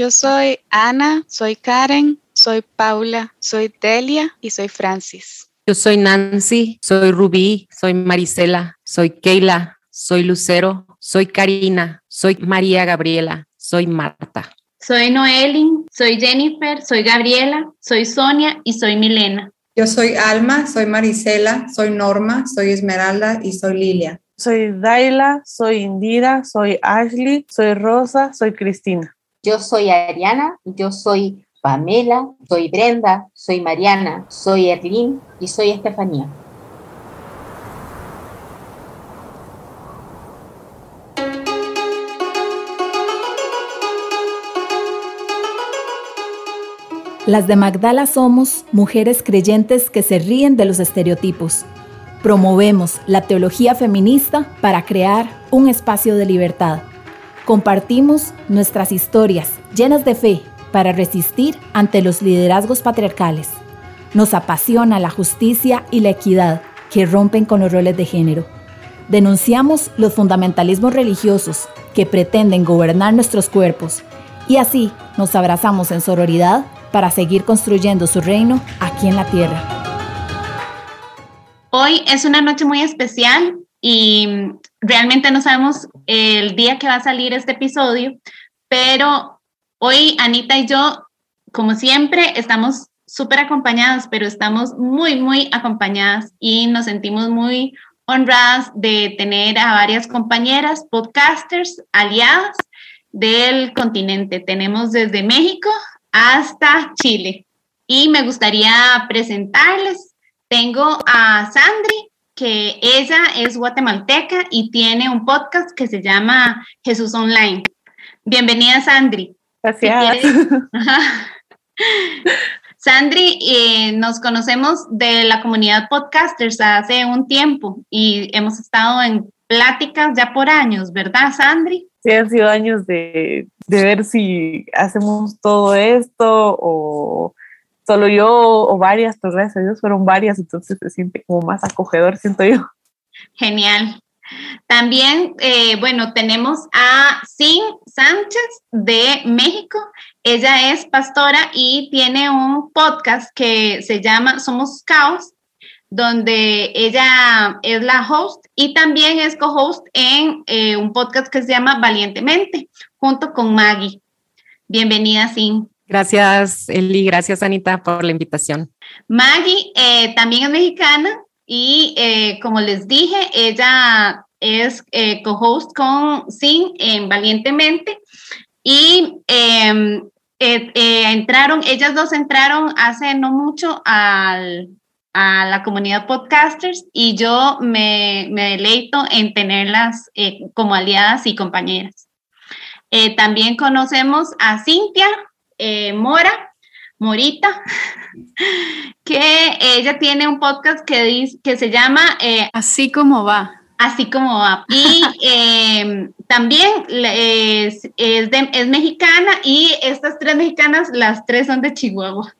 Yo soy Ana, soy Karen, soy Paula, soy Delia y soy Francis. Yo soy Nancy, soy Rubí, soy Marisela, soy Keila, soy Lucero, soy Karina, soy María Gabriela, soy Marta. Soy Noelin, soy Jennifer, soy Gabriela, soy Sonia y soy Milena. Yo soy Alma, soy Marisela, soy Norma, soy Esmeralda y soy Lilia. Soy Daila, soy Indira, soy Ashley, soy Rosa, soy Cristina. Yo soy Ariana, yo soy Pamela, soy Brenda, soy Mariana, soy Erlín y soy Estefanía. Las de Magdala somos mujeres creyentes que se ríen de los estereotipos. Promovemos la teología feminista para crear un espacio de libertad. Compartimos nuestras historias llenas de fe para resistir ante los liderazgos patriarcales. Nos apasiona la justicia y la equidad que rompen con los roles de género. Denunciamos los fundamentalismos religiosos que pretenden gobernar nuestros cuerpos y así nos abrazamos en sororidad para seguir construyendo su reino aquí en la tierra. Hoy es una noche muy especial y realmente no sabemos el día que va a salir este episodio, pero hoy Anita y yo, como siempre, estamos súper acompañadas, pero estamos muy, muy acompañadas y nos sentimos muy honradas de tener a varias compañeras, podcasters, aliadas del continente. Tenemos desde México hasta Chile. Y me gustaría presentarles, tengo a Sandri, que ella es guatemalteca y tiene un podcast que se llama Jesús Online. Bienvenida, Sandri. Gracias. Sandri, eh, nos conocemos de la comunidad podcasters hace un tiempo y hemos estado en pláticas ya por años, ¿verdad, Sandri? Sí, han sido años de, de ver si hacemos todo esto o solo yo o varias, pues gracias a Dios fueron varias, entonces se siente como más acogedor, siento yo. Genial. También, eh, bueno, tenemos a Sin Sánchez de México. Ella es pastora y tiene un podcast que se llama Somos Caos, donde ella es la host y también es co-host en eh, un podcast que se llama Valientemente, junto con Maggie. Bienvenida, Sin. Gracias, Eli. Gracias, Anita, por la invitación. Maggie eh, también es mexicana y eh, como les dije, ella es co-host con Sin en Valientemente y em, entraron, ellas dos entraron hace no mucho al, a la comunidad podcasters y yo me, deleito en tenerlas eh, como aliadas y compañeras. Eh, también conocemos a Cintia eh, Mora, Morita, que ella tiene un podcast que, dice, que se llama Así como va. Así como va. Y también es, es mexicana y estas tres mexicanas, las tres son de Chihuahua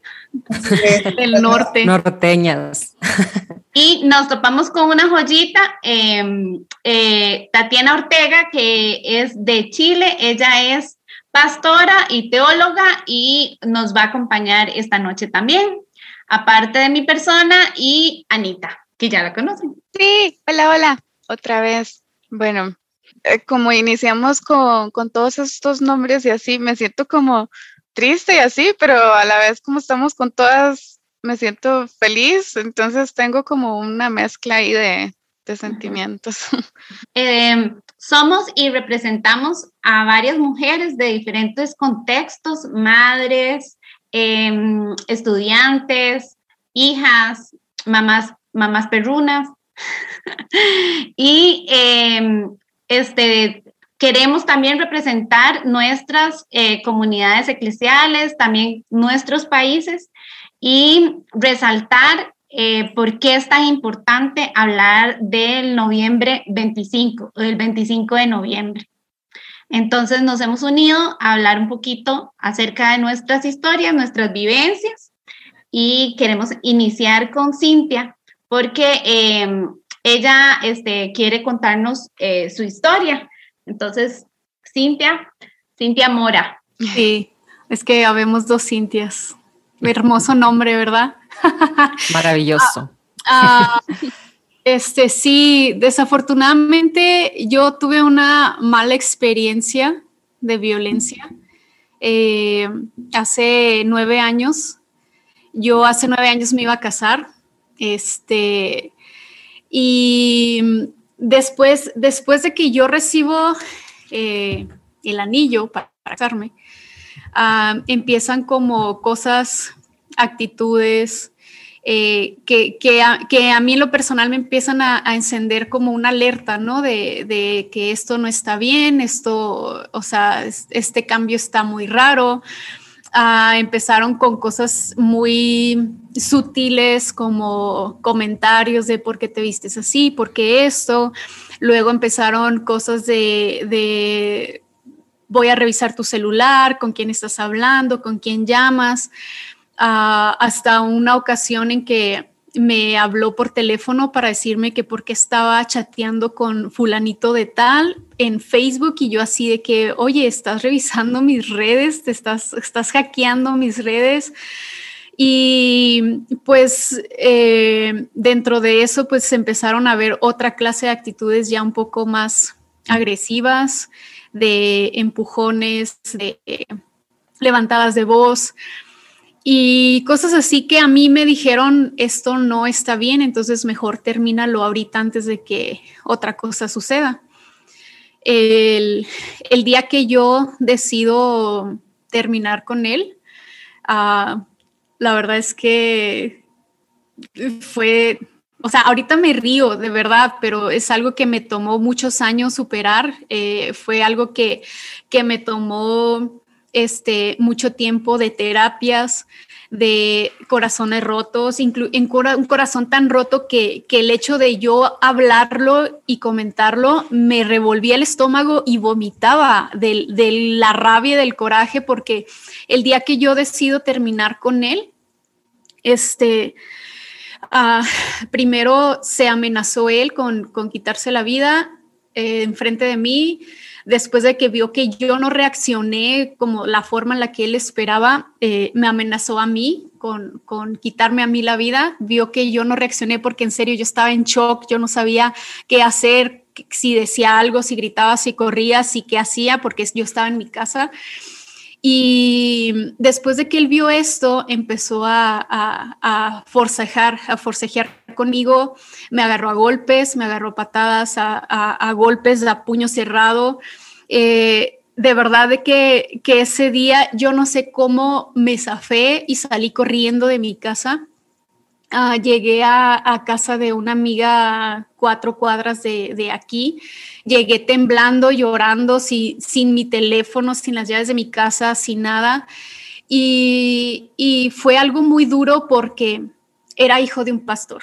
del norte. Norteñas. Y nos topamos con una joyita, em, eh, Tatiana Ortega, que es de Chile. Ella es pastora y teóloga y nos va a acompañar esta noche también, aparte de mi persona y Anita, que ya la conocen. Sí, hola, hola, otra vez. Bueno, eh, como iniciamos con, con todos estos nombres y así, me siento como triste y así, pero a la vez como estamos con todas, me siento feliz, entonces tengo como una mezcla ahí de, sentimientos. Em, somos y representamos a varias mujeres de diferentes contextos, madres, em, estudiantes, hijas, mamás, mamás perrunas. y em, este, Queremos también representar nuestras eh, comunidades eclesiales, también nuestros países y resaltar eh, por qué es tan importante hablar del noviembre 25, del 25 de noviembre. Entonces nos hemos unido a hablar un poquito acerca de nuestras historias, nuestras vivencias y queremos iniciar con Cintia porque eh, ella este, quiere contarnos su historia. Entonces, Cintia, Cintia Mora. Sí, es que habemos dos Cintias. Hermoso nombre, ¿verdad? Maravilloso. Ah, este sí, desafortunadamente yo tuve una mala experiencia de violencia. Eh, hace nueve años, yo hace nueve años me iba a casar, este, y después, después de que yo recibo eh, el anillo para casarme, ah, empiezan como cosas, actitudes, eh, que, que, a, que, a, mí en lo personal me empiezan a, encender como una alerta, ¿no? De, de, que esto no está bien, esto, o sea, este cambio está muy raro. Uh, empezaron con cosas muy sutiles como comentarios de por qué te vistes así, por qué esto. Luego empezaron cosas de, de voy a revisar tu celular, con quién estás hablando, con quién llamas. Uh, hasta una ocasión en que me habló por teléfono para decirme que porque estaba chateando con fulanito de tal en Facebook y yo así de que, oye, estás revisando mis redes, te estás, estás hackeando mis redes. Y pues eh, dentro de eso pues empezaron a ver otra clase de actitudes ya un poco más agresivas, de empujones, de levantadas de voz y cosas así que a mí me dijeron esto no está bien, entonces mejor termínalo ahorita antes de que otra cosa suceda. El, el día que yo decido terminar con él, uh, la verdad es que fue, o sea, ahorita me río de verdad, pero es algo que me tomó muchos años superar, eh, fue algo que, que me tomó este, mucho tiempo de terapias, de corazones rotos, en un corazón tan roto que, el hecho de yo hablarlo y comentarlo me revolvía el estómago y vomitaba de, la rabia del coraje porque el día que yo decido terminar con él, este, uh, primero se amenazó él con, con quitarse la vida eh, enfrente de mí, después de que vio que yo no reaccioné como la forma en la que él esperaba, eh, me amenazó a mí con, con, quitarme a mí la vida, vio que yo no reaccioné porque en serio yo estaba en shock, yo no sabía qué hacer, si decía algo, si gritaba, si corría, si qué hacía, porque yo estaba en mi casa. Y después de que él vio esto, empezó a, a, a forcejar, forcejear conmigo, me agarró a golpes, me agarró patadas, a, a golpes, a puño cerrado. Eh, de verdad de que, que, ese día yo no sé cómo me zafé y salí corriendo de mi casa. Uh, llegué a, casa de una amiga cuatro cuadras de, aquí Llegué temblando, llorando, sin, mi teléfono, sin las llaves de mi casa, sin nada. Y, y fue algo muy duro porque era hijo de un pastor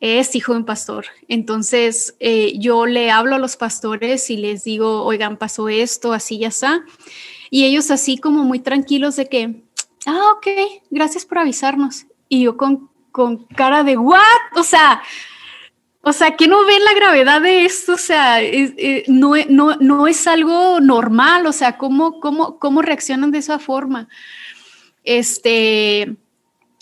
es hijo de un pastor. Entonces eh, yo le hablo a los pastores y les digo, oigan, pasó esto, así ya está. Y ellos así como muy tranquilos de que, ah, ok, gracias por avisarnos. Y yo con, con cara de, ¿what? O sea, o sea, no ven la gravedad de esto, o sea, eh, no, no, no, es algo normal, o sea, ¿cómo, cómo, cómo reaccionan de esa forma? Este,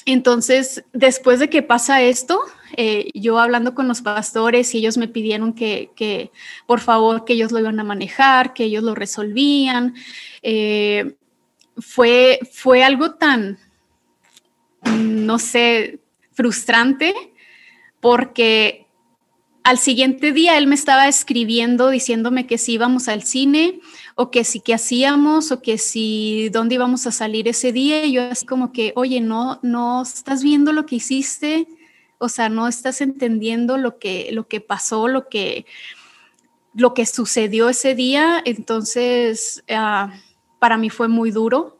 entonces, después de que pasa esto, eh, yo hablando con los pastores y ellos me pidieron que, que, por favor, que ellos lo iban a manejar, que ellos lo resolvían. Eh, fue, fue algo tan, no sé, frustrante porque al siguiente día él me estaba escribiendo diciéndome que si íbamos al cine o que si qué hacíamos o que si dónde íbamos a salir ese día y yo así como que, oye, no, no estás viendo lo que hiciste, o sea, no estás entendiendo lo que, lo que pasó, lo que, lo que sucedió ese día. Entonces, uh, para mí fue muy duro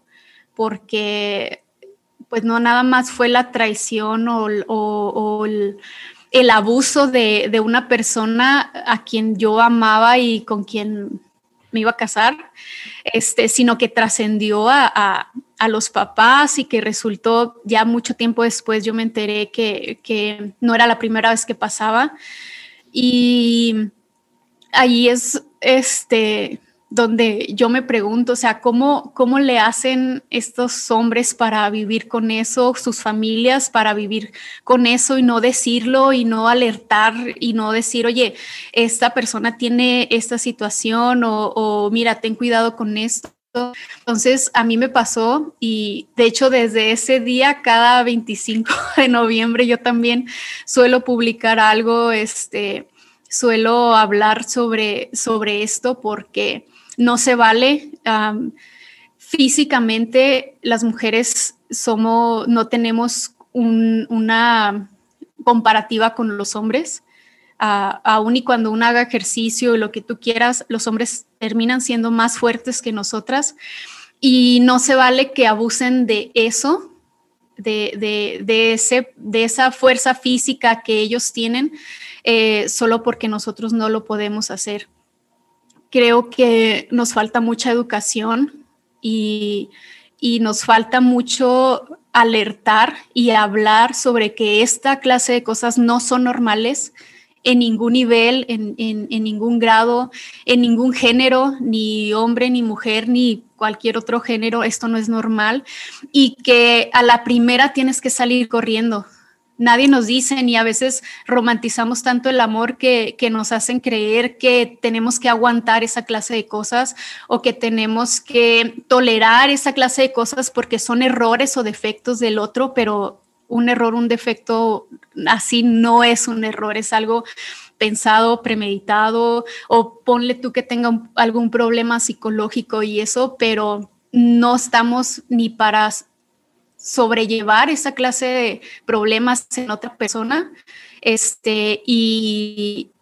porque pues no nada más fue la traición o, el abuso de, una persona a quien yo amaba y con quien me iba a casar, este, sino que trascendió a, los papás y que resultó ya mucho tiempo después yo me enteré que, que no era la primera vez que pasaba. Y ahí es, este, donde yo me pregunto, o sea, ¿cómo, ¿cómo le hacen estos hombres para vivir con eso, sus familias para vivir con eso y no decirlo y no alertar y no decir, oye, esta persona tiene esta situación o, o mira, ten cuidado con esto? Entonces, a mí me pasó y de hecho desde ese día, cada 25 de noviembre, yo también suelo publicar algo, este, suelo hablar sobre, sobre esto porque no se vale. físicamente, las mujeres somos, no tenemos una comparativa con los hombres. aún y cuando uno haga ejercicio y lo que tú quieras, los hombres terminan siendo más fuertes que nosotras y no se vale que abusen de eso, de, ese, de esa fuerza física que ellos tienen, eh, solo porque nosotros no lo podemos hacer creo que nos falta mucha educación y, nos falta mucho alertar y hablar sobre que esta clase de cosas no son normales en ningún nivel, en, en, ningún grado, en ningún género, ni hombre, ni mujer, ni cualquier otro género, esto no es normal. Y que a la primera tienes que salir corriendo, nadie nos dice ni a veces romantizamos tanto el amor que, nos hacen creer que tenemos que aguantar esa clase de cosas o que tenemos que tolerar esa clase de cosas porque son errores o defectos del otro, pero un error, un defecto así no es un error, es algo pensado, premeditado o ponle tú que tenga algún problema psicológico y eso, pero no estamos ni para sobrellevar esa clase de problemas en otra persona. Este, y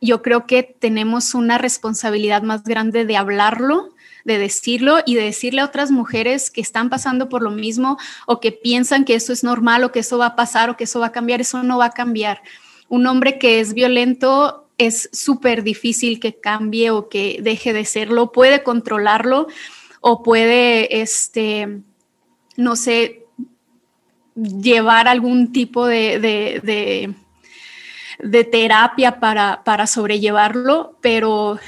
yo creo que tenemos una responsabilidad más grande de hablarlo, de decirlo y de decirle a otras mujeres que están pasando por lo mismo o que piensan que eso es normal o que eso va a pasar o que eso va a cambiar, eso no va a cambiar. Un hombre que es violento es súper difícil que cambie o que deje de serlo, puede controlarlo o puede, este, no sé, llevar algún tipo de, de, terapia para, para, sobrellevarlo, pero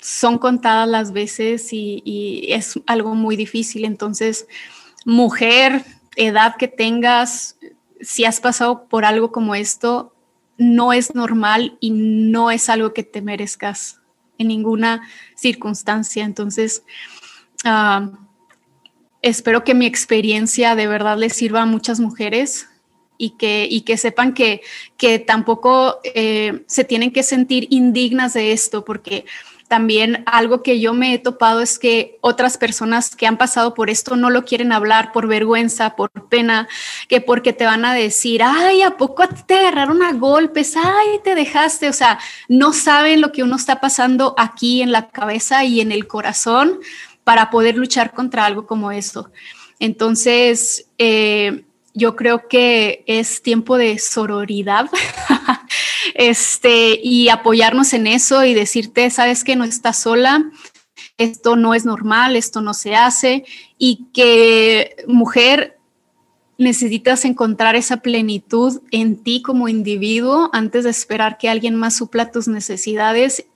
son contadas las veces y, es algo muy difícil. Entonces, mujer, edad que tengas, si has pasado por algo como esto, no es normal y no es algo que te merezcas en ninguna circunstancia. Entonces, uh, espero que mi experiencia de verdad les sirva a muchas mujeres y que, y que sepan que, que tampoco eh, se tienen que sentir indignas de esto, porque también algo que yo me he topado es que otras personas que han pasado por esto no lo quieren hablar por vergüenza, por pena, que porque te van a decir, ay, ¿a poco te agarraron a golpes? Ay, te dejaste. O sea, no saben lo que uno está pasando aquí en la cabeza y en el corazón para poder luchar contra algo como esto. Entonces, eh, yo creo que es tiempo de sororidad este, y apoyarnos en eso y decirte, sabes que no estás sola, esto no es normal, esto no se hace y que mujer necesitas encontrar esa plenitud en ti como individuo antes de esperar que alguien más supla tus necesidades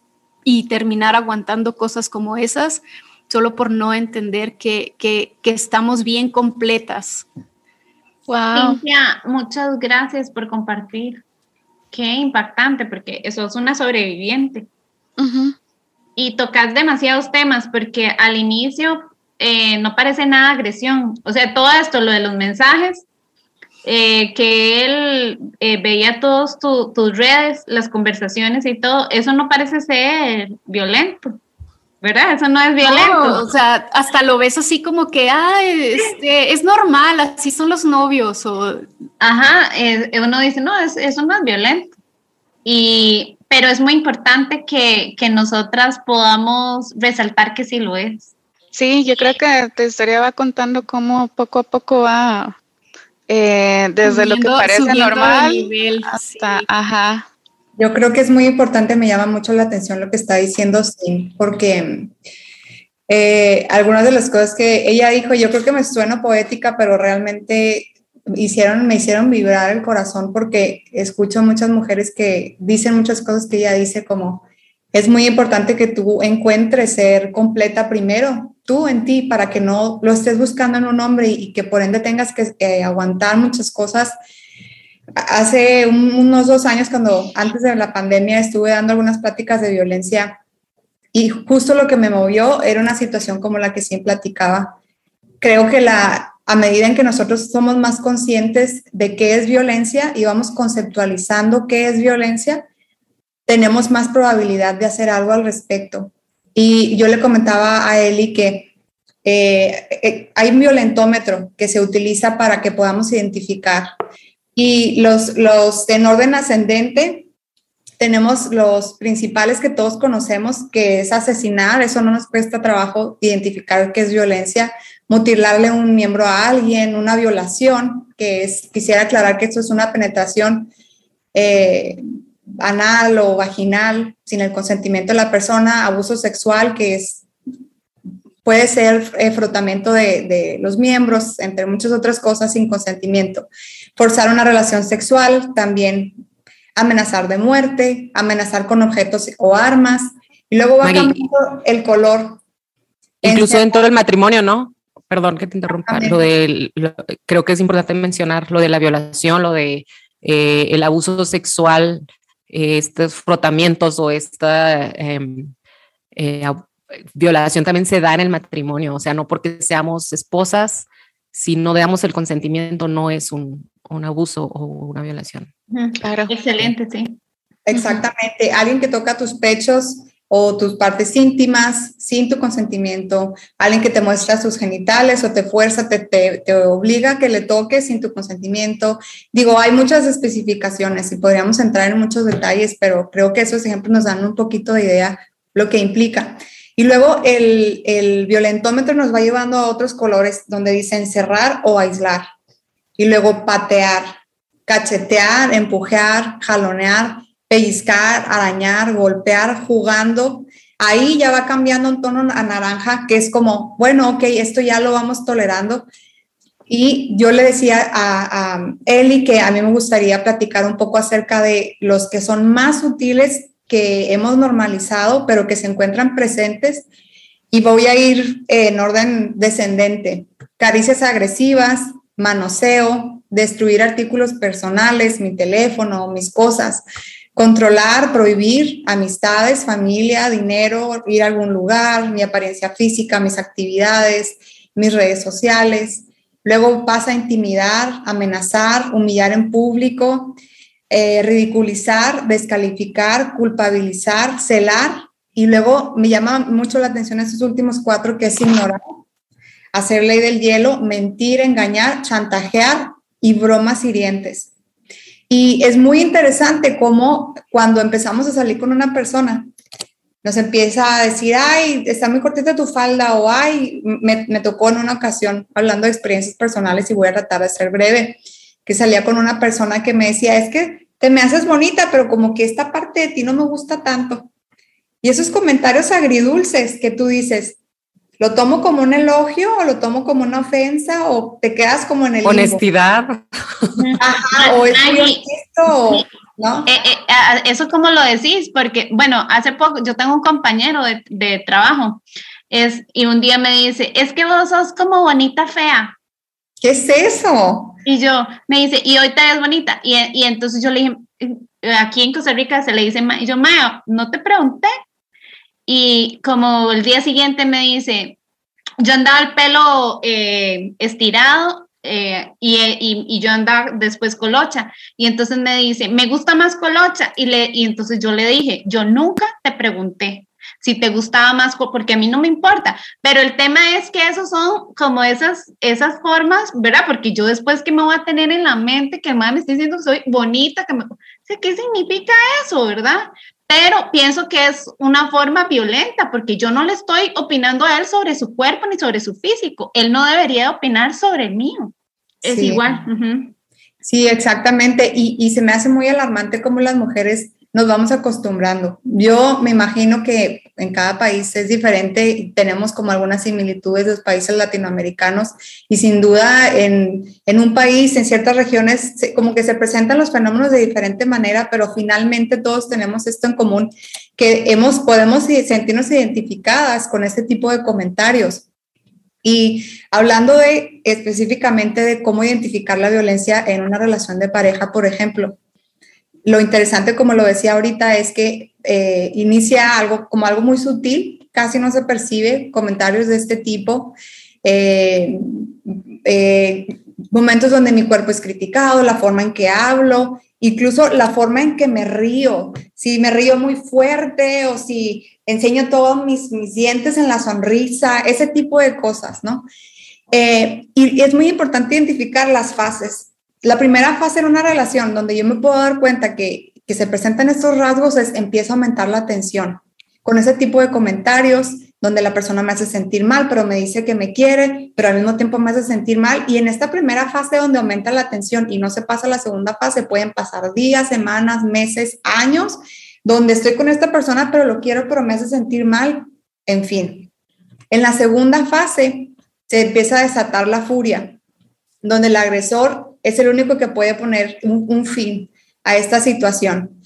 y terminar aguantando cosas como esas solo por no entender que, que, que estamos bien completas. Wow. Cintia, muchas gracias por compartir. Qué impactante, porque eso es una sobreviviente. Y tocas demasiados temas, porque al inicio eh, no parece nada agresión. O sea, todo esto, lo de los mensajes, eh, que él eh, veía todos tus redes, las conversaciones y todo, eso no parece ser violento. ¿Verdad? Eso no es violento. o sea, hasta lo ves así como que, ah, este, es normal, así son los novios. O... Ajá, uno dice, no, eso no es violento. Y, pero es muy importante que, que nosotras podamos resaltar que sí lo es. Sí, yo creo que tu historia va contando cómo poco a poco va eh, desde lo que parece normal hasta, ajá, yo creo que es muy importante, me llama mucho la atención lo que está diciendo Sim, porque eh, algunas de las cosas que ella dijo, yo creo que me suena poética, pero realmente hicieron, me hicieron vibrar el corazón porque escucho muchas mujeres que dicen muchas cosas que ella dice como, es muy importante que tú encuentres ser completa primero, tú en ti, para que no lo estés buscando en un hombre y, que por ende tengas que eh, aguantar muchas cosas. Hace unos dos años, cuando antes de la pandemia estuve dando algunas pláticas de violencia y justo lo que me movió era una situación como la que siempre platicaba. Creo que la, a medida en que nosotros somos más conscientes de qué es violencia y vamos conceptualizando qué es violencia, tenemos más probabilidad de hacer algo al respecto. Y yo le comentaba a Eli que eh, eh, hay un violentómetro que se utiliza para que podamos identificar. Y los, los en orden ascendente, tenemos los principales que todos conocemos, que es asesinar, eso no nos cuesta trabajo identificar qué es violencia, mutilarle un miembro a alguien, una violación, que es, quisiera aclarar que esto es una penetración eh, anal o vaginal sin el consentimiento de la persona, abuso sexual, que es puede ser eh, frotamiento de, de, los miembros, entre muchas otras cosas sin consentimiento. Forzar una relación sexual, también amenazar de muerte, amenazar con objetos o armas, y luego va cambiando el color. Incluso dentro del matrimonio, ¿no? Perdón que te interrumpa. Lo de, creo que es importante mencionar lo de la violación, lo de eh, el abuso sexual estos frotamientos o esta em, eh, violación también se da en el matrimonio, o sea, no porque seamos esposas, si no damos el consentimiento no es un, un abuso o una violación. Claro. Excelente, sí. Exactamente. Alguien que toca tus pechos o tus partes íntimas sin tu consentimiento, alguien que te muestra sus genitales o te fuerza, te, te, obliga a que le toques sin tu consentimiento. Digo, hay muchas especificaciones y podríamos entrar en muchos detalles, pero creo que esos ejemplos nos dan un poquito de idea lo que implica. Y luego el, el violentómetro nos va llevando a otros colores donde dice encerrar o aislar. Y luego patear, cachetear, empujar, jalonear, pellizcar, arañar, golpear, jugando, ahí ya va cambiando un tono a naranja, que es como, bueno, ok, esto ya lo vamos tolerando. Y yo le decía a, a Eli que a mí me gustaría platicar un poco acerca de los que son más sutiles que hemos normalizado, pero que se encuentran presentes. Y voy a ir en orden descendente. Caricias agresivas, manoseo, destruir artículos personales, mi teléfono, mis cosas, Controlar, prohibir amistades, familia, dinero, ir a algún lugar, mi apariencia física, mis actividades, mis redes sociales. Luego pasa a intimidar, amenazar, humillar en público, eh, ridiculizar, descalificar, culpabilizar, celar. Y luego me llama mucho la atención estos últimos cuatro, que es ignorar, hacer ley del hielo, mentir, engañar, chantajear y bromas hirientes. Y es muy interesante cómo cuando empezamos a salir con una persona, nos empieza a decir, ay, está muy cortita tu falda, o ay, me, me, tocó en una ocasión, hablando de experiencias personales y voy a tratar de ser breve, que salía con una persona que me decía, es que te me haces bonita, pero como que esta parte de ti no me gusta tanto. Y esos comentarios agridulces que tú dices, ¿Lo tomo como un elogio o lo tomo como una ofensa o te quedas como en el... Honestidad. Ajá, o es esto, ¿no? Eh, eh, eso como lo decís, porque, bueno, hace poco yo tengo un compañero de, de, trabajo es, y un día me dice, es que vos sos como bonita fea. ¿Qué es eso? Y yo, me dice, y hoy te ves bonita. Y, y entonces yo le dije, eh, aquí en Costa Rica se le dice, y yo, Maya, no te pregunté, y como el día siguiente me dice, yo andaba el pelo eh, estirado eh, y, y, y, yo andaba después colocha. Y entonces me dice, me gusta más colocha. Y, le, y entonces yo le dije, yo nunca te pregunté si te gustaba más, porque a mí no me importa. Pero el tema es que esos son como esas, esas formas, ¿verdad? Porque yo después que me voy a tener en la mente que el me está diciendo que soy bonita, que me... ¿qué significa eso, verdad? pero pienso que es una forma violenta porque yo no le estoy opinando a él sobre su cuerpo ni sobre su físico. Él no debería opinar sobre el mío. Es igual. Sí, exactamente. Y, y, se me hace muy alarmante cómo las mujeres nos vamos acostumbrando. Yo me imagino que en cada país es diferente, tenemos como algunas similitudes de los países latinoamericanos y sin duda en, en, un país, en ciertas regiones, como que se presentan los fenómenos de diferente manera, pero finalmente todos tenemos esto en común, que hemos, podemos sentirnos identificadas con este tipo de comentarios. Y hablando de específicamente de cómo identificar la violencia en una relación de pareja, por ejemplo, lo interesante, como lo decía ahorita, es que eh, inicia algo como algo muy sutil, casi no se percibe comentarios de este tipo. Eh, eh, momentos donde mi cuerpo es criticado, la forma en que hablo, incluso la forma en que me río, si me río muy fuerte o si enseño todos mis, dientes en la sonrisa, ese tipo de cosas, ¿no? y es muy importante identificar las fases la primera fase en una relación donde yo me puedo dar cuenta que, que se presentan estos rasgos es empieza a aumentar la tensión con ese tipo de comentarios donde la persona me hace sentir mal, pero me dice que me quiere, pero al mismo tiempo me hace sentir mal. Y en esta primera fase donde aumenta la tensión y no se pasa a la segunda fase, pueden pasar días, semanas, meses, años, donde estoy con esta persona, pero lo quiero, pero me hace sentir mal. En fin, en la segunda fase se empieza a desatar la furia, donde el agresor es el único que puede poner un, fin a esta situación.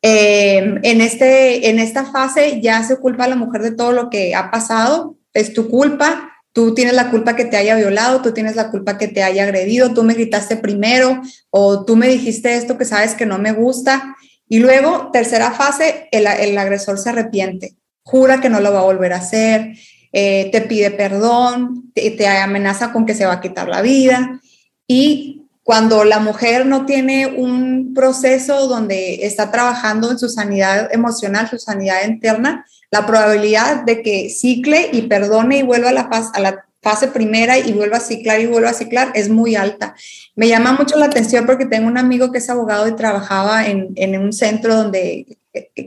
Eh, en, este, en esta fase ya se culpa a la mujer de todo lo que ha pasado, es tu culpa, tú tienes la culpa que te haya violado, tú tienes la culpa que te haya agredido, tú me gritaste primero o tú me dijiste esto que sabes que no me gusta. Y luego, tercera fase, el, el agresor se arrepiente, jura que no lo va a volver a hacer, eh, te pide perdón, te, te, amenaza con que se va a quitar la vida. Y cuando la mujer no tiene un proceso donde está trabajando en su sanidad emocional, su sanidad interna, la probabilidad de que cicle y perdone y vuelva a la fase, a la fase primera y vuelva a ciclar y vuelva a ciclar es muy alta. Me llama mucho la atención porque tengo un amigo que es abogado y trabajaba en, un centro donde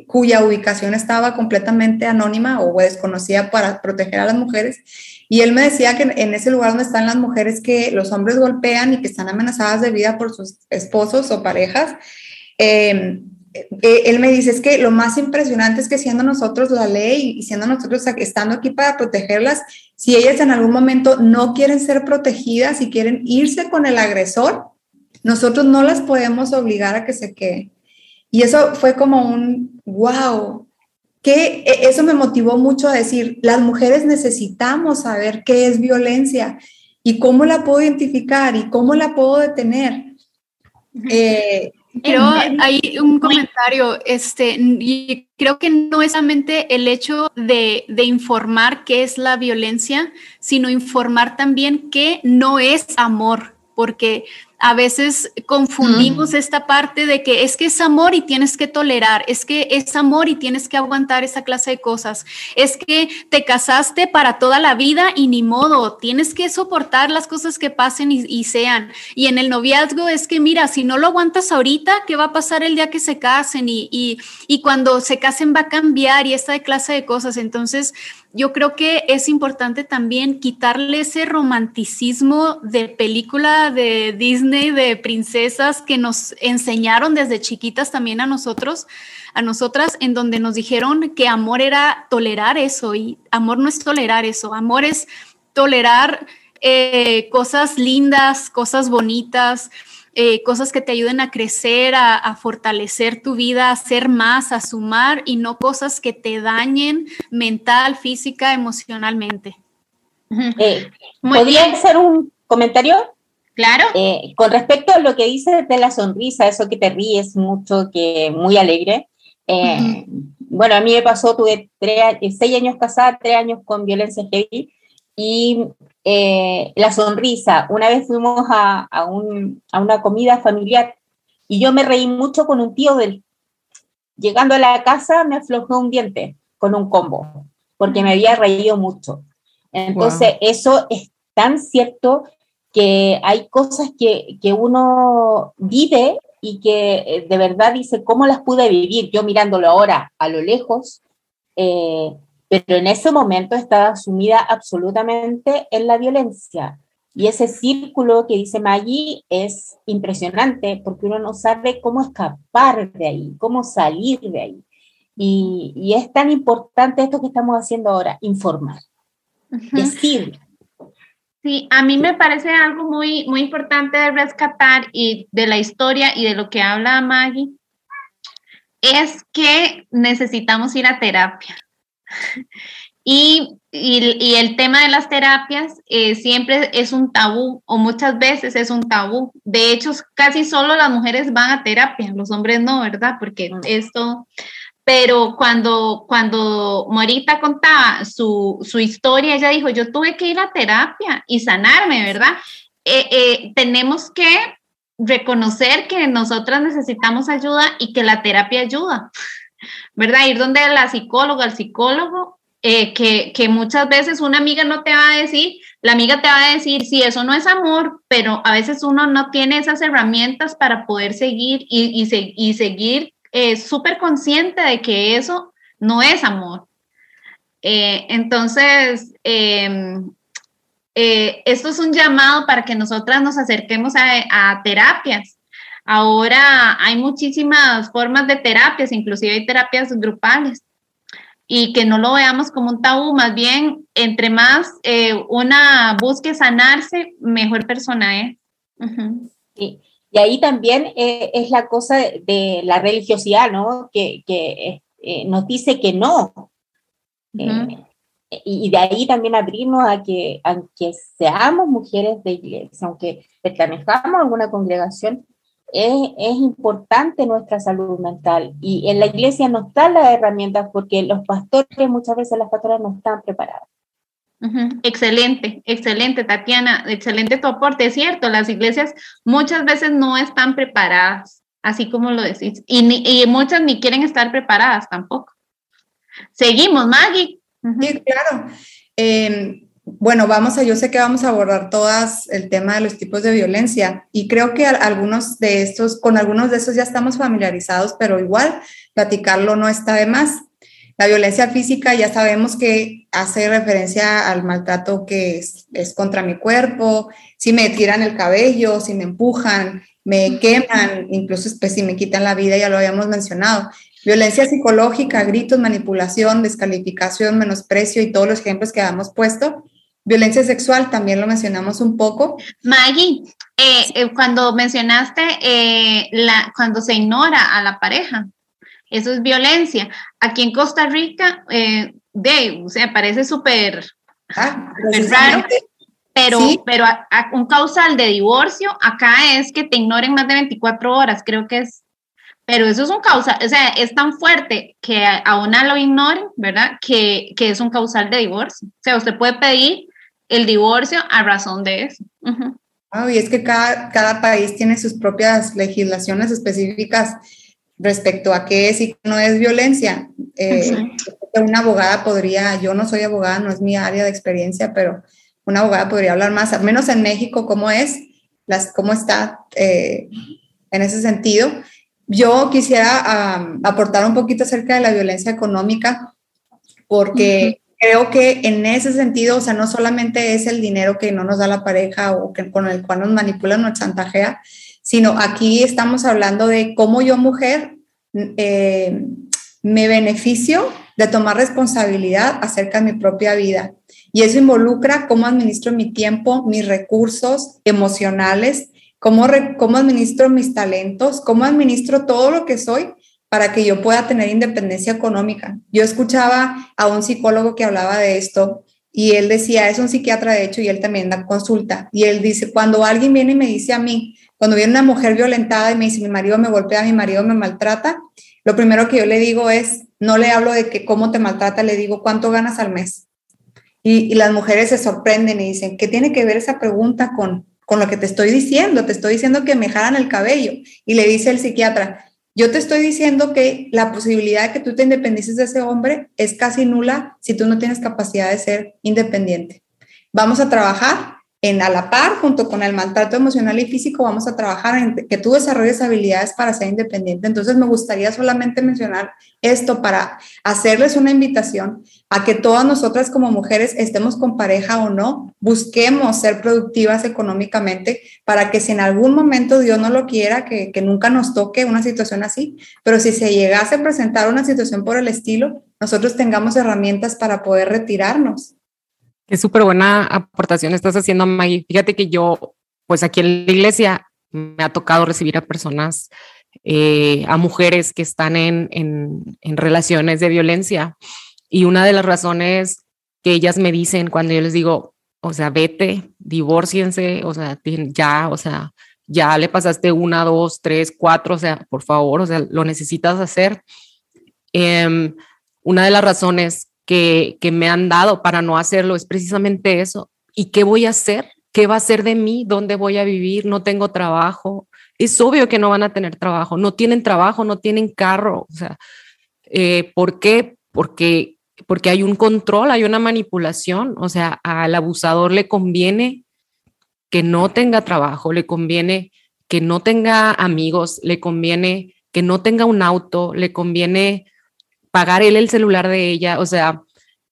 cuya ubicación estaba completamente anónima o desconocida para proteger a las mujeres y él me decía que en ese lugar donde están las mujeres que los hombres golpean y que están amenazadas de vida por sus esposos o parejas, em, eh, él me dice es que lo más impresionante es que siendo nosotros la ley y siendo nosotros estando aquí para protegerlas, si ellas en algún momento no quieren ser protegidas y quieren irse con el agresor, nosotros no las podemos obligar a que se queden. Y eso fue como un, wow, que e, eso me motivó mucho a decir, las mujeres necesitamos saber qué es violencia y cómo la puedo identificar y cómo la puedo detener. Eh, Pero hay un comentario, este, y creo que no es solamente el hecho de, de, informar qué es la violencia, sino informar también qué no es amor, porque a veces confundimos esta parte de que es que es amor y tienes que tolerar, es que es amor y tienes que aguantar esa clase de cosas, es que te casaste para toda la vida y ni modo, tienes que soportar las cosas que pasen y, sean. Y en el noviazgo es que mira, si no lo aguantas ahorita, ¿qué va a pasar el día que se casen? Y, y, y cuando se casen va a cambiar y esta clase de cosas. Entonces, yo creo que es importante también quitarle ese romanticismo de película de Disney, de princesas que nos enseñaron desde chiquitas también a nosotros, a nosotras, en donde nos dijeron que amor era tolerar eso y amor no es tolerar eso, amor es tolerar eh, cosas lindas, cosas bonitas, eh, cosas que te ayuden a crecer, a, fortalecer tu vida, a ser más, a sumar y no cosas que te dañen mental, física, emocionalmente. Eh, ¿Podría hacer un comentario? Claro. Eh, con respecto a lo que dices de la sonrisa, eso que te ríes mucho, que muy alegre. Bueno, a mí me pasó, tuve seis años casada, tres años con violencia heavy y eh, la sonrisa. Una vez fuimos a, a, un, a, una comida familiar y yo me reí mucho con un tío del. Llegando a la casa me aflojó un diente con un combo, porque me había reído mucho. Entonces, eso es tan cierto que hay cosas que, que, uno vive y que eh, de verdad dice, ¿cómo las pude vivir? Yo mirándolo ahora a lo lejos, eh, pero en ese momento estaba sumida absolutamente en la violencia. Y ese círculo que dice Maggie es impresionante porque uno no sabe cómo escapar de ahí, cómo salir de ahí. Y, y es tan importante esto que estamos haciendo ahora, informar, decir. Sí, a mí me parece algo muy, muy importante de rescatar y de la historia y de lo que habla Maggie, es que necesitamos ir a terapia. Y, y, el tema de las terapias eh, siempre es un tabú o muchas veces es un tabú. De hecho, casi solo las mujeres van a terapia, los hombres no, ¿verdad? Porque esto, pero cuando, cuando Morita contaba su, su, historia, ella dijo, yo tuve que ir a terapia y sanarme, ¿verdad? Eh, eh, tenemos que reconocer que nosotras necesitamos ayuda y que la terapia ayuda, ¿verdad? Ir donde la psicóloga, el psicólogo eh, que, muchas veces una amiga no te va a decir, la amiga te va a decir, sí, eso no es amor, pero a veces uno no tiene esas herramientas para poder seguir y, y, seguir eh, súper consciente de que eso no es amor. Eh, entonces, em, esto es un llamado para que nosotras nos acerquemos a, terapias. Ahora hay muchísimas formas de terapias, inclusive hay terapias grupales y que no lo veamos como un tabú, más bien, entre más eh, una busque sanarse, mejor persona es. Y ahí también eh, es la cosa de, la religiosidad, ¿no? Que, que eh, nos dice que no. y de ahí también abrirnos a que, aunque seamos mujeres de iglesia, aunque pertenezcamos a alguna congregación, es, importante nuestra salud mental y en la iglesia no están las herramientas porque los pastores, muchas veces las pastoras no están preparadas. Excelente, excelente, Tatiana, excelente tu aporte. Es cierto, las iglesias muchas veces no están preparadas, así como lo decís, y, muchas ni quieren estar preparadas tampoco. Seguimos, Maggie. Sí, claro. Em, bueno, vamos a, yo sé que vamos a abordar todas el tema de los tipos de violencia y creo que algunos de estos, con algunos de estos ya estamos familiarizados, pero igual platicarlo no está de más. La violencia física ya sabemos que hace referencia al maltrato que es, es contra mi cuerpo, si me tiran el cabello, si me empujan, me queman, incluso pues, si me quitan la vida, ya lo habíamos mencionado. Violencia psicológica, gritos, manipulación, descalificación, menosprecio y todos los ejemplos que habíamos puesto Violencia sexual también lo mencionamos un poco. Maggie, eh, eh, cuando mencionaste eh, la, cuando se ignora a la pareja, eso es violencia. Aquí en Costa Rica, de, o sea, parece súper ah, raro, pero, pero un causal de divorcio acá es que te ignoren más de 24 horas, creo que es pero eso es un causal, o sea, es tan fuerte que a una lo ignoren, ¿verdad? Que, que, es un causal de divorcio. O sea, usted puede pedir el divorcio a razón de eso. y es que cada, cada país tiene sus propias legislaciones específicas respecto a qué es y qué no es violencia. Eh, una abogada podría, yo no soy abogada, no es mi área de experiencia, pero una abogada podría hablar más, al menos en México, cómo es, las, cómo está eh, en ese sentido. Yo quisiera aportar un poquito acerca de la violencia económica, porque creo que en ese sentido, o sea, no solamente es el dinero que no nos da la pareja o que, con el cual nos manipula, nos chantajea, sino aquí estamos hablando de cómo yo mujer eh, me beneficio de tomar responsabilidad acerca de mi propia vida. Y eso involucra cómo administro mi tiempo, mis recursos emocionales, cómo, cómo administro mis talentos, cómo administro todo lo que soy para que yo pueda tener independencia económica. Yo escuchaba a un psicólogo que hablaba de esto y él decía, es un psiquiatra de hecho y él también da consulta. Y él dice, cuando alguien viene y me dice a mí, cuando viene una mujer violentada y me dice, mi marido me golpea, mi marido me maltrata, lo primero que yo le digo es, no le hablo de que cómo te maltrata, le digo, ¿cuánto ganas al mes? Y, las mujeres se sorprenden y dicen, ¿qué tiene que ver esa pregunta con, con lo que te estoy diciendo? Te estoy diciendo que me jalan el cabello. Y le dice el psiquiatra, yo te estoy diciendo que la posibilidad de que tú te independices de ese hombre es casi nula si tú no tienes capacidad de ser independiente. Vamos a trabajar en a la par, junto con el maltrato emocional y físico, vamos a trabajar en que tú desarrolles habilidades para ser independiente. Entonces, me gustaría solamente mencionar esto para hacerles una invitación a que todas nosotras como mujeres, estemos con pareja o no, busquemos ser productivas económicamente para que si en algún momento Dios no lo quiera, que, que nunca nos toque una situación así, pero si se llegase a presentar una situación por el estilo, nosotros tengamos herramientas para poder retirarnos. Qué súper buena aportación estás haciendo, Maggie. Fíjate que yo, pues aquí en la iglesia me ha tocado recibir a personas, eh, a mujeres que están en, en, en, relaciones de violencia. Y una de las razones que ellas me dicen cuando yo les digo, o sea, vete, divórciense, o sea, ya, o sea, ya le pasaste una, dos, tres, cuatro, o sea, por favor, o sea, lo necesitas hacer. Eh, una de las razones que, me han dado para no hacerlo es precisamente eso. ¿Y qué voy a hacer? ¿Qué va a ser de mí? ¿Dónde voy a vivir? No tengo trabajo. Es obvio que no van a tener trabajo. No tienen trabajo, no tienen carro. O sea, eh, ¿por qué? Porque, porque hay un control, hay una manipulación. O sea, al abusador le conviene que no tenga trabajo, le conviene que no tenga amigos, le conviene que no tenga un auto, le conviene pagar él el celular de ella, o sea,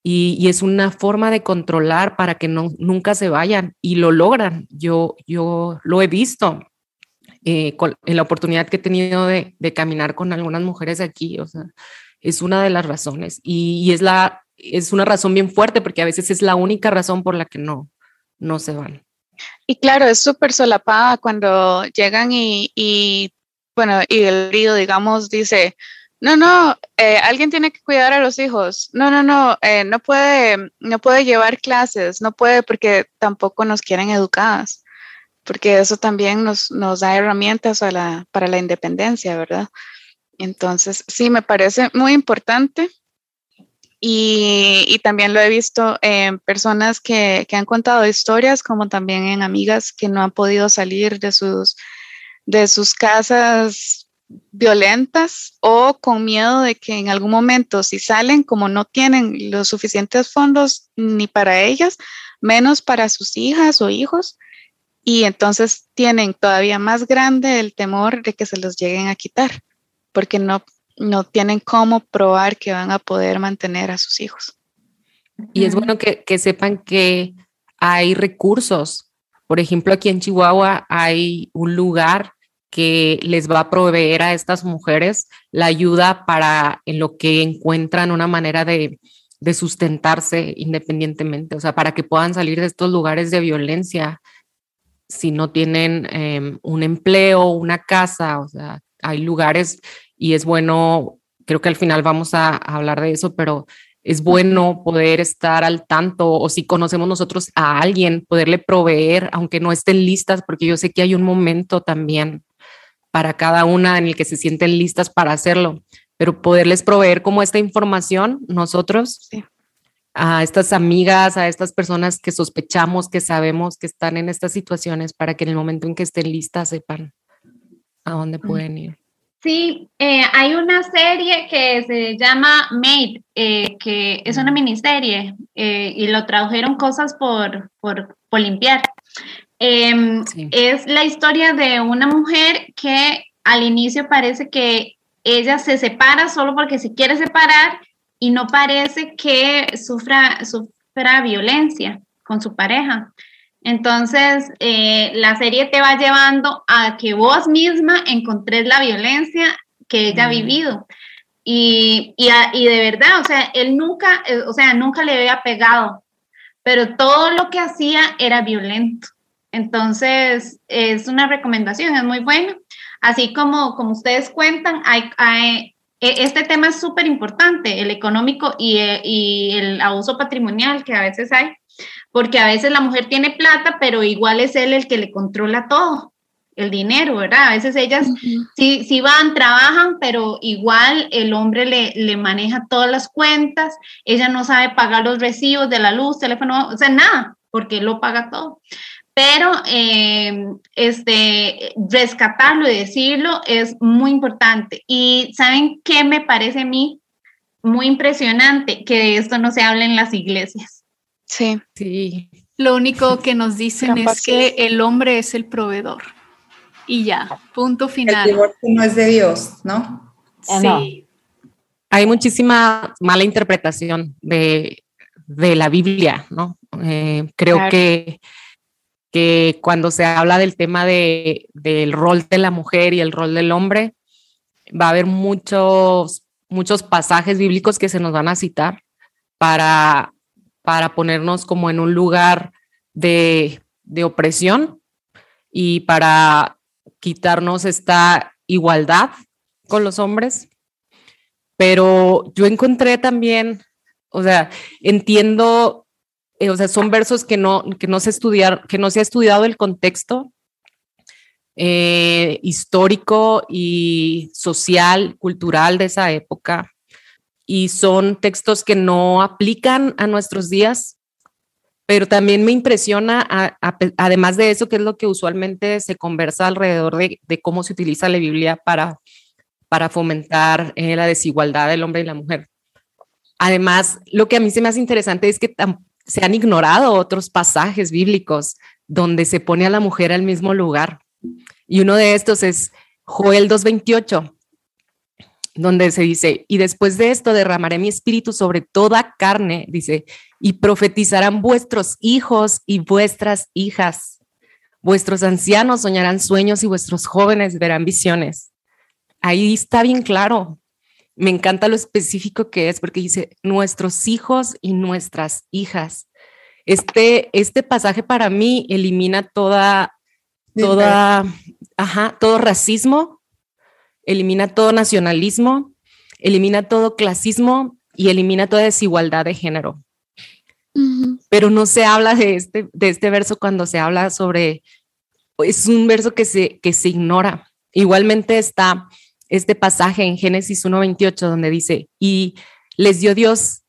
y, es una forma de controlar para que no, nunca se vayan y lo logran. Yo, yo lo he visto eh, en la oportunidad que he tenido de, caminar con algunas mujeres aquí, o sea, es una de las razones y, es, la, es una razón bien fuerte porque a veces es la única razón por la que no, no se van. Y claro, es súper solapada cuando llegan y, bueno, y el río, digamos, dice, no, no, eh, alguien tiene que cuidar a los hijos. No, no, no, eh, no puede, no puede llevar clases, no puede porque tampoco nos quieren educadas, porque eso también nos, nos da herramientas para la independencia, ¿verdad? Entonces, sí, me parece muy importante. Y, y también lo he visto en personas que, que han contado historias, como también en amigas que no han podido salir de sus, de sus casas violentas o con miedo de que en algún momento si salen como no tienen los suficientes fondos ni para ellas, menos para sus hijas o hijos, y entonces tienen todavía más grande el temor de que se los lleguen a quitar, porque no, no tienen cómo probar que van a poder mantener a sus hijos. Y es bueno que, que sepan que hay recursos. Por ejemplo, aquí en Chihuahua hay un lugar que les va a proveer a estas mujeres la ayuda para en lo que encuentran una manera de, sustentarse independientemente, o sea, para que puedan salir de estos lugares de violencia si no tienen em, un empleo, una casa, o sea, hay lugares y es bueno, creo que al final vamos a, a hablar de eso, pero es bueno poder estar al tanto o si conocemos nosotros a alguien, poderle proveer, aunque no estén listas, porque yo sé que hay un momento también para cada una en el que se sienten listas para hacerlo, pero poderles proveer como esta información nosotros a estas amigas, a estas personas que sospechamos, que sabemos que están en estas situaciones para que en el momento en que estén listas sepan a dónde pueden ir. Sí, eh, hay una serie que se llama Made, eh, que es una miniserie eh, y lo tradujeron cosas por, por, por limpiar. Em, es la historia de una mujer que al inicio parece que ella se separa solo porque se quiere separar y no parece que sufra, sufra violencia con su pareja. Entonces, eh, la serie te va llevando a que vos misma encontres la violencia que ella ha vivido. Y, y, de verdad, o sea, él nunca, eh, o sea, nunca le había pegado, pero todo lo que hacía era violento. Entonces, es una recomendación, es muy buena. Así como, como ustedes cuentan, hay, e, este tema es súper importante, el económico y, e, y, el abuso patrimonial que a veces hay, porque a veces la mujer tiene plata, pero igual es él el que le controla todo, el dinero, ¿verdad? A veces ellas sí, sí van, trabajan, pero igual el hombre le, le maneja todas las cuentas, ella no sabe pagar los recibos de la luz, teléfono, o sea, nada, porque él lo paga todo pero eh, este, rescatarlo y decirlo es muy importante. Y ¿saben qué me parece a mí muy impresionante? Que esto no se habla en las iglesias. Sí. Sí. Lo único que nos dicen es que el hombre es el proveedor. Y ya, punto final. El divorcio no es de Dios, ¿no? Sí. Hay muchísima mala interpretación de, la Biblia, ¿no? Eh, creo que, que cuando se habla del tema de, del rol de la mujer y el rol del hombre, va a haber muchos, muchos pasajes bíblicos que se nos van a citar para, para ponernos como en un lugar de, de opresión y para quitarnos esta igualdad con los hombres. Pero yo encontré también, o sea, entiendo, eh, o sea, son versos que no, que no se estudiar, que no se ha estudiado el contexto eh, histórico y social, cultural de esa época. Y son textos que no aplican a nuestros días, pero también me impresiona, además de eso, que es lo que usualmente se conversa alrededor de, cómo se utiliza la Biblia para, para fomentar eh, la desigualdad del hombre y la mujer. Además, lo que a mí se me hace interesante es que se han ignorado otros pasajes bíblicos donde se pone a la mujer al mismo lugar. Y uno de estos es Joel 2.28, donde se dice, y después de esto derramaré mi espíritu sobre toda carne, dice, y profetizarán vuestros hijos y vuestras hijas. Vuestros ancianos soñarán sueños y vuestros jóvenes verán visiones. Ahí está bien claro. Me encanta lo específico que es porque dice nuestros hijos y nuestras hijas. Este, este pasaje para mí elimina toda, toda, ajá, todo racismo, elimina todo nacionalismo, elimina todo clasismo y elimina toda desigualdad de género. Pero no se habla de este, de este verso cuando se habla sobre, es un verso que se, que se ignora. Igualmente está este pasaje en Génesis 1.28 donde dice, y les dio Dios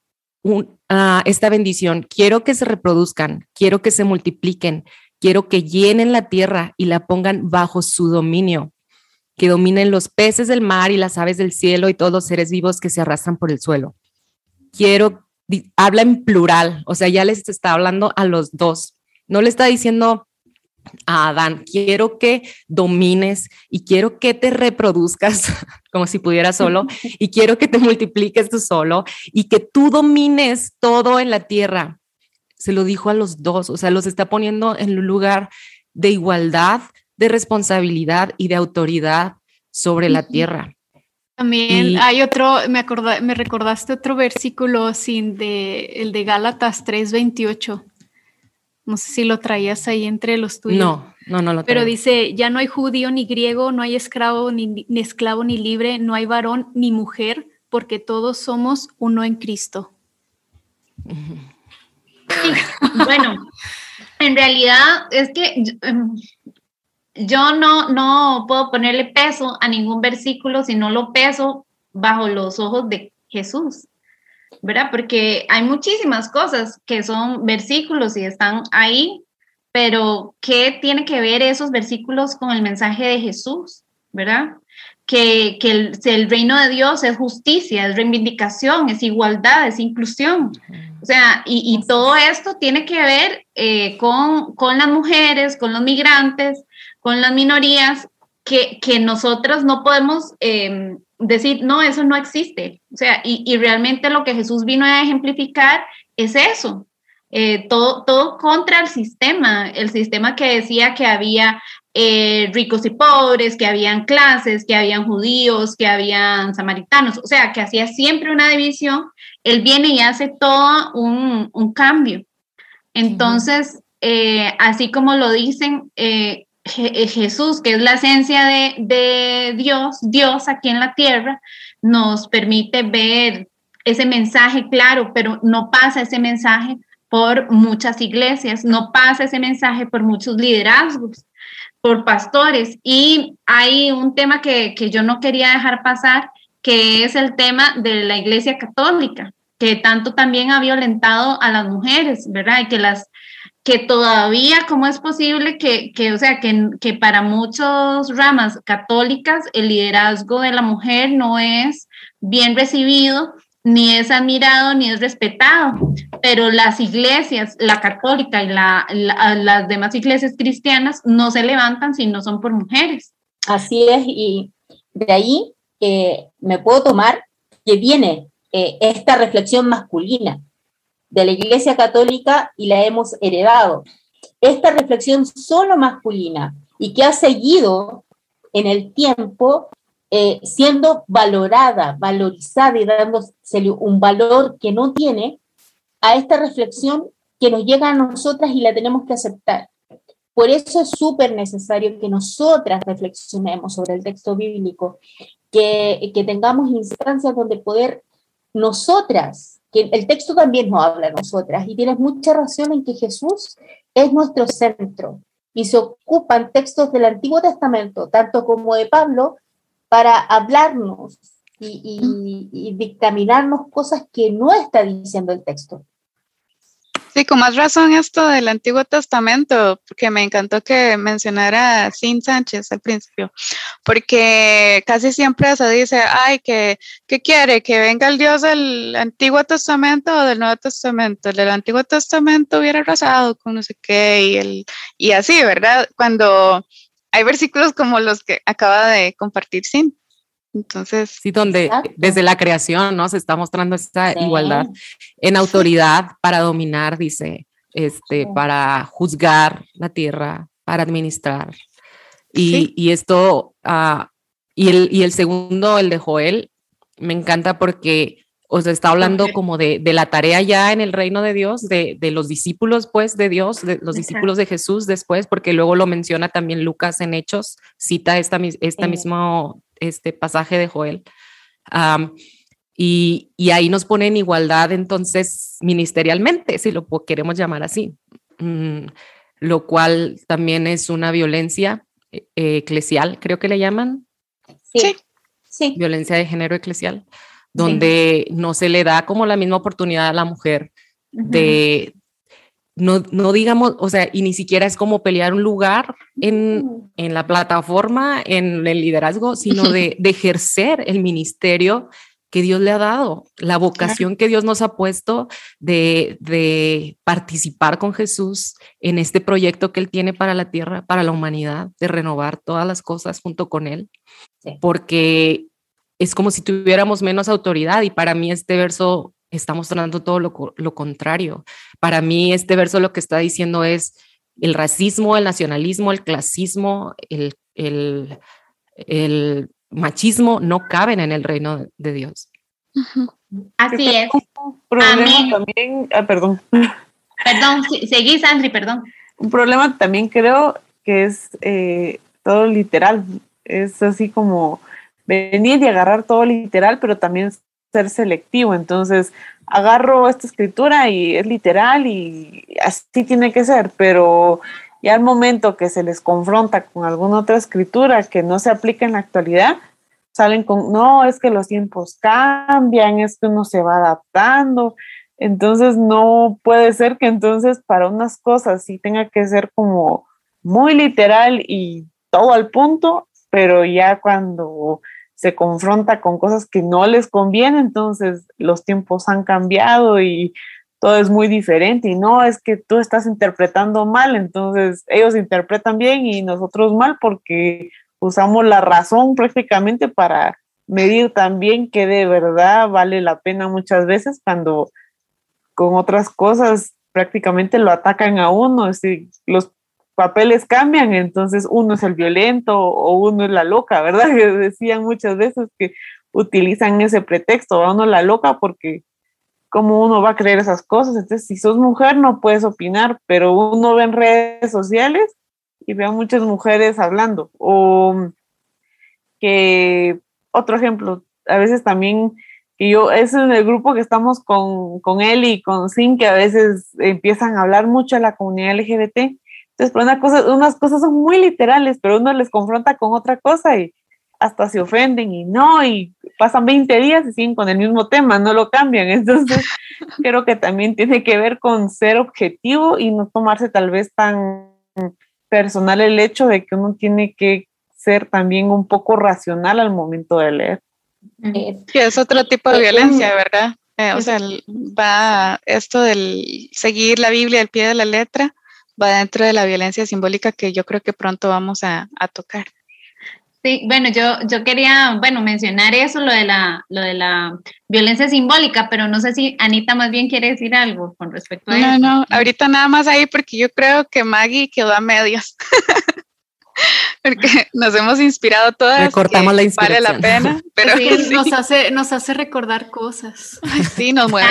ah, esta bendición, quiero que se reproduzcan, quiero que se multipliquen, quiero que llenen la tierra y la pongan bajo su dominio, que dominen los peces del mar y las aves del cielo y todos los seres vivos que se arrastran por el suelo. Quiero habla en plural, o sea, ya les está hablando a los dos. No le está diciendo a Adán, quiero que domines y quiero que te reproduzcas como si pudieras solo y quiero que te multipliques tú solo y que tú domines todo en la tierra. Se lo dijo a los dos, o sea, los está poniendo en un lugar de igualdad, de responsabilidad y de autoridad sobre la tierra. También hay otro, me, me recordaste otro versículo sin de, el de Gálatas 3:28. No sé si lo traías ahí entre los tuyos. No, no, no lo Pero dice, ya no hay judío ni griego, no hay esclavo ni, ni esclavo ni libre, no hay varón ni mujer, porque todos somos uno en Cristo. bueno, en realidad es que em, yo no, no puedo ponerle peso a ningún versículo si no lo peso bajo los ojos de Jesús, ¿verdad? Porque hay muchísimas cosas que son versículos y están ahí, pero ¿qué tiene que ver esos versículos con el mensaje de Jesús, ¿verdad? Que, que el, reino de Dios es justicia, es reivindicación, es igualdad, es inclusión. O sea, y, todo esto tiene que ver eh, con, con las mujeres, con los migrantes, con las minorías que, que nosotros no podemos em, decir, no, eso no existe. O sea, y, y, realmente lo que Jesús vino a ejemplificar es eso. Eh, todo, todo contra el sistema, el sistema que decía que había eh, ricos y pobres, que habían clases, que habían judíos, que habían samaritanos, o sea, que hacía siempre una división, él viene y hace todo un, un cambio. Entonces, eh, así como lo dicen, eh, Jesús, que es la esencia de, Dios, Dios aquí en la tierra, nos permite ver ese mensaje claro, pero no pasa ese mensaje por muchas iglesias, no pasa ese mensaje por muchos liderazgos, por pastores. Y hay un tema que, que yo no quería dejar pasar, que es el tema de la iglesia católica, que tanto también ha violentado a las mujeres, ¿verdad? Y que las que todavía, ¿cómo es posible que, que o sea, que, que, para muchas ramas católicas el liderazgo de la mujer no es bien recibido ni es admirado, ni es respetado. Pero las iglesias, la católica y las demás iglesias cristianas no se levantan si no son por mujeres. Así es, y de ahí me puedo tomar que viene eh, esta reflexión masculina de la Iglesia Católica y la hemos heredado. Esta reflexión solo masculina y que ha seguido en el tiempo eh, siendo valorada, valorizada y dándose un valor que no tiene a esta reflexión que nos llega a nosotras y la tenemos que aceptar. Por eso es súper necesario que nosotras reflexionemos sobre el texto bíblico, que, que tengamos instancias donde poder nosotras, que el texto también nos habla a nosotras, y tienes mucha razón en que Jesús es nuestro centro, y se ocupan textos del Antiguo Testamento, tanto como de Pablo, para hablarnos y, dictaminarnos cosas que no está diciendo el texto. Sí, con más razón esto del Antiguo Testamento, porque me encantó que mencionara a Sin Sánchez al principio, porque casi siempre se dice, ay, que ¿qué quiere? ¿Que venga el Dios del Antiguo Testamento o del Nuevo Testamento? El del Antiguo Testamento hubiera arrasado con no sé qué y, el, y así, ¿verdad? Cuando hay versículos como los que acaba de compartir Sin. Entonces. Sí, donde desde la creación, ¿no? Se está mostrando esta igualdad en autoridad para dominar, dice, este, para juzgar la tierra, para administrar. Y, y esto, uh, y, el, y el segundo, el de Joel, me encanta porque o sea, está hablando como de, de, la tarea ya en el reino de Dios, de, de los discípulos, pues, de Dios, de los discípulos de Jesús después, porque luego lo menciona también Lucas en Hechos, cita esta, esta mismo este pasaje de Joel. y, y, ahí nos pone en igualdad entonces ministerialmente, si lo queremos llamar así, mm, lo cual también es una violencia eh, eclesial, creo que le llaman. Sí. sí. Violencia de género eclesial donde no se le da como la misma oportunidad a la mujer de, no, no, digamos, o sea, y ni siquiera es como pelear un lugar en, en la plataforma, en el liderazgo, sino de, de, ejercer el ministerio que Dios le ha dado, la vocación que Dios nos ha puesto de, de, participar con Jesús en este proyecto que Él tiene para la tierra, para la humanidad, de renovar todas las cosas junto con Él, porque es como si tuviéramos menos autoridad y para mí este verso está mostrando todo lo, contrario. Para mí este verso lo que está diciendo es el racismo, el nacionalismo, el clasismo, el, el, machismo no caben en el reino de Dios. Así es. Un problema también, ah, perdón. Perdón, seguís, Andri, perdón. Un problema también creo que es eh, todo literal. Es así como venir y agarrar todo literal, pero también ser selectivo. Entonces, agarro esta escritura y es literal y así tiene que ser, pero ya al momento que se les confronta con alguna otra escritura que no se aplica en la actualidad, salen con, no, es que los tiempos cambian, es que uno se va adaptando. Entonces, no puede ser que entonces para unas cosas sí tenga que ser como muy literal y todo al punto, pero ya cuando se confronta con cosas que no les conviene, entonces los tiempos han cambiado y todo es muy diferente y no es que tú estás interpretando mal, entonces ellos interpretan bien y nosotros mal porque usamos la razón prácticamente para medir también que de verdad vale la pena muchas veces cuando con otras cosas prácticamente lo atacan a uno, es decir, los papeles cambian, entonces uno es el violento o uno es la loca, ¿verdad? Que decían muchas veces que utilizan ese pretexto, a uno la loca porque cómo uno va a creer esas cosas. Entonces, si sos mujer no puedes opinar, pero uno ve en redes sociales y ve a muchas mujeres hablando. O que, otro ejemplo, a veces también, que yo, es en el grupo que estamos con, con él y con Sin, que a veces empiezan a hablar mucho de la comunidad LGBT entonces, pero una cosa, unas cosas son muy literales, pero uno les confronta con otra cosa y hasta se ofenden y no, y pasan 20 días y siguen con el mismo tema, no lo cambian. Entonces, creo que también tiene que ver con ser objetivo y no tomarse tal vez tan personal el hecho de que uno tiene que ser también un poco racional al momento de leer. Que es otro tipo de violencia, ¿verdad? Eh, o sea, va esto del seguir la Biblia al pie de la letra, va dentro de la violencia simbólica que yo creo que pronto vamos a, tocar. Sí, bueno, yo, yo quería, bueno, mencionar eso, lo de, la, lo de la violencia simbólica, pero no sé si Anita más bien quiere decir algo con respecto a eso. No, no, ahorita nada más ahí porque yo creo que Maggie quedó a medios. porque nos hemos inspirado todas. Recortamos la inspiración. Vale la pena, pero Nos, hace, nos hace recordar cosas. sí, nos mueve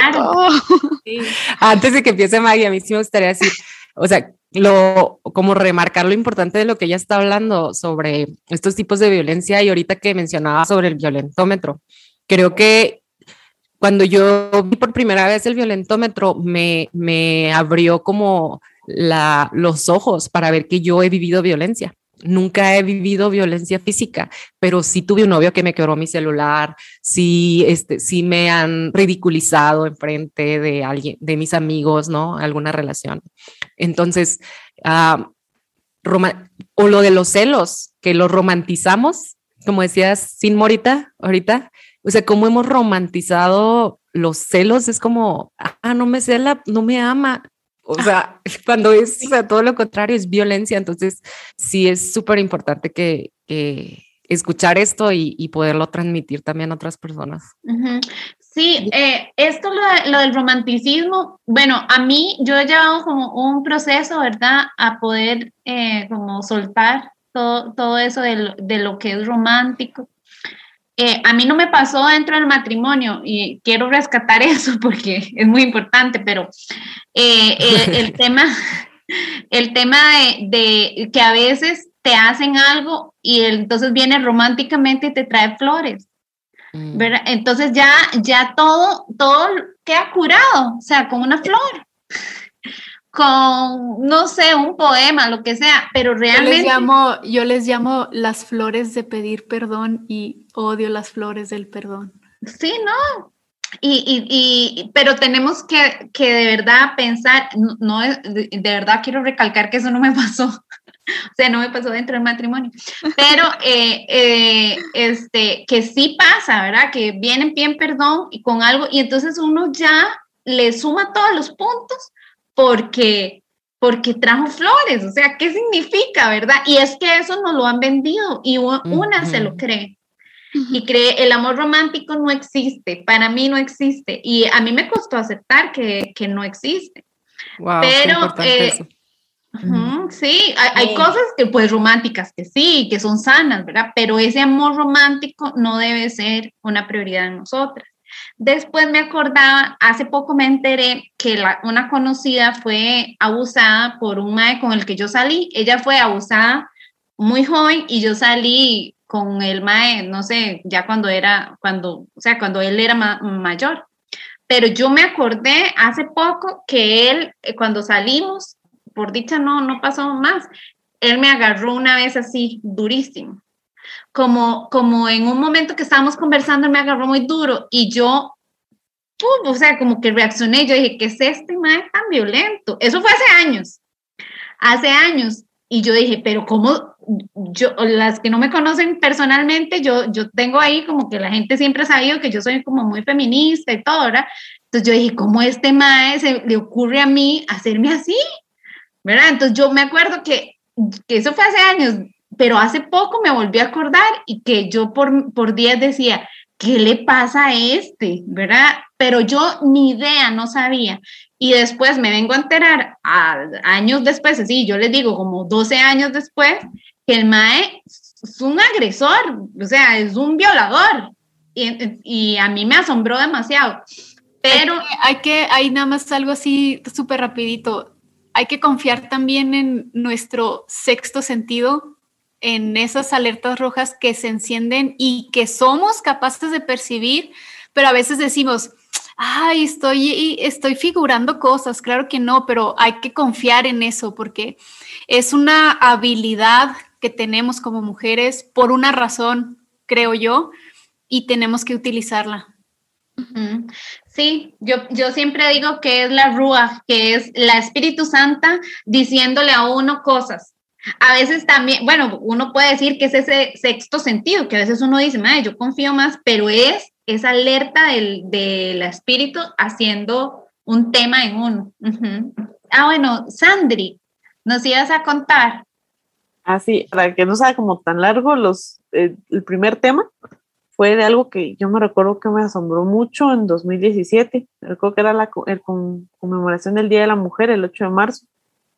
Antes de que empiece Maggie, a mí sí me gustaría decir, o sea, como remarcar lo importante de lo que ella está hablando sobre estos tipos de violencia y ahorita que mencionaba sobre el violentómetro. Creo que cuando yo vi por primera vez el violentómetro, me, me abrió como la, los ojos para ver que yo he vivido violencia nunca he vivido violencia física, pero sí tuve un novio que me quebró mi celular, sí, este, sí me han ridiculizado en frente de alguien, de mis amigos, ¿no? Alguna relación. Entonces, ah, o lo de los celos, que los romantizamos, como decías, sin Morita, ahorita, o sea, cómo hemos romantizado los celos, es como, ah, no me cela, no me ama, o sea, cuando es todo lo contrario, es violencia. Entonces, sí es súper importante que, escuchar esto y, poderlo transmitir también a otras personas. Sí, eh, esto lo, del romanticismo, bueno, a mí yo he llevado como un proceso, ¿verdad? A poder eh, como soltar todo, todo eso de de lo que es romántico. Eh, a mí no me pasó dentro del matrimonio y quiero rescatar eso porque es muy importante, pero eh, el, tema, el tema de, que a veces te hacen algo y entonces viene románticamente y te trae flores. Mm. Entonces ya, ya todo, todo queda curado, o sea, con una flor con, no sé, un poema, lo que sea, pero realmente... Yo les llamo, yo les llamo las flores de pedir perdón y odio las flores del perdón. Sí, no. Y, y, y pero tenemos que, que, de verdad pensar, no, de, de, verdad quiero recalcar que eso no me pasó, o sea, no me pasó dentro del matrimonio, pero eh, eh, este, que sí pasa, ¿verdad? Que vienen bien perdón y con algo, y entonces uno ya le suma todos los puntos porque, porque trajo flores, o sea, ¿qué significa, verdad? Y es que eso nos lo han vendido y una se lo cree. Y cree, el amor romántico no existe, para mí no existe. Y a mí me costó aceptar que, que no existe. Pero, eh, sí, hay, hay, cosas que pues románticas que sí, que son sanas, ¿verdad? Pero ese amor romántico no debe ser una prioridad en nosotras. Después me acordaba, hace poco me enteré que una conocida fue abusada por un mae con el que yo salí. Ella fue abusada muy joven y yo salí con el mae, no sé, ya cuando era, cuando, o sea, cuando él era mayor. Pero yo me acordé hace poco que él, eh, cuando salimos, por dicha no, no pasó más, él me agarró una vez así, durísimo como, como en un momento que estábamos conversando me agarró muy duro y yo, o sea, como que reaccioné, yo dije, ¿qué es este man tan violento? Eso fue hace años, hace años. Y yo dije, pero ¿cómo? Yo, las que no me conocen personalmente, yo, yo tengo ahí como que la gente siempre ha sabido que yo soy como muy feminista y todo, ¿verdad? Entonces yo dije, ¿cómo este mae se le ocurre a mí hacerme así? ¿Verdad? Entonces yo me acuerdo que, que eso fue hace años, pero hace poco me volví a acordar y que yo por, por días decía, ¿qué le pasa a este? ¿Verdad? Pero yo ni idea, no sabía. Y después me vengo a enterar, años después, así, yo les digo, como 12 años después, que el MAE es un agresor, o sea, es un violador. Y, y a mí me asombró demasiado. Pero hay que, hay nada más algo así súper rapidito. Hay que confiar también en nuestro sexto sentido, en esas alertas rojas que se encienden y que somos capaces de percibir, pero a veces decimos, ay, estoy, estoy figurando cosas, claro que no, pero hay que confiar en eso porque es una habilidad que tenemos como mujeres por una razón, creo yo, y tenemos que utilizarla. Sí, yo, yo siempre digo que es la Rúa, que es la Espíritu Santa diciéndole a uno cosas. A veces también, bueno, uno puede decir que es ese sexto sentido, que a veces uno dice, madre, yo confío más, pero es esa alerta del, del espíritu haciendo un tema en uno. Ah, bueno, Sandri, nos ibas a contar. Ah, sí, para que no sea como tan largo, los, eh, el primer tema fue de algo que yo me recuerdo que me asombró mucho en 2017. Recuerdo que era la conmemoración del Día de la Mujer, el 8 de marzo.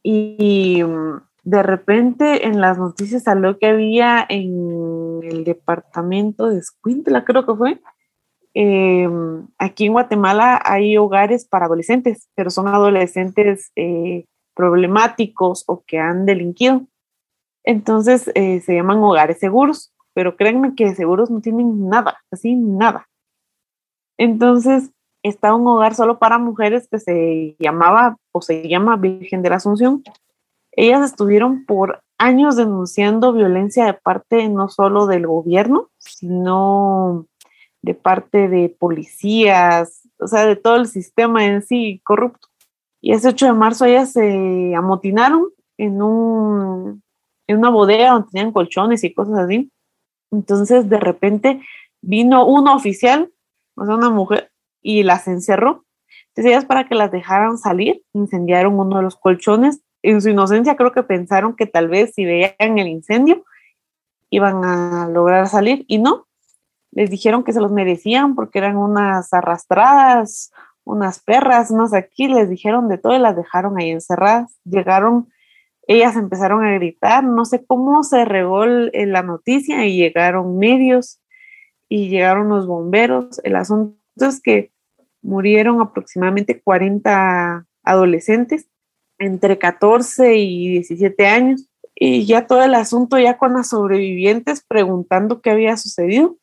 Y, mm, de repente en las noticias salió que había en el departamento de Escuintla, creo que fue, em, aquí en Guatemala hay hogares para adolescentes, pero son adolescentes eh, problemáticos o que han delinquido. Entonces eh, se llaman hogares seguros, pero créanme que seguros no tienen nada, así nada. Entonces está un hogar solo para mujeres que se llamaba o se llama Virgen de la Asunción. Ellas estuvieron por años denunciando violencia de parte no solo del gobierno, sino de parte de policías, o sea, de todo el sistema en sí corrupto. Y ese 8 de marzo ellas se amotinaron en, un, en una bodega donde tenían colchones y cosas así. Entonces, de repente, vino una oficial, o sea, una mujer, y las encerró. Entonces, ellas para que las dejaran salir, incendiaron uno de los colchones. En su inocencia, creo que pensaron que tal vez si veían el incendio, iban a lograr salir, y no. Les dijeron que se los merecían porque eran unas arrastradas, unas perras, unas aquí, les dijeron de todo y las dejaron ahí encerradas. Llegaron, ellas empezaron a gritar, no sé cómo se regó la noticia y llegaron medios y llegaron los bomberos. El asunto es que murieron aproximadamente 40 adolescentes entre 14 y 17 años. Y ya todo el asunto, ya con las sobrevivientes preguntando qué había sucedido,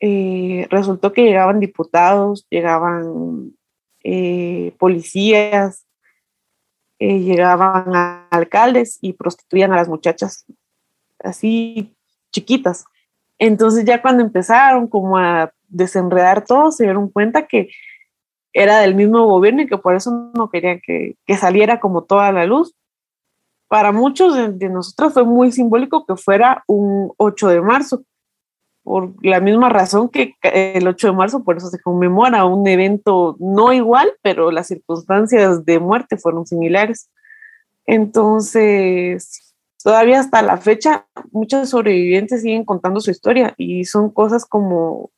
eh, resultó que llegaban diputados, llegaban eh, policías, eh, llegaban alcaldes y prostituían a las muchachas así chiquitas. Entonces ya cuando empezaron como a desenredar todo, se dieron cuenta que era del mismo gobierno y que por eso no querían que, saliera como toda la luz. Para muchos de, de nosotros fue muy simbólico que fuera un 8 de marzo, por la misma razón que el 8 de marzo, por eso se conmemora un evento no igual, pero las circunstancias de muerte fueron similares. Entonces, todavía hasta la fecha, muchos sobrevivientes siguen contando su historia y son cosas como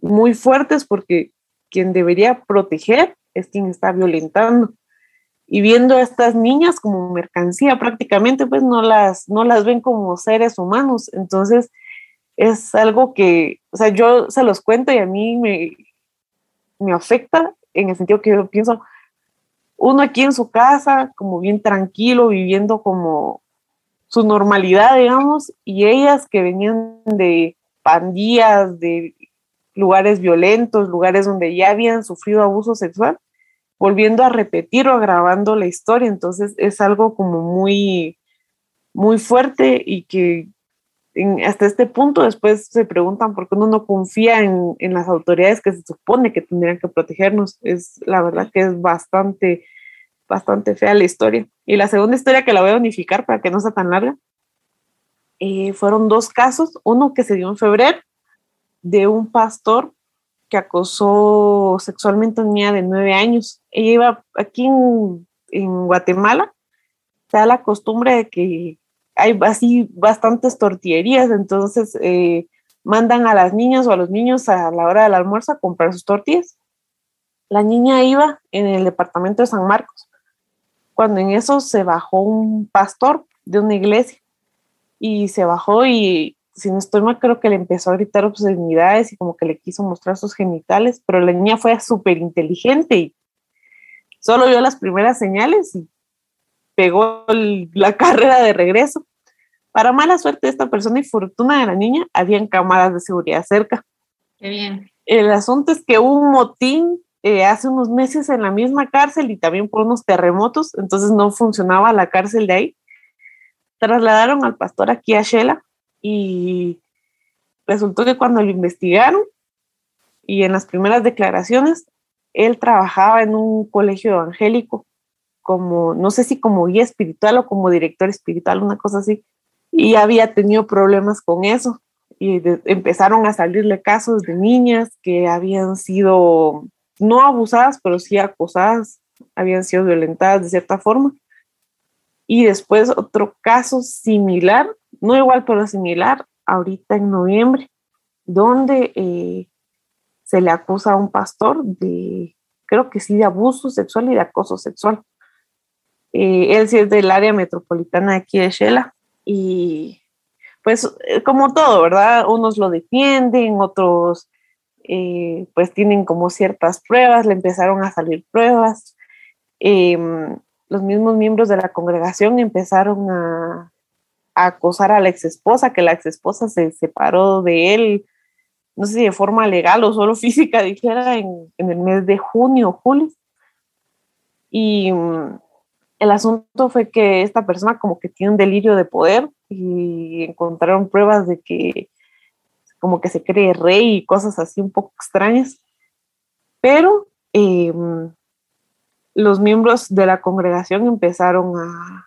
muy fuertes porque quien debería proteger es quien está violentando. Y viendo a estas niñas como mercancía prácticamente, pues no las, no las ven como seres humanos. Entonces, es algo que, o sea, yo se los cuento y a mí me, me afecta en el sentido que yo pienso, uno aquí en su casa, como bien tranquilo, viviendo como su normalidad, digamos, y ellas que venían de pandillas, de lugares violentos, lugares donde ya habían sufrido abuso sexual, volviendo a repetir o agravando la historia. Entonces es algo como muy, muy fuerte y que hasta este punto después se preguntan por qué uno no confía en, en, las autoridades que se supone que tendrían que protegernos. Es la verdad que es bastante, bastante fea la historia. Y la segunda historia que la voy a unificar para que no sea tan larga, eh, fueron dos casos, uno que se dio en febrero de un pastor que acosó sexualmente a una niña de nueve años. Ella iba aquí en, en Guatemala, da la costumbre de que hay así bastantes tortillerías, entonces eh, mandan a las niñas o a los niños a la hora del almuerzo a comprar sus tortillas. La niña iba en el departamento de San Marcos, cuando en eso se bajó un pastor de una iglesia y se bajó y si no estoy mal creo que le empezó a gritar obscenidades y como que le quiso mostrar sus genitales, pero la niña fue súper inteligente y solo vio las primeras señales y pegó la carrera de regreso. Para mala suerte de esta persona y fortuna de la niña, habían cámaras de seguridad cerca. Qué bien. El asunto es que hubo un motín eh, hace unos meses en la misma cárcel y también por unos terremotos, entonces no funcionaba la cárcel de ahí. Trasladaron al pastor aquí a Shela y resultó que cuando lo investigaron y en las primeras declaraciones, él trabajaba en un colegio evangélico como, no sé si como guía espiritual o como director espiritual, una cosa así, y había tenido problemas con eso. y empezaron a salirle casos de niñas que habían sido no abusadas, pero sí acosadas, habían sido violentadas de cierta forma. Y después otro caso similar, no igual, pero similar, ahorita en noviembre, donde eh, se le acusa a un pastor de, creo que sí, de abuso sexual y de acoso sexual. Eh, él sí es del área metropolitana aquí de Shela y pues eh, como todo, ¿verdad? Unos lo defienden, otros eh, pues tienen como ciertas pruebas, le empezaron a salir pruebas. Em, los mismos miembros de la congregación empezaron a, acosar a la ex esposa, que la ex esposa se separó de él, no sé si de forma legal o solo física, dijera, en, en el mes de junio o julio. Y mm, el asunto fue que esta persona como que tiene un delirio de poder y encontraron pruebas de que como que se cree rey y cosas así un poco extrañas. Pero em, los miembros de la congregación empezaron a,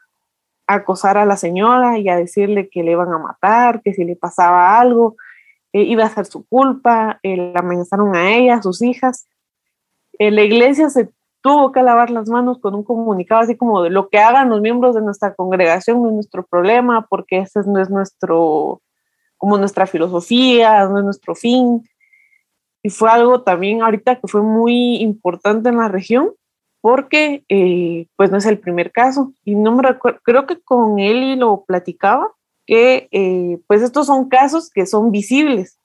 acosar a la señora y a decirle que le iban a matar, que si le pasaba algo, eh, iba a ser su culpa, eh, la amenazaron a ella, a sus hijas. Eh, la iglesia se tuvo que lavar las manos con un comunicado así como de lo que hagan los miembros de nuestra congregación no es nuestro problema, porque ese no es nuestro, como nuestra filosofía, no es nuestro fin. Y fue algo también ahorita que fue muy importante en la región, porque eh, pues no es el primer caso. Y no me recuerdo, creo que con él lo platicaba, que eh, pues estos son casos que son visibles,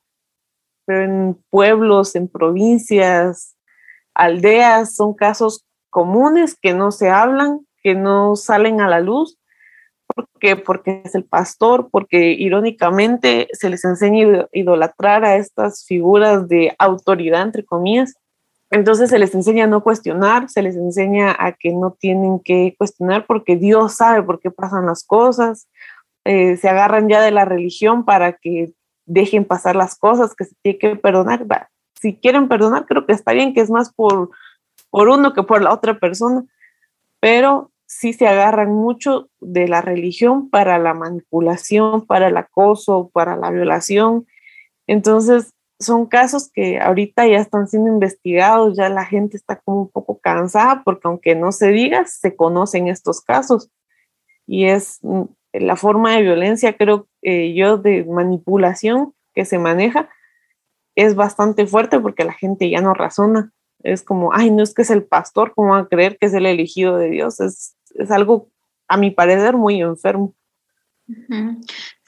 pero en pueblos, en provincias, aldeas, son casos comunes que no se hablan, que no salen a la luz, porque, porque es el pastor, porque irónicamente se les enseña a idolatrar a estas figuras de autoridad, entre comillas. Entonces se les enseña a no cuestionar, se les enseña a que no tienen que cuestionar porque Dios sabe por qué pasan las cosas. Eh, se agarran ya de la religión para que dejen pasar las cosas, que se tiene que perdonar si quieren perdonar, creo que está bien, que es más por, por uno que por la otra persona, pero sí se agarran mucho de la religión para la manipulación, para el acoso, para la violación. Entonces, son casos que ahorita ya están siendo investigados, ya la gente está como un poco cansada porque aunque no se diga, se conocen estos casos. Y es mm, la forma de violencia, creo eh, yo, de manipulación que se maneja, es bastante fuerte porque la gente ya no razona. Es como, ay, no es que es el pastor, ¿cómo va a creer que es el elegido de Dios? Es, es algo, a mi parecer, muy enfermo.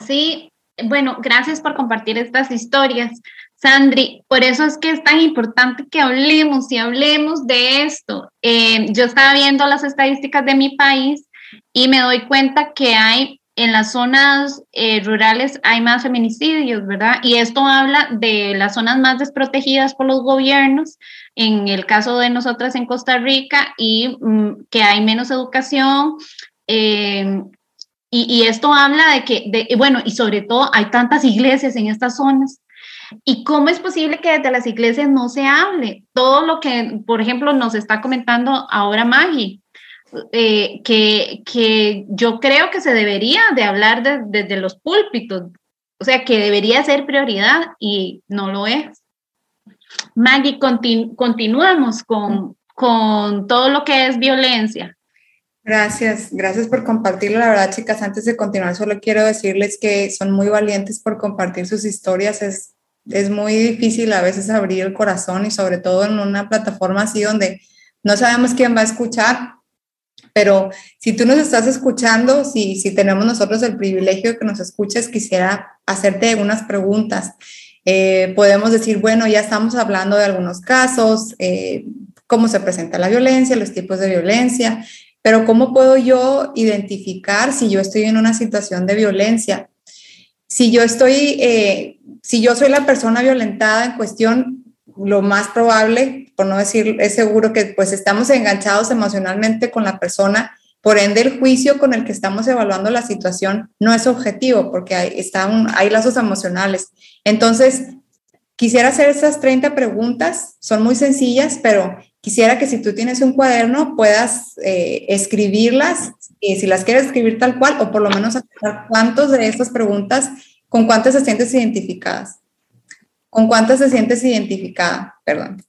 Sí, bueno, gracias por compartir estas historias. Sandri, por eso es que es tan importante que hablemos y hablemos de esto. Eh, yo estaba viendo las estadísticas de mi país y me doy cuenta que hay en las zonas eh, rurales hay más feminicidios, ¿verdad? Y esto habla de las zonas más desprotegidas por los gobiernos, en el caso de nosotras en Costa Rica, y mm, que hay menos educación. Em, y, esto habla de que, de, bueno, y sobre todo hay tantas iglesias en estas zonas. ¿Y cómo es posible que desde las iglesias no se hable? Todo lo que, por ejemplo, nos está comentando ahora Maggie, eh, que, que, yo creo que se debería de hablar desde los púlpitos, o sea, que debería ser prioridad y no lo es. Maggie, continuamos con, con todo lo que es violencia. Gracias, gracias por compartirlo. La verdad, chicas, antes de continuar, solo quiero decirles que son muy valientes por compartir sus historias. Es, es muy difícil a veces abrir el corazón y sobre todo en una plataforma así donde no sabemos quién va a escuchar pero si tú nos estás escuchando, si, si tenemos nosotros el privilegio de que nos escuches, quisiera hacerte unas preguntas. Eh, podemos decir, bueno, ya estamos hablando de algunos casos, eh, cómo se presenta la violencia, los tipos de violencia, pero ¿cómo puedo yo identificar si yo estoy en una situación de violencia? Si yo estoy, eh, si yo soy la persona violentada en cuestión, lo más probable, por no decir, es seguro que pues estamos enganchados emocionalmente con la persona, por ende el juicio con el que estamos evaluando la situación no es objetivo porque hay, hay lazos emocionales. Entonces, quisiera hacer esas 30 preguntas, son muy sencillas, pero quisiera que si tú tienes un cuaderno puedas eh, escribirlas, y si las quieres escribir tal cual, o por lo menos cuántos de estas preguntas ¿Con cuántas se sientes identificadas? ¿Con cuántas se sientes identificada? Perdón.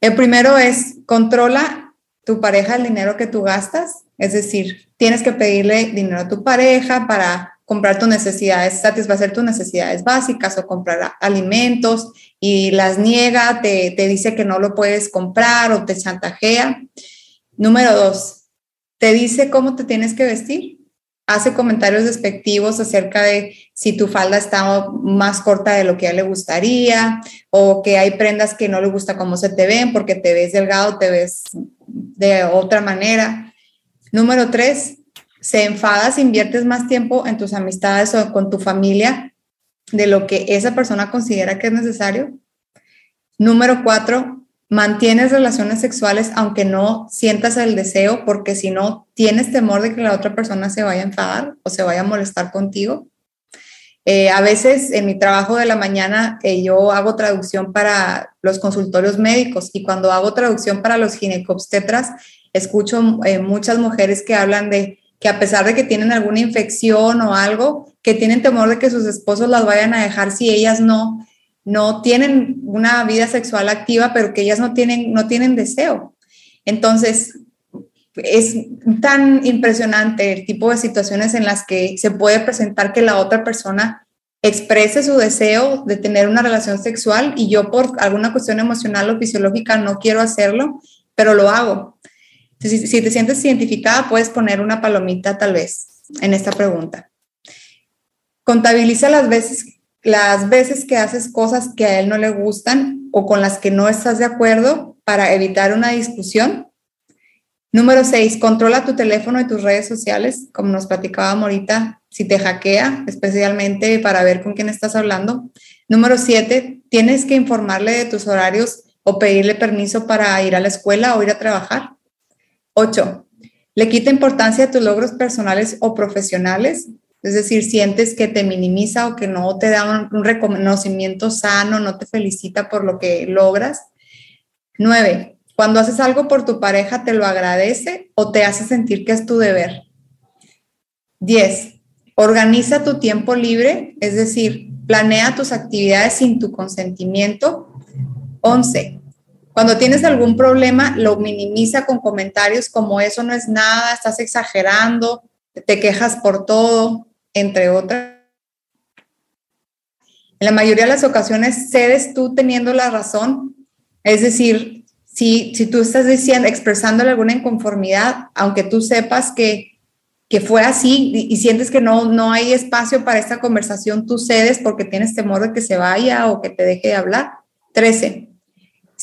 El primero es, controla tu pareja el dinero que tú gastas, es decir, tienes que pedirle dinero a tu pareja para comprar tus necesidades, satisfacer tus necesidades básicas o comprar alimentos y las niega, te, te dice que no lo puedes comprar o te chantajea. Número dos, te dice cómo te tienes que vestir. Hace comentarios despectivos acerca de si tu falda está más corta de lo que a él le gustaría o que hay prendas que no le gusta cómo se te ven porque te ves delgado, te ves de otra manera. Número tres, se enfada si inviertes más tiempo en tus amistades o con tu familia de lo que esa persona considera que es necesario. Número cuatro, mantienes relaciones sexuales aunque no sientas el deseo, porque si no, tienes temor de que la otra persona se vaya a enfadar o se vaya a molestar contigo. Eh, a veces en mi trabajo de la mañana eh, yo hago traducción para los consultorios médicos y cuando hago traducción para los ginecobstetras, escucho eh, muchas mujeres que hablan de que a pesar de que tienen alguna infección o algo, que tienen temor de que sus esposos las vayan a dejar si ellas no, no tienen una vida sexual activa, pero que ellas no tienen, no tienen deseo. Entonces, es tan impresionante el tipo de situaciones en las que se puede presentar que la otra persona exprese su deseo de tener una relación sexual y yo por alguna cuestión emocional o fisiológica no quiero hacerlo, pero lo hago. Si, te sientes identificada, puedes poner una palomita tal vez en esta pregunta. Contabiliza las veces, las veces que haces cosas que a él no le gustan o con las que no estás de acuerdo para evitar una discusión. Número seis, controla tu teléfono y tus redes sociales, como nos platicaba ahorita, si te hackea, especialmente para ver con quién estás hablando. Número siete, tienes que informarle de tus horarios o pedirle permiso para ir a la escuela o ir a trabajar. 8. Le quita importancia a tus logros personales o profesionales, es decir, sientes que te minimiza o que no te da un, reconocimiento sano, no te felicita por lo que logras. 9. Cuando haces algo por tu pareja, te lo agradece o te hace sentir que es tu deber. 10. Organiza tu tiempo libre, es decir, planea tus actividades sin tu consentimiento. 11. Cuando tienes algún problema, lo minimiza con comentarios como eso no es nada, estás exagerando, te quejas por todo, entre otras. En la mayoría de las ocasiones cedes tú teniendo la razón, es decir, si, si tú estás diciendo, expresándole alguna inconformidad, aunque tú sepas que, que fue así y, y, sientes que no, no hay espacio para esta conversación, tú cedes porque tienes temor de que se vaya o que te deje de hablar. 13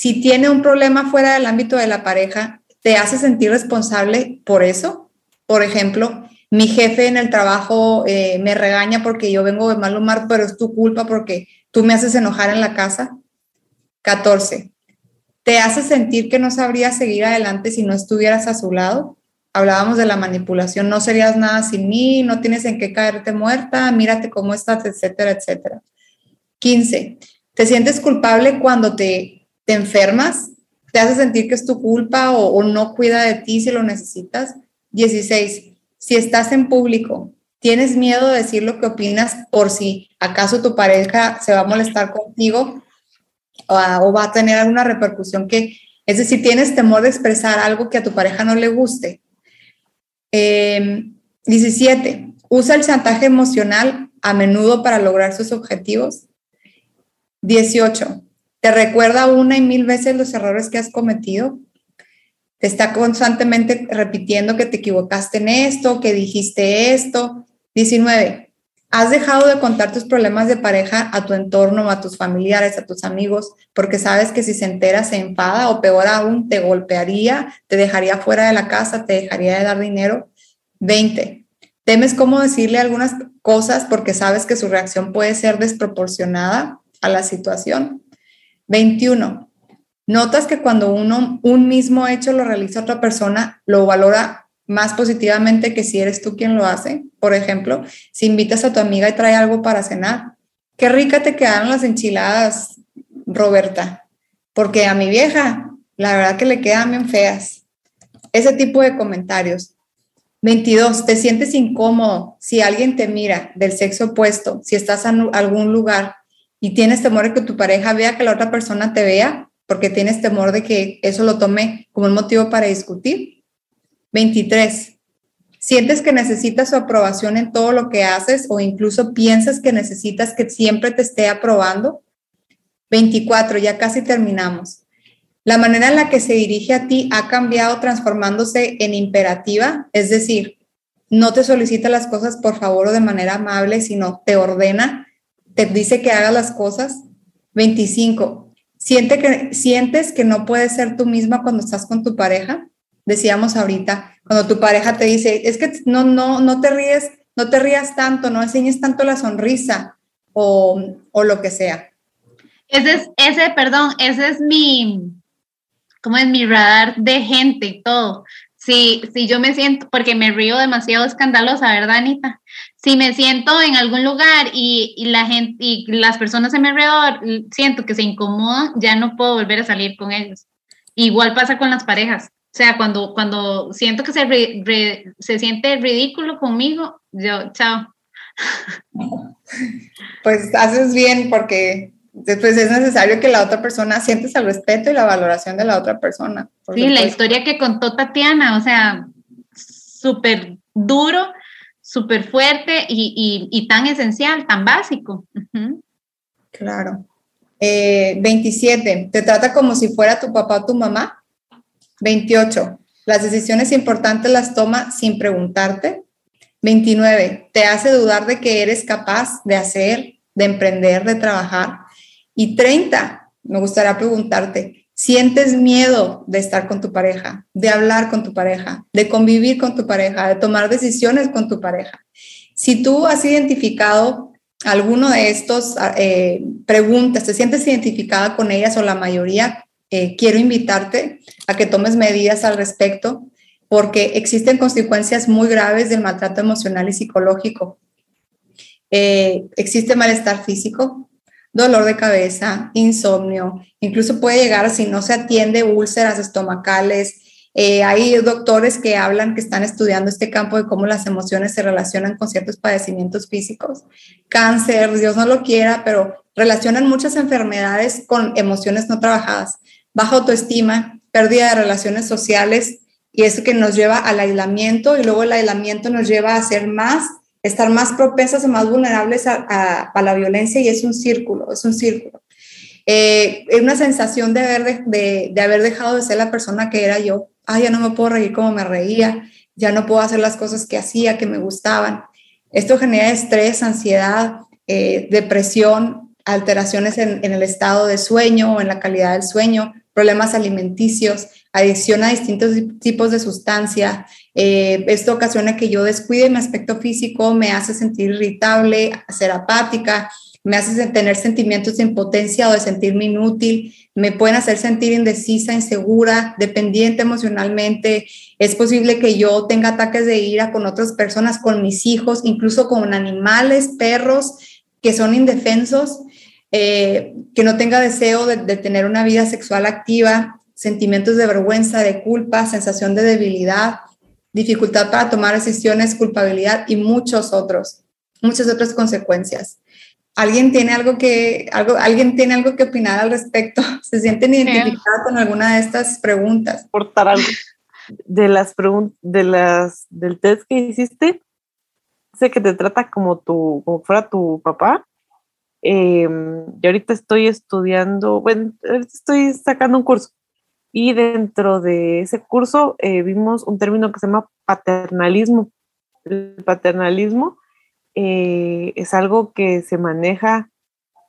si tiene un problema fuera del ámbito de la pareja, ¿te hace sentir responsable por eso? Por ejemplo, mi jefe en el trabajo eh, me regaña porque yo vengo de mal humor, pero es tu culpa porque tú me haces enojar en la casa. 14. ¿Te hace sentir que no sabrías seguir adelante si no estuvieras a su lado? Hablábamos de la manipulación, no serías nada sin mí, no tienes en qué caerte muerta, mírate cómo estás, etcétera, etcétera. 15. ¿Te sientes culpable cuando te te enfermas, te hace sentir que es tu culpa o, no cuida de ti si lo necesitas. 16. Si estás en público, tienes miedo de decir lo que opinas por si acaso tu pareja se va a molestar contigo o, va a tener alguna repercusión que, es decir, tienes temor de expresar algo que a tu pareja no le guste. 17. Em, usa el chantaje emocional a menudo para lograr sus objetivos. 18 te recuerda una y mil veces los errores que has cometido, te está constantemente repitiendo que te equivocaste en esto, que dijiste esto. 19. Has dejado de contar tus problemas de pareja a tu entorno, a tus familiares, a tus amigos, porque sabes que si se entera se enfada o peor aún, te golpearía, te dejaría fuera de la casa, te dejaría de dar dinero. 20. Temes cómo decirle algunas cosas porque sabes que su reacción puede ser desproporcionada a la situación. 21. Notas que cuando uno un mismo hecho lo realiza otra persona, lo valora más positivamente que si eres tú quien lo hace. Por ejemplo, si invitas a tu amiga y trae algo para cenar. Qué rica te quedaron las enchiladas, Roberta, porque a mi vieja, la verdad que le quedan bien feas. Ese tipo de comentarios. 22. Te sientes incómodo si alguien te mira del sexo opuesto, si estás en algún lugar y tienes temor de que tu pareja vea que la otra persona te vea, porque tienes temor de que eso lo tome como un motivo para discutir. 23. Sientes que necesitas su aprobación en todo lo que haces o incluso piensas que necesitas que siempre te esté aprobando. 24. Ya casi terminamos. La manera en la que se dirige a ti ha cambiado transformándose en imperativa, es decir, no te solicita las cosas por favor o de manera amable, sino te ordena, te dice que hagas las cosas. 25. Siente que, sientes que no puedes ser tú misma cuando estás con tu pareja. Decíamos ahorita, cuando tu pareja te dice, es que no, no, no te ríes, no te rías tanto, no enseñes tanto la sonrisa o, o lo que sea. Ese es, ese, perdón, ese es mi, como es mi radar de gente y todo. Si, si yo me siento, porque me río demasiado escandalosa, ¿verdad, Anita? Si me siento en algún lugar y, y, la gente y las personas a mi alrededor siento que se incomodan, ya no puedo volver a salir con ellos. Igual pasa con las parejas. O sea, cuando, cuando siento que se, re, se siente ridículo conmigo, yo, chao. Pues haces bien porque después es necesario que la otra persona sientes el respeto y la valoración de la otra persona. Sí, la historia que contó Tatiana, o sea, súper duro, súper fuerte y, y, tan esencial, tan básico. Claro. Eh, 27, te trata como si fuera tu papá o tu mamá. 28, las decisiones importantes las toma sin preguntarte. 29, te hace dudar de que eres capaz de hacer, de emprender, de trabajar. Y 30, me gustaría preguntarte, ¿sientes miedo de estar con tu pareja, de hablar con tu pareja, de convivir con tu pareja, de tomar decisiones con tu pareja? Si tú has identificado alguno de estos eh, preguntas, te sientes identificada con ellas o la mayoría, eh, quiero invitarte a que tomes medidas al respecto porque existen consecuencias muy graves del maltrato emocional y psicológico. Eh, existe malestar físico, dolor de cabeza, insomnio, incluso puede llegar, si no se atiende, úlceras estomacales. Eh, hay doctores que hablan que están estudiando este campo de cómo las emociones se relacionan con ciertos padecimientos físicos. Cáncer, Dios no lo quiera, pero relacionan muchas enfermedades con emociones no trabajadas. Baja autoestima, pérdida de relaciones sociales y eso que nos lleva al aislamiento y luego el aislamiento nos lleva a ser más estar más propensas o más vulnerables a, la violencia y es un círculo, es un círculo. Eh, es una sensación de haber, de, de, haber dejado de ser la persona que era yo. Ah, ya no me puedo reír como me reía, ya no puedo hacer las cosas que hacía, que me gustaban. Esto genera estrés, ansiedad, eh, depresión, alteraciones en el estado de sueño o en la calidad del sueño, problemas alimenticios, adicción a distintos tipos de sustancia. Eh, esto ocasiona que yo descuide mi aspecto físico, me hace sentir irritable, ser apática, me hace tener sentimientos de impotencia o de sentirme inútil, me pueden hacer sentir indecisa, insegura, dependiente emocionalmente. Es posible que yo tenga ataques de ira con otras personas, con mis hijos, incluso con animales, perros que son indefensos, eh, que no tenga deseo de, de tener una vida sexual activa, sentimientos de vergüenza, de culpa, sensación de debilidad, dificultad para tomar decisiones, culpabilidad y muchos otros, muchas otras consecuencias. ¿Alguien tiene algo que, algo, ¿alguien tiene algo que opinar al respecto? ¿Se sienten identificados con alguna de estas preguntas? Portar algo de las preguntas, de las, del test que hiciste, sé que te trata como tu, como fuera tu papá. Eh, y ahorita estoy estudiando, bueno, estoy sacando un curso y dentro de ese curso eh, vimos un término que se llama paternalismo. El paternalismo eh, es algo que se maneja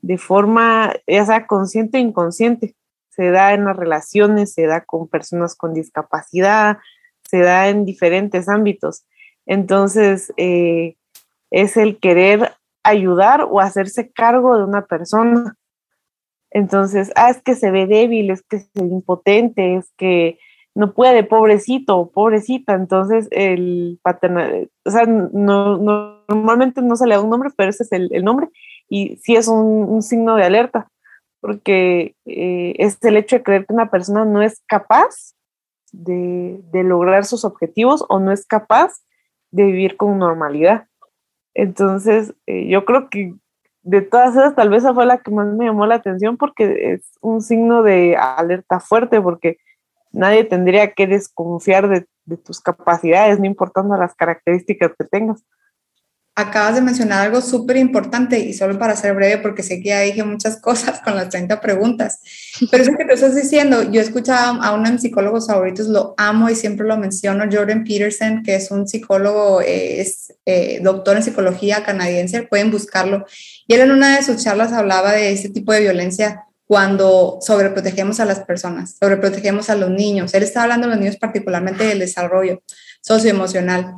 de forma, ya sea consciente o inconsciente. Se da en las relaciones, se da con personas con discapacidad, se da en diferentes ámbitos. Entonces, eh, es el querer ayudar o hacerse cargo de una persona entonces, ah, es que se ve débil, es que se ve impotente, es que no puede, pobrecito, pobrecita. Entonces, el paternal, o sea, no, no, normalmente no se le da un nombre, pero ese es el, el nombre y sí es un, un signo de alerta, porque eh, es el hecho de creer que una persona no es capaz de, de, lograr sus objetivos o no es capaz de vivir con normalidad. Entonces, eh, yo creo que de todas esas, tal vez esa fue la que más me llamó la atención porque es un signo de alerta fuerte, porque nadie tendría que desconfiar de, de tus capacidades, no importando las características que tengas acabas de mencionar algo súper importante y solo para ser breve, porque sé que ya dije muchas cosas con las 30 preguntas, pero eso que te estás diciendo, yo he escuchado a uno de mis psicólogos favoritos, lo amo y siempre lo menciono, Jordan Peterson, que es un psicólogo, eh, es eh, doctor en psicología canadiense, pueden buscarlo, y él en una de sus charlas hablaba de este tipo de violencia cuando sobreprotegemos a las personas, sobreprotegemos a los niños. Él está hablando de los niños particularmente del desarrollo socioemocional.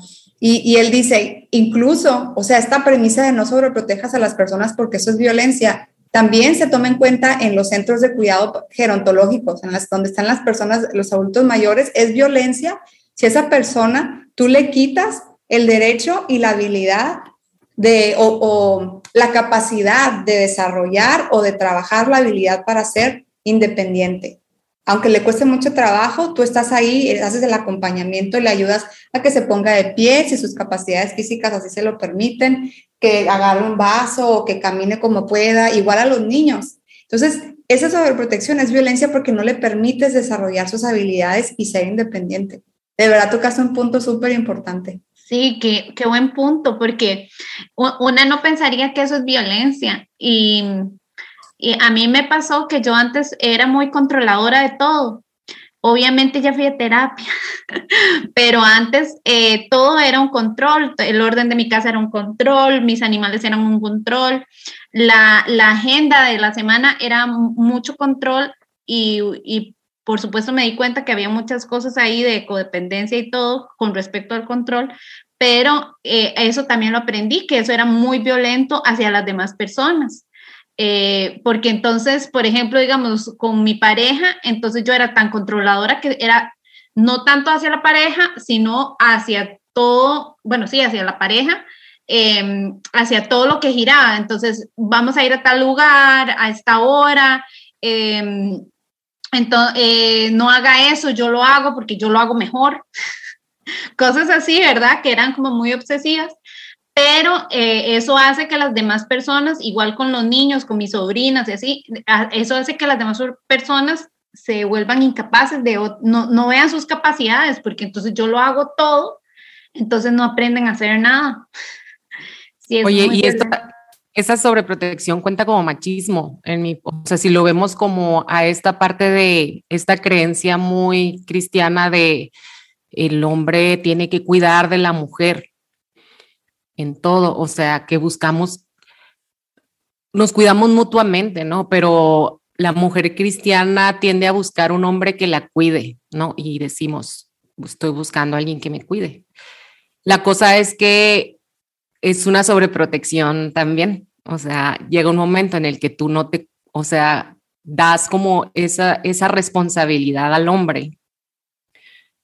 Y, él dice, incluso, o sea, esta premisa de no sobreprotejas a las personas porque eso es violencia, también se toma en cuenta en los centros de cuidado gerontológicos, en las donde están las personas, los adultos mayores, es violencia. Si esa persona tú le quitas el derecho y la habilidad de o, o la capacidad de desarrollar o de trabajar la habilidad para ser independiente aunque le cueste mucho trabajo, tú estás ahí, eh, haces el acompañamiento y le ayudas a que se ponga de pie si sus capacidades físicas así se lo permiten, que agarre un vaso o que camine como pueda, igual a los niños. Entonces, esa sobreprotección es violencia porque no le permites desarrollar sus habilidades y ser independiente. De verdad tocaste un punto súper importante. Sí, qué, qué buen punto, porque una no pensaría que eso es violencia y y a mí me pasó que yo antes era muy controladora de todo. Obviamente ya fui a terapia, pero antes eh, todo era un control, el orden de mi casa era un control, mis animales eran un control, la, agenda de la semana era mucho control y, y, por supuesto me di cuenta que había muchas cosas ahí de codependencia y todo con respecto al control, pero eh, eso también lo aprendí, que eso era muy violento hacia las demás personas. Eh, porque entonces, por ejemplo, digamos, con mi pareja, entonces yo era tan controladora que era no tanto hacia la pareja, sino hacia todo, bueno, sí, hacia la pareja, em, hacia todo lo que giraba. Entonces, vamos a ir a tal lugar, a esta hora. Em, entonces, eh, no haga eso, yo lo hago porque yo lo hago mejor. Cosas así, ¿verdad? Que eran como muy obsesivas pero eh, eso hace que las demás personas, igual con los niños, con mis sobrinas y así, eso hace que las demás personas se vuelvan incapaces de, no, no vean sus capacidades, porque entonces yo lo hago todo, entonces no aprenden a hacer nada. Oye, y esta, esa sobreprotección cuenta como machismo, en mi, o sea, si lo vemos como a esta parte de esta creencia muy cristiana de el hombre tiene que cuidar de la mujer, en todo, o sea, que buscamos, nos cuidamos mutuamente, ¿no? Pero la mujer cristiana tiende a buscar un hombre que la cuide, ¿no? Y decimos, estoy buscando alguien que me cuide. La cosa es que es una sobreprotección también, o sea, llega un momento en el que tú no te, o sea, das como esa, esa responsabilidad al hombre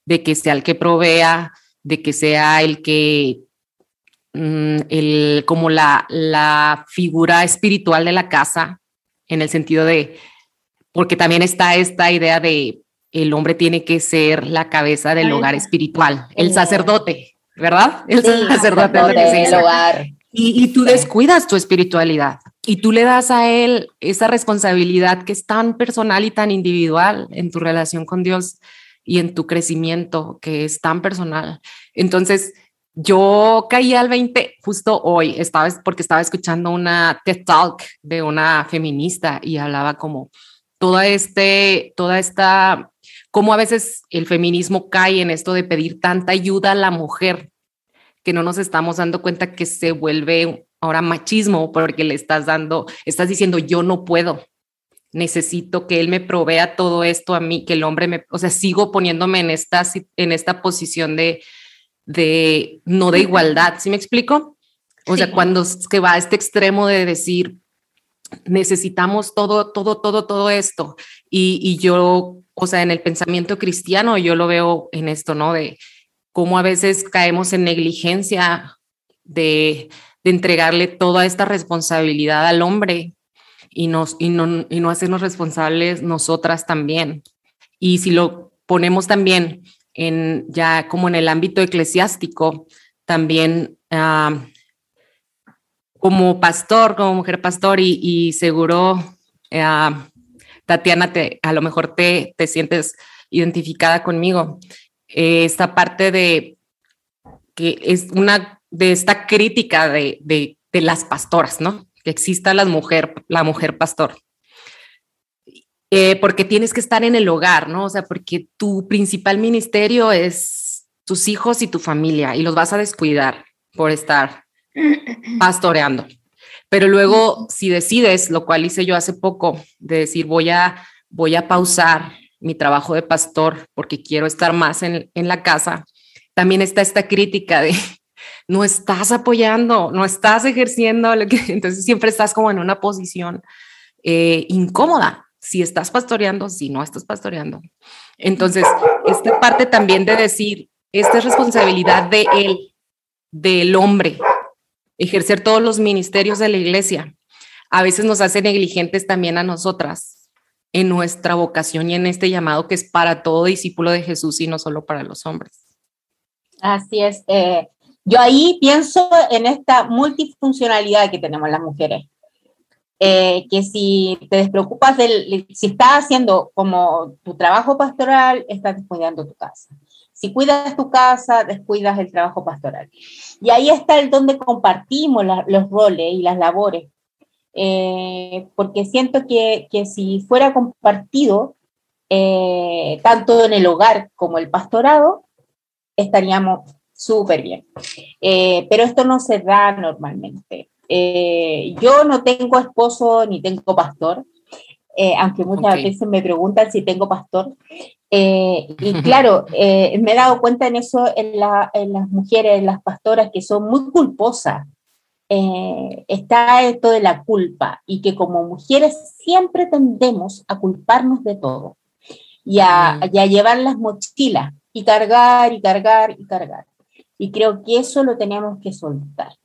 de que sea el que provea, de que sea el que el, como la, la figura espiritual de la casa, en el sentido de, porque también está esta idea de el hombre tiene que ser la cabeza del hogar espiritual, el sacerdote, ¿verdad? El sacerdote, del hogar. Y, y, tú descuidas tu espiritualidad y tú le das a él esa responsabilidad que es tan personal y tan individual en tu relación con Dios y en tu crecimiento que es tan personal. Entonces, yo caí al 20 justo hoy, estaba, porque estaba escuchando una TED Talk de una feminista y hablaba como toda, este, toda esta, cómo a veces el feminismo cae en esto de pedir tanta ayuda a la mujer, que no nos estamos dando cuenta que se vuelve ahora machismo porque le estás dando, estás diciendo yo no puedo, necesito que él me provea todo esto a mí, que el hombre me, o sea, sigo poniéndome en esta, en esta posición de de no de igualdad, ¿sí me explico? O sea, cuando que va a este extremo de decir, necesitamos todo, todo, todo, todo esto. Y, y, yo, o sea, en el pensamiento cristiano, yo lo veo en esto, ¿no? De cómo a veces caemos en negligencia de, de entregarle toda esta responsabilidad al hombre y, nos, y, no, y no hacernos responsables nosotras también. Y si lo ponemos también en ya como en el ámbito eclesiástico, también ah, como pastor, como mujer pastor y, seguro, ah, Tatiana, te, a lo mejor te, te sientes identificada conmigo. Eh, esta parte de que es una de esta crítica de, de, de las pastoras, ¿no? Que exista la mujer, la mujer pastor. Eh, porque tienes que estar en el hogar, ¿no? O sea, porque tu principal ministerio es tus hijos y tu familia y los vas a descuidar por estar pastoreando. Pero luego, si decides, lo cual hice yo hace poco, de decir, voy a, voy a pausar mi trabajo de pastor porque quiero estar más en, en la casa, también está esta crítica de, no estás apoyando, no estás ejerciendo, lo que, entonces siempre estás como en una posición eh, incómoda, si estás pastoreando, si no estás pastoreando. Entonces, esta parte también de decir, esta es responsabilidad de él, del hombre, ejercer todos los ministerios de la iglesia. A veces nos hace negligentes también a nosotras en nuestra vocación y en este llamado que es para todo discípulo de Jesús y no solo para los hombres. Así es. Eh, yo ahí pienso en esta multifuncionalidad que tenemos las mujeres. Eh, que si te despreocupas del, si estás haciendo como tu trabajo pastoral, estás descuidando tu casa. Si cuidas tu casa, descuidas el trabajo pastoral. Y ahí está el donde compartimos los roles y las labores. Eh, porque siento que, que, si fuera compartido, eh, tanto en el hogar como el pastorado, estaríamos súper bien. pero esto no se da normalmente. Eh, yo no tengo esposo ni tengo pastor, eh, aunque muchas veces me preguntan si tengo pastor. Eh, y claro, me he dado cuenta en eso en, en, las mujeres, en las pastoras, que son muy culposas. está esto de la culpa y que como mujeres siempre tendemos a culparnos de todo y a, y a llevar las mochilas y cargar y cargar y cargar. Y creo que eso lo tenemos que soltar.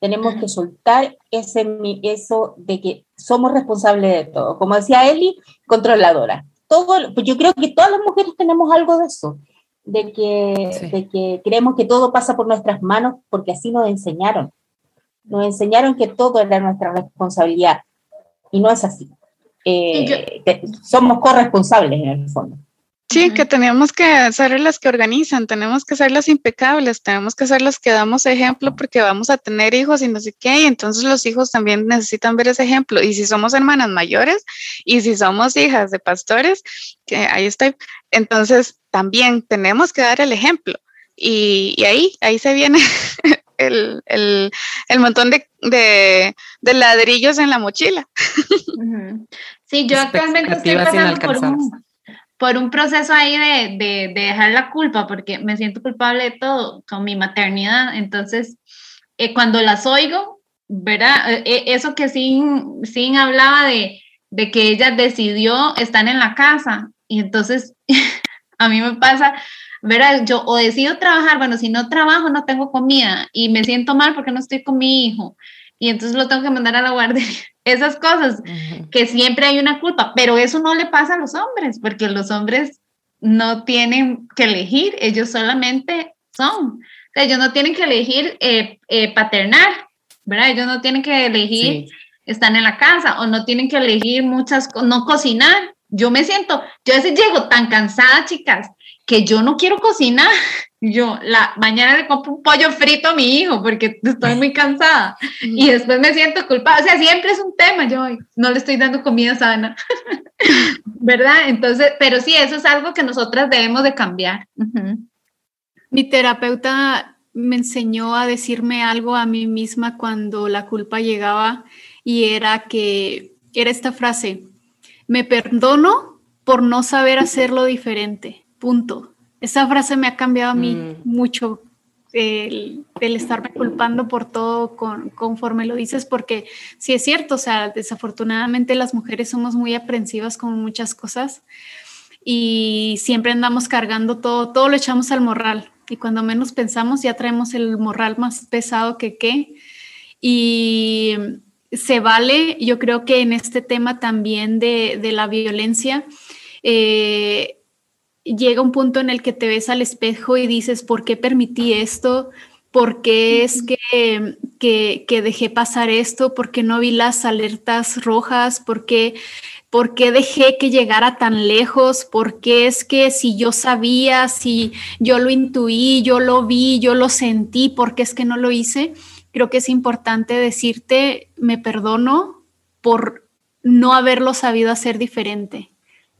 Tenemos que soltar ese, eso de que somos responsables de todo. Como decía Eli, controladora. Todo, pues yo creo que todas las mujeres tenemos algo de eso, de que, de que creemos que todo pasa por nuestras manos porque así nos enseñaron. Nos enseñaron que todo era nuestra responsabilidad y no es así. Eh, somos corresponsables en el fondo. Sí, que tenemos que ser las que organizan, tenemos que ser las impecables, tenemos que ser las que damos ejemplo porque vamos a tener hijos y no sé qué, y entonces los hijos también necesitan ver ese ejemplo. Y si somos hermanas mayores y si somos hijas de pastores, que ahí está, entonces también tenemos que dar el ejemplo. Y, ahí, ahí se viene el, el, el montón de, de, de, ladrillos en la mochila. Sí, yo actualmente estoy pasando por un por un proceso ahí de, de, de, dejar la culpa, porque me siento culpable de todo con mi maternidad. Entonces, eh, cuando las oigo, ¿verdad? Eh, eh, eso que Sin, Sin hablaba de, de que ella decidió estar en la casa. Y entonces, a mí me pasa, ¿verdad? Yo o decido trabajar, bueno, si no trabajo, no tengo comida y me siento mal porque no estoy con mi hijo y entonces lo tengo que mandar a la guardería. Esas cosas que siempre hay una culpa, pero eso no le pasa a los hombres, porque los hombres no tienen que elegir, ellos solamente son. O sea, ellos no tienen que elegir eh, eh, paternar, ¿verdad? Ellos no tienen que elegir estar en la casa o no tienen que elegir muchas cosas, no cocinar. Yo me siento, yo a veces llego tan cansada, chicas, que yo no quiero cocinar. Yo la mañana le compro un pollo frito a mi hijo porque estoy muy cansada y después me siento culpable. O sea, siempre es un tema. Yo no le estoy dando comida sana, ¿verdad? Entonces, pero sí, eso es algo que nosotras debemos de cambiar. Mi terapeuta me enseñó a decirme algo a mí misma cuando la culpa llegaba y era que era esta frase, me perdono por no saber hacerlo diferente punto. Esa frase me ha cambiado a mí mm. mucho, el, estarme culpando por todo conforme lo dices, porque sí es cierto, o sea, desafortunadamente las mujeres somos muy aprensivas con muchas cosas y siempre andamos cargando todo, todo lo echamos al morral y cuando menos pensamos ya traemos el morral más pesado que qué. Y se vale, yo creo que en este tema también de, de la violencia, eh, llega un punto en el que te ves al espejo y dices, ¿por qué permití esto? ¿Por qué es que, que, dejé pasar esto? ¿Por qué no vi las alertas rojas? ¿Por qué, ¿Por qué dejé que llegara tan lejos? ¿Por qué es que si yo sabía, si yo lo intuí, yo lo vi, yo lo sentí, ¿por qué es que no lo hice? Creo que es importante decirte, me perdono por no haberlo sabido hacer diferente.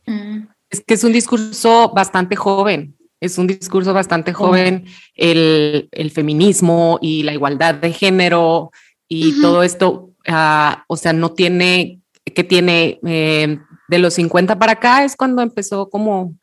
Mm. Es que es un discurso bastante joven, es un discurso bastante joven, el, feminismo y la igualdad de género y todo esto, ah, o sea, no tiene, que tiene eh, de los 50 para acá es cuando empezó como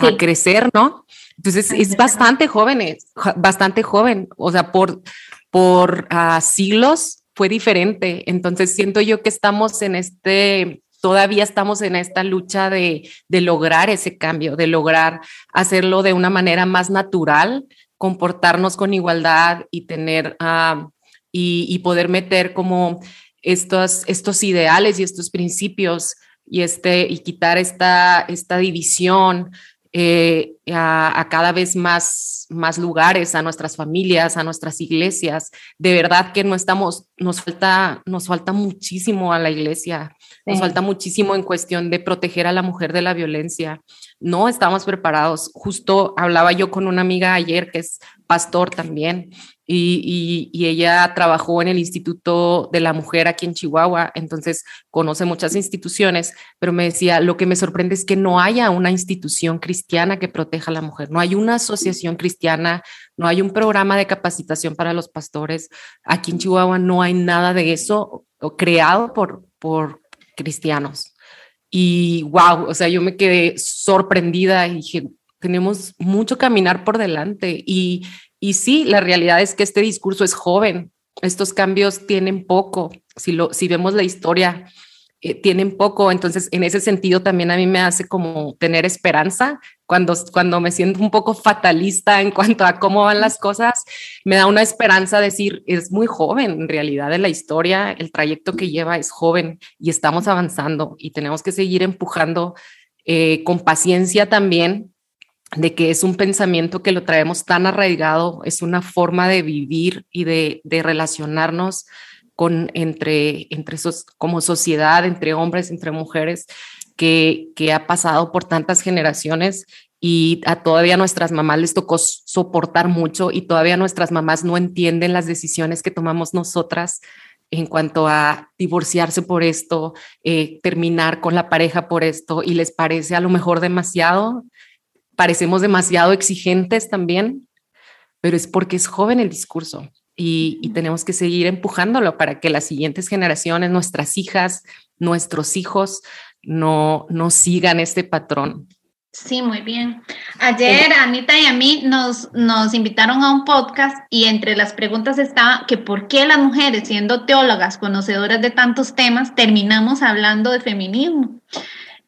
a crecer, ¿no? Entonces es bastante joven, es bastante joven, o sea, por, por ah, siglos fue diferente. Entonces siento yo que estamos en este todavía estamos en esta lucha de, lograr ese cambio, de lograr hacerlo de una manera más natural, comportarnos con igualdad y tener ah, y, poder meter como estos, estos ideales y estos principios y, este, y quitar esta, esta división eh, a, cada vez más, más lugares, a nuestras familias, a nuestras iglesias. De verdad que no estamos, nos falta, nos falta muchísimo a la iglesia, nos falta muchísimo en cuestión de proteger a la mujer de la violencia. No estamos preparados. Justo hablaba yo con una amiga ayer que es pastor también y, ella trabajó en el Instituto de la Mujer aquí en Chihuahua, entonces conoce muchas instituciones, pero me decía, lo que me sorprende es que no haya una institución cristiana que proteja a la mujer, no hay una asociación cristiana, no hay un programa de capacitación para los pastores, aquí en Chihuahua no hay nada de eso creado por, por cristianos. Y wow, o sea, yo me quedé sorprendida y dije, tenemos mucho caminar por delante y y sí, la realidad es que este discurso es joven. Estos cambios tienen poco. Si, lo, si vemos la historia, eh, tienen poco. Entonces, en ese sentido, también a mí me hace como tener esperanza cuando, cuando me siento un poco fatalista en cuanto a cómo van las cosas. Me da una esperanza decir, es muy joven en realidad de la historia. El trayecto que lleva es joven y estamos avanzando y tenemos que seguir empujando eh, con paciencia también de que es un pensamiento que lo traemos tan arraigado, es una forma de vivir y de, relacionarnos con entre, entre esos, como sociedad, entre hombres, entre mujeres, que, que ha pasado por tantas generaciones y a todavía nuestras mamás les tocó soportar mucho y todavía nuestras mamás no entienden las decisiones que tomamos nosotras en cuanto a divorciarse por esto, eh, terminar con la pareja por esto y les parece a lo mejor demasiado parecemos demasiado exigentes también, pero es porque es joven el discurso y, tenemos que seguir empujándolo para que las siguientes generaciones, nuestras hijas, nuestros hijos, no, no sigan este patrón. Sí, muy bien. Ayer Anita y a mí nos, nos invitaron a un podcast y entre las preguntas estaba que por qué las mujeres, siendo teólogas, conocedoras de tantos temas, terminamos hablando de feminismo.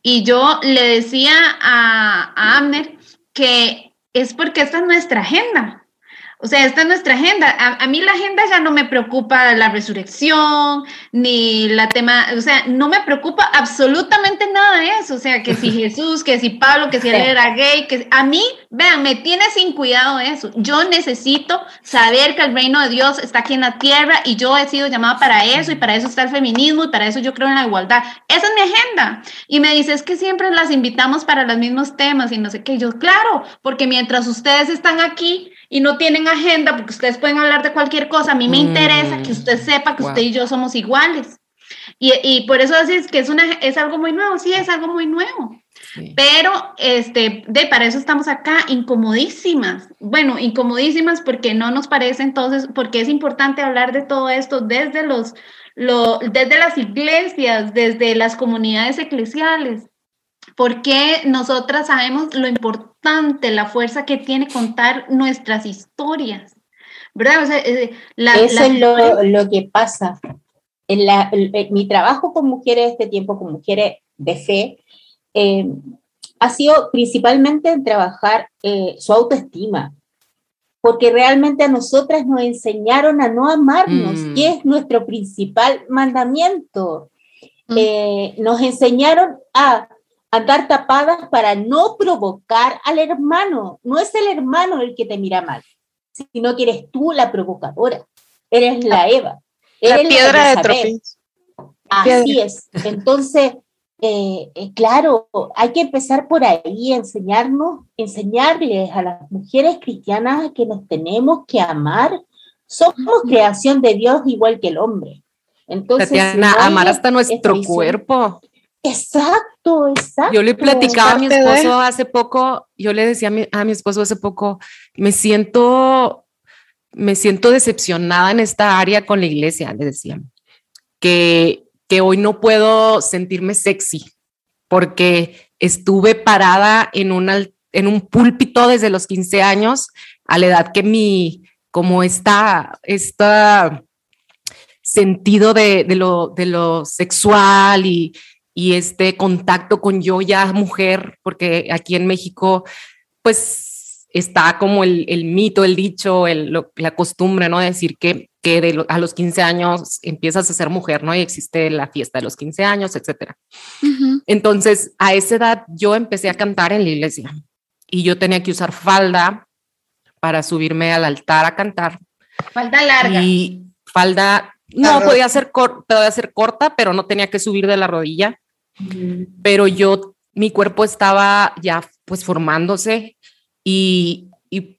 Y yo le decía a, a Amner que es porque esta es nuestra agenda. O sea, esta es nuestra agenda. A, mí la agenda ya no me preocupa la resurrección, ni la tema, o sea, no me preocupa absolutamente nada de eso. O sea, que si Jesús, que si Pablo, que si él era gay, que a mí, vean, me tiene sin cuidado eso. Yo necesito saber que el reino de Dios está aquí en la tierra y yo he sido llamada para eso y para eso está el feminismo y para eso yo creo en la igualdad. Esa es mi agenda. Y me dice, es que siempre las invitamos para los mismos temas y no sé qué. yo, claro, porque mientras ustedes están aquí, y no tienen agenda, porque ustedes pueden hablar de cualquier cosa, a mí me interesa que usted sepa que usted y yo somos iguales. Y, y por eso es que es, una, es algo muy nuevo, sí, es algo muy nuevo. Pero este, de, para eso estamos acá, incomodísimas. Bueno, incomodísimas porque no nos parece entonces, porque es importante hablar de todo esto desde, los, lo, desde las iglesias, desde las comunidades eclesiales porque nosotras sabemos lo importante, la fuerza que tiene contar nuestras historias. ¿Verdad? Eh, Eso es lo, que pasa. En, la, mi trabajo con mujeres este tiempo, con mujeres de fe, eh, ha sido principalmente en trabajar eh, su autoestima, porque realmente a nosotras nos enseñaron a no amarnos, mm. y es nuestro principal mandamiento. Mm. nos enseñaron a andar tapadas para no provocar al hermano. No es el hermano el que te mira mal, sino que eres tú la provocadora, eres la Eva. la piedra de tropiezo. Así es. Entonces, eh, eh, claro, hay que empezar por ahí, enseñarnos, enseñarles a las mujeres cristianas que nos tenemos que amar. Somos creación de Dios igual que el hombre. Entonces, amar hasta nuestro cuerpo. Exacto, exacto. Yo le platicaba a mi esposo hace poco, yo le decía a mi, a mi esposo hace poco, me siento, me siento decepcionada en esta área con la iglesia, le decía, que, que hoy no puedo sentirme sexy porque estuve parada en, una, en un púlpito desde los 15 años a la edad que mi, como está esta sentido de, lo, de lo sexual y, y este contacto con yo ya mujer, porque aquí en México, pues está como el, el mito, el dicho, el, la costumbre, ¿no? De decir que, que de a los 15 años empiezas a ser mujer, ¿no? Y existe la fiesta de los 15 años, etcétera. Entonces, a esa edad yo empecé a cantar en la iglesia y yo tenía que usar falda para subirme al altar a cantar. Falda larga. Y falda, no, podía ser, podía ser corta, pero no tenía que subir de la rodilla pero yo, mi cuerpo estaba ya pues formándose y, y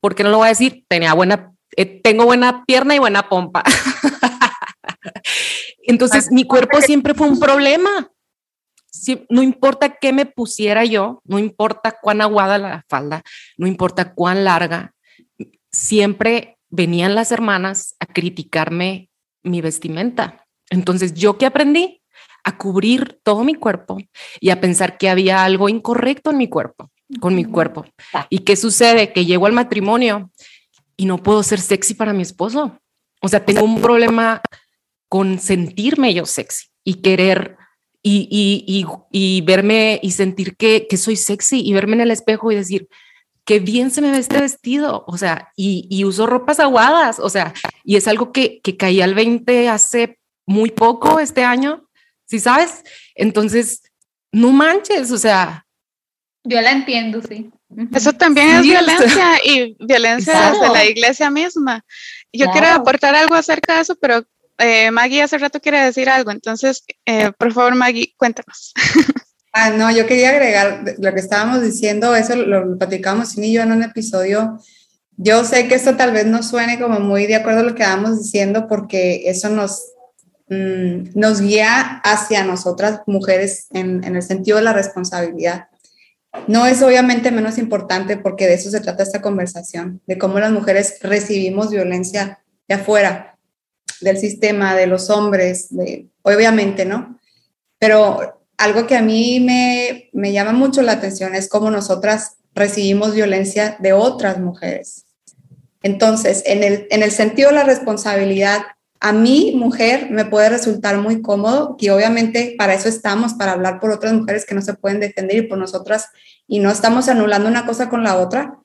¿por qué no lo voy a decir? Tenía buena, eh, tengo buena pierna y buena pompa. Entonces, mi cuerpo siempre fue un problema. no importa qué me pusiera yo, no importa cuán aguada la falda, no importa cuán larga, siempre venían las hermanas a criticarme mi vestimenta. Entonces, ¿yo qué aprendí? a cubrir todo mi cuerpo y a pensar que había algo incorrecto en mi cuerpo, con mi cuerpo. ¿Y qué sucede? Que llego al matrimonio y no puedo ser sexy para mi esposo. O sea, tengo un problema con sentirme yo sexy y querer y, y, y, verme y sentir que, que, soy sexy y verme en el espejo y decir, qué bien se me ve este vestido, o sea, y, uso ropas aguadas, o sea, y es algo que, que caí al 20 hace muy poco este año ¿sí sabes? Entonces, no manches, o sea. Yo la entiendo, sí. Eso también es violencia y violencia desde la iglesia misma. Yo quiero aportar algo acerca de eso, pero eh, Maggie hace rato quiere decir algo, entonces, eh, por favor, Maggie, cuéntanos. Ah, no, yo quería agregar lo que estábamos diciendo, eso lo platicamos sin y yo en un episodio. Yo sé que esto tal vez no suene como muy de acuerdo a lo que estábamos diciendo, porque eso nos Mm, nos guía hacia nosotras mujeres en, el sentido de la responsabilidad. No es obviamente menos importante porque de eso se trata esta conversación, de cómo las mujeres recibimos violencia de afuera, del sistema, de los hombres, obviamente, ¿no? Pero algo que a mí me, me llama mucho la atención es cómo nosotras recibimos violencia de otras mujeres. Entonces, en el, en el sentido de la responsabilidad, a mí, mujer, me puede resultar muy cómodo, que obviamente para eso estamos, para hablar por otras mujeres que no se pueden defender y por nosotras, y no estamos anulando una cosa con la otra.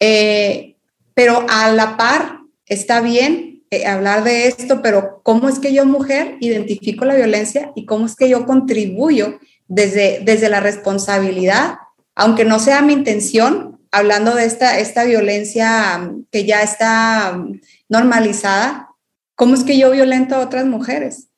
Eh, pero a la par, está bien eh, hablar de esto, pero ¿cómo es que yo, mujer, identifico la violencia y cómo es que yo contribuyo desde, desde la responsabilidad, aunque no sea mi intención, hablando de esta, esta violencia que ya está normalizada, ¿Cómo es que yo violento a otras mujeres?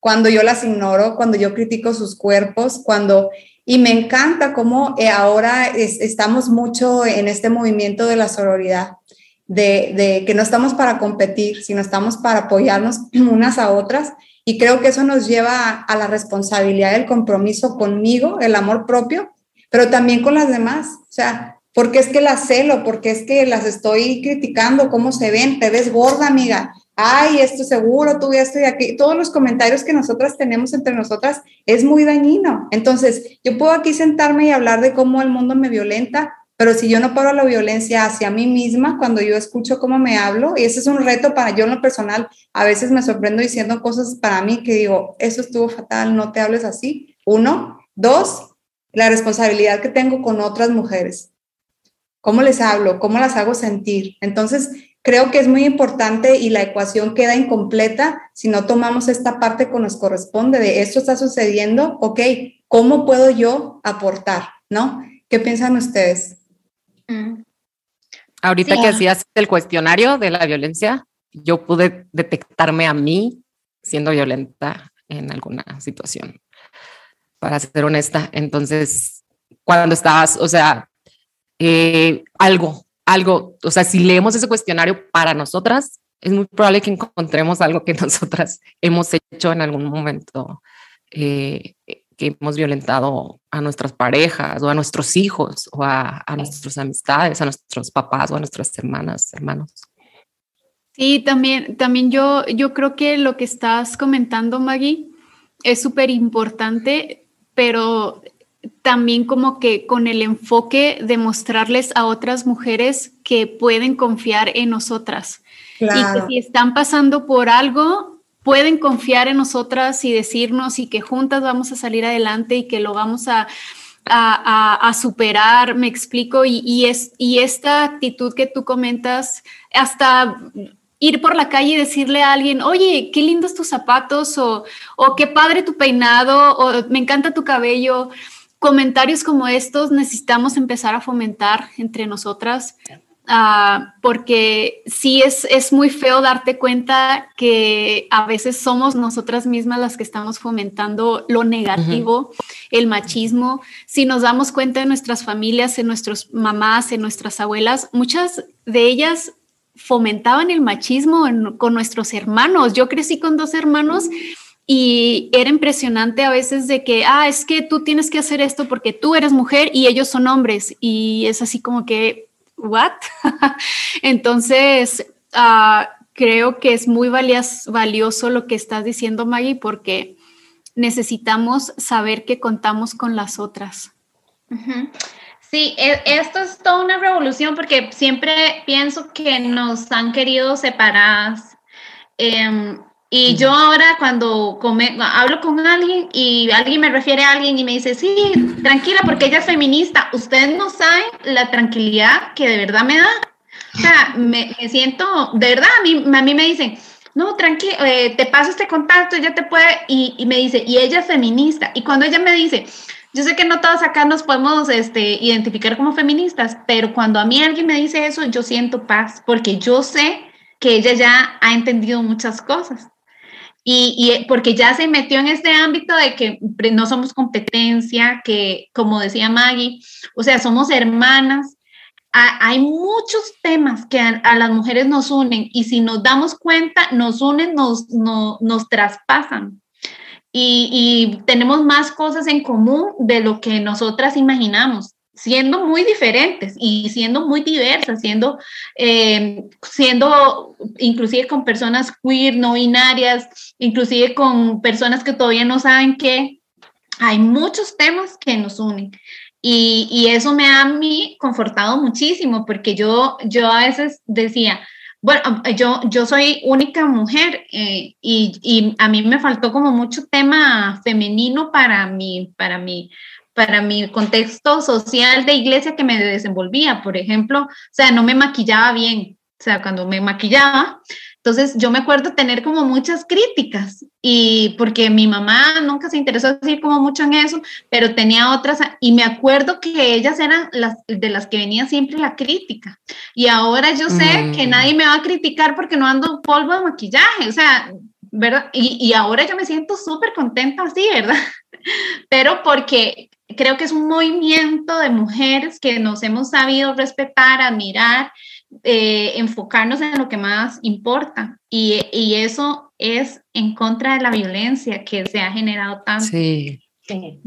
Cuando yo las ignoro, cuando yo critico sus cuerpos, cuando... Y me encanta cómo eh, ahora estamos mucho en este movimiento de la sororidad, de, de, que no estamos para competir, sino estamos para apoyarnos unas a otras. Y creo que eso nos lleva a, a la responsabilidad del compromiso conmigo, el amor propio, pero también con las demás. O sea, porque es que las celo, porque es que las estoy criticando, cómo se ven, te ves gorda, amiga, ay, esto seguro, tú esto y aquí, todos los comentarios que nosotras tenemos entre nosotras es muy dañino. Entonces, yo puedo aquí sentarme y hablar de cómo el mundo me violenta, pero si yo no paro la violencia hacia mí misma, cuando yo escucho cómo me hablo, y ese es un reto para yo en lo personal, a veces me sorprendo diciendo cosas para mí que digo, eso estuvo fatal, no te hables así. Uno, dos, la responsabilidad que tengo con otras mujeres cómo les hablo, cómo las hago sentir. Entonces, creo que es muy importante y la ecuación queda incompleta si no tomamos esta parte que nos corresponde de esto está sucediendo, ok, ¿cómo puedo yo aportar? ¿No? ¿Qué piensan ustedes? Mm. Ahorita que hacías el cuestionario de la violencia, yo pude detectarme a mí siendo violenta en alguna situación, para ser honesta. Entonces, cuando estabas, o sea, eh, algo, algo, o sea, si leemos ese cuestionario para nosotras, es muy probable que encontremos algo que nosotras hemos hecho en algún momento, eh, que hemos violentado a nuestras parejas o a nuestros hijos o a, a nuestras amistades, a nuestros papás o a nuestras hermanas, hermanos. Sí, también, también yo, yo creo que lo que estás comentando, Maggie, es súper importante, pero también como que con el enfoque de mostrarles a otras mujeres que pueden confiar en nosotras. Y que si están pasando por algo, pueden confiar en nosotras y decirnos y que juntas vamos a salir adelante y que lo vamos a, a, superar, me explico, y, y, es, y esta actitud que tú comentas, hasta ir por la calle y decirle a alguien, oye, qué lindos tus zapatos, o, o qué padre tu peinado, o me encanta tu cabello. Comentarios como estos necesitamos empezar a fomentar entre nosotras. Uh, porque sí es, es muy feo darte cuenta que a veces somos nosotras mismas las que estamos fomentando lo negativo, el machismo. Si nos damos cuenta en nuestras familias, en nuestras mamás, en nuestras abuelas, muchas de ellas fomentaban el machismo con nuestros hermanos. Yo crecí con dos hermanos y era impresionante a veces de que, ah, es que tú tienes que hacer esto porque tú eres mujer y ellos son hombres. Y es así como que, ¿what? Entonces, uh, creo que es muy valioso lo que estás diciendo, Maggie, porque necesitamos saber que contamos con las otras. Sí, e, esto es toda una revolución porque siempre pienso que nos han querido separadas. Em, y yo ahora cuando hablo con alguien y alguien me refiere a alguien y me dice, sí, tranquila porque ella es feminista, ustedes no saben la tranquilidad que de verdad me da. O sea, me, siento, de verdad, a mí, a mí me dicen, no, tranquila, eh, te paso este contacto, ella te puede, y, y, me dice, y ella es feminista. Y cuando ella me dice, yo sé que no todas acá nos podemos este, identificar como feministas, pero cuando a mí alguien me dice eso, yo siento paz, porque yo sé que ella ya ha entendido muchas cosas. Y, y, porque ya se metió en este ámbito de que no somos competencia, que como decía Maggie, o sea, somos hermanas. hay muchos temas que a, las mujeres nos unen y si nos damos cuenta, nos unen, nos, nos traspasan y, tenemos más cosas en común de lo que nosotras imaginamos siendo muy diferentes y siendo muy diversas, siendo, eh, siendo inclusive con personas queer, no binarias, inclusive con personas que todavía no saben que hay muchos temas que nos unen. Y, y, eso me ha a mí confortado muchísimo porque yo, yo a veces decía, bueno, yo, yo soy única mujer eh, y, y, a mí me faltó como mucho tema femenino para mi, para mi, para mi contexto social de iglesia que me desenvolvía. Por ejemplo, o sea, no me maquillaba bien. O sea, cuando me maquillaba, entonces yo me acuerdo tener como muchas críticas y porque mi mamá nunca se interesó así como mucho en eso, pero tenía otras y me acuerdo que ellas eran las de las que venía siempre la crítica. Y ahora yo sé que mm. nadie me va a criticar porque no ando polvo de maquillaje, o sea, ¿verdad? Y, y ahora yo me siento súper contenta así, ¿verdad? Pero porque creo que es un movimiento de mujeres que nos hemos sabido respetar, admirar eh, enfocarnos en lo que más importa. Y, y, eso es en contra de la violencia que se ha generado tanto. Sí. Sí.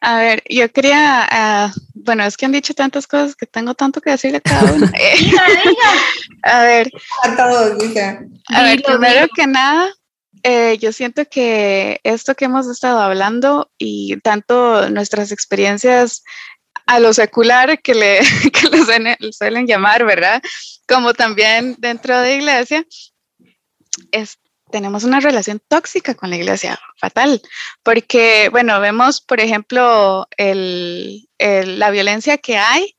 A ver, yo quería, uh, bueno, es que han dicho tantas cosas que tengo tanto que decirle a cada uno. a ver, a ver, primero que nada, eh, yo siento que esto que hemos estado hablando y tanto nuestras experiencias a lo secular que le, suelen, llamar, ¿verdad? Como también dentro de iglesia, es, tenemos una relación tóxica con la iglesia, fatal, porque, bueno, vemos, por ejemplo, el, la violencia que hay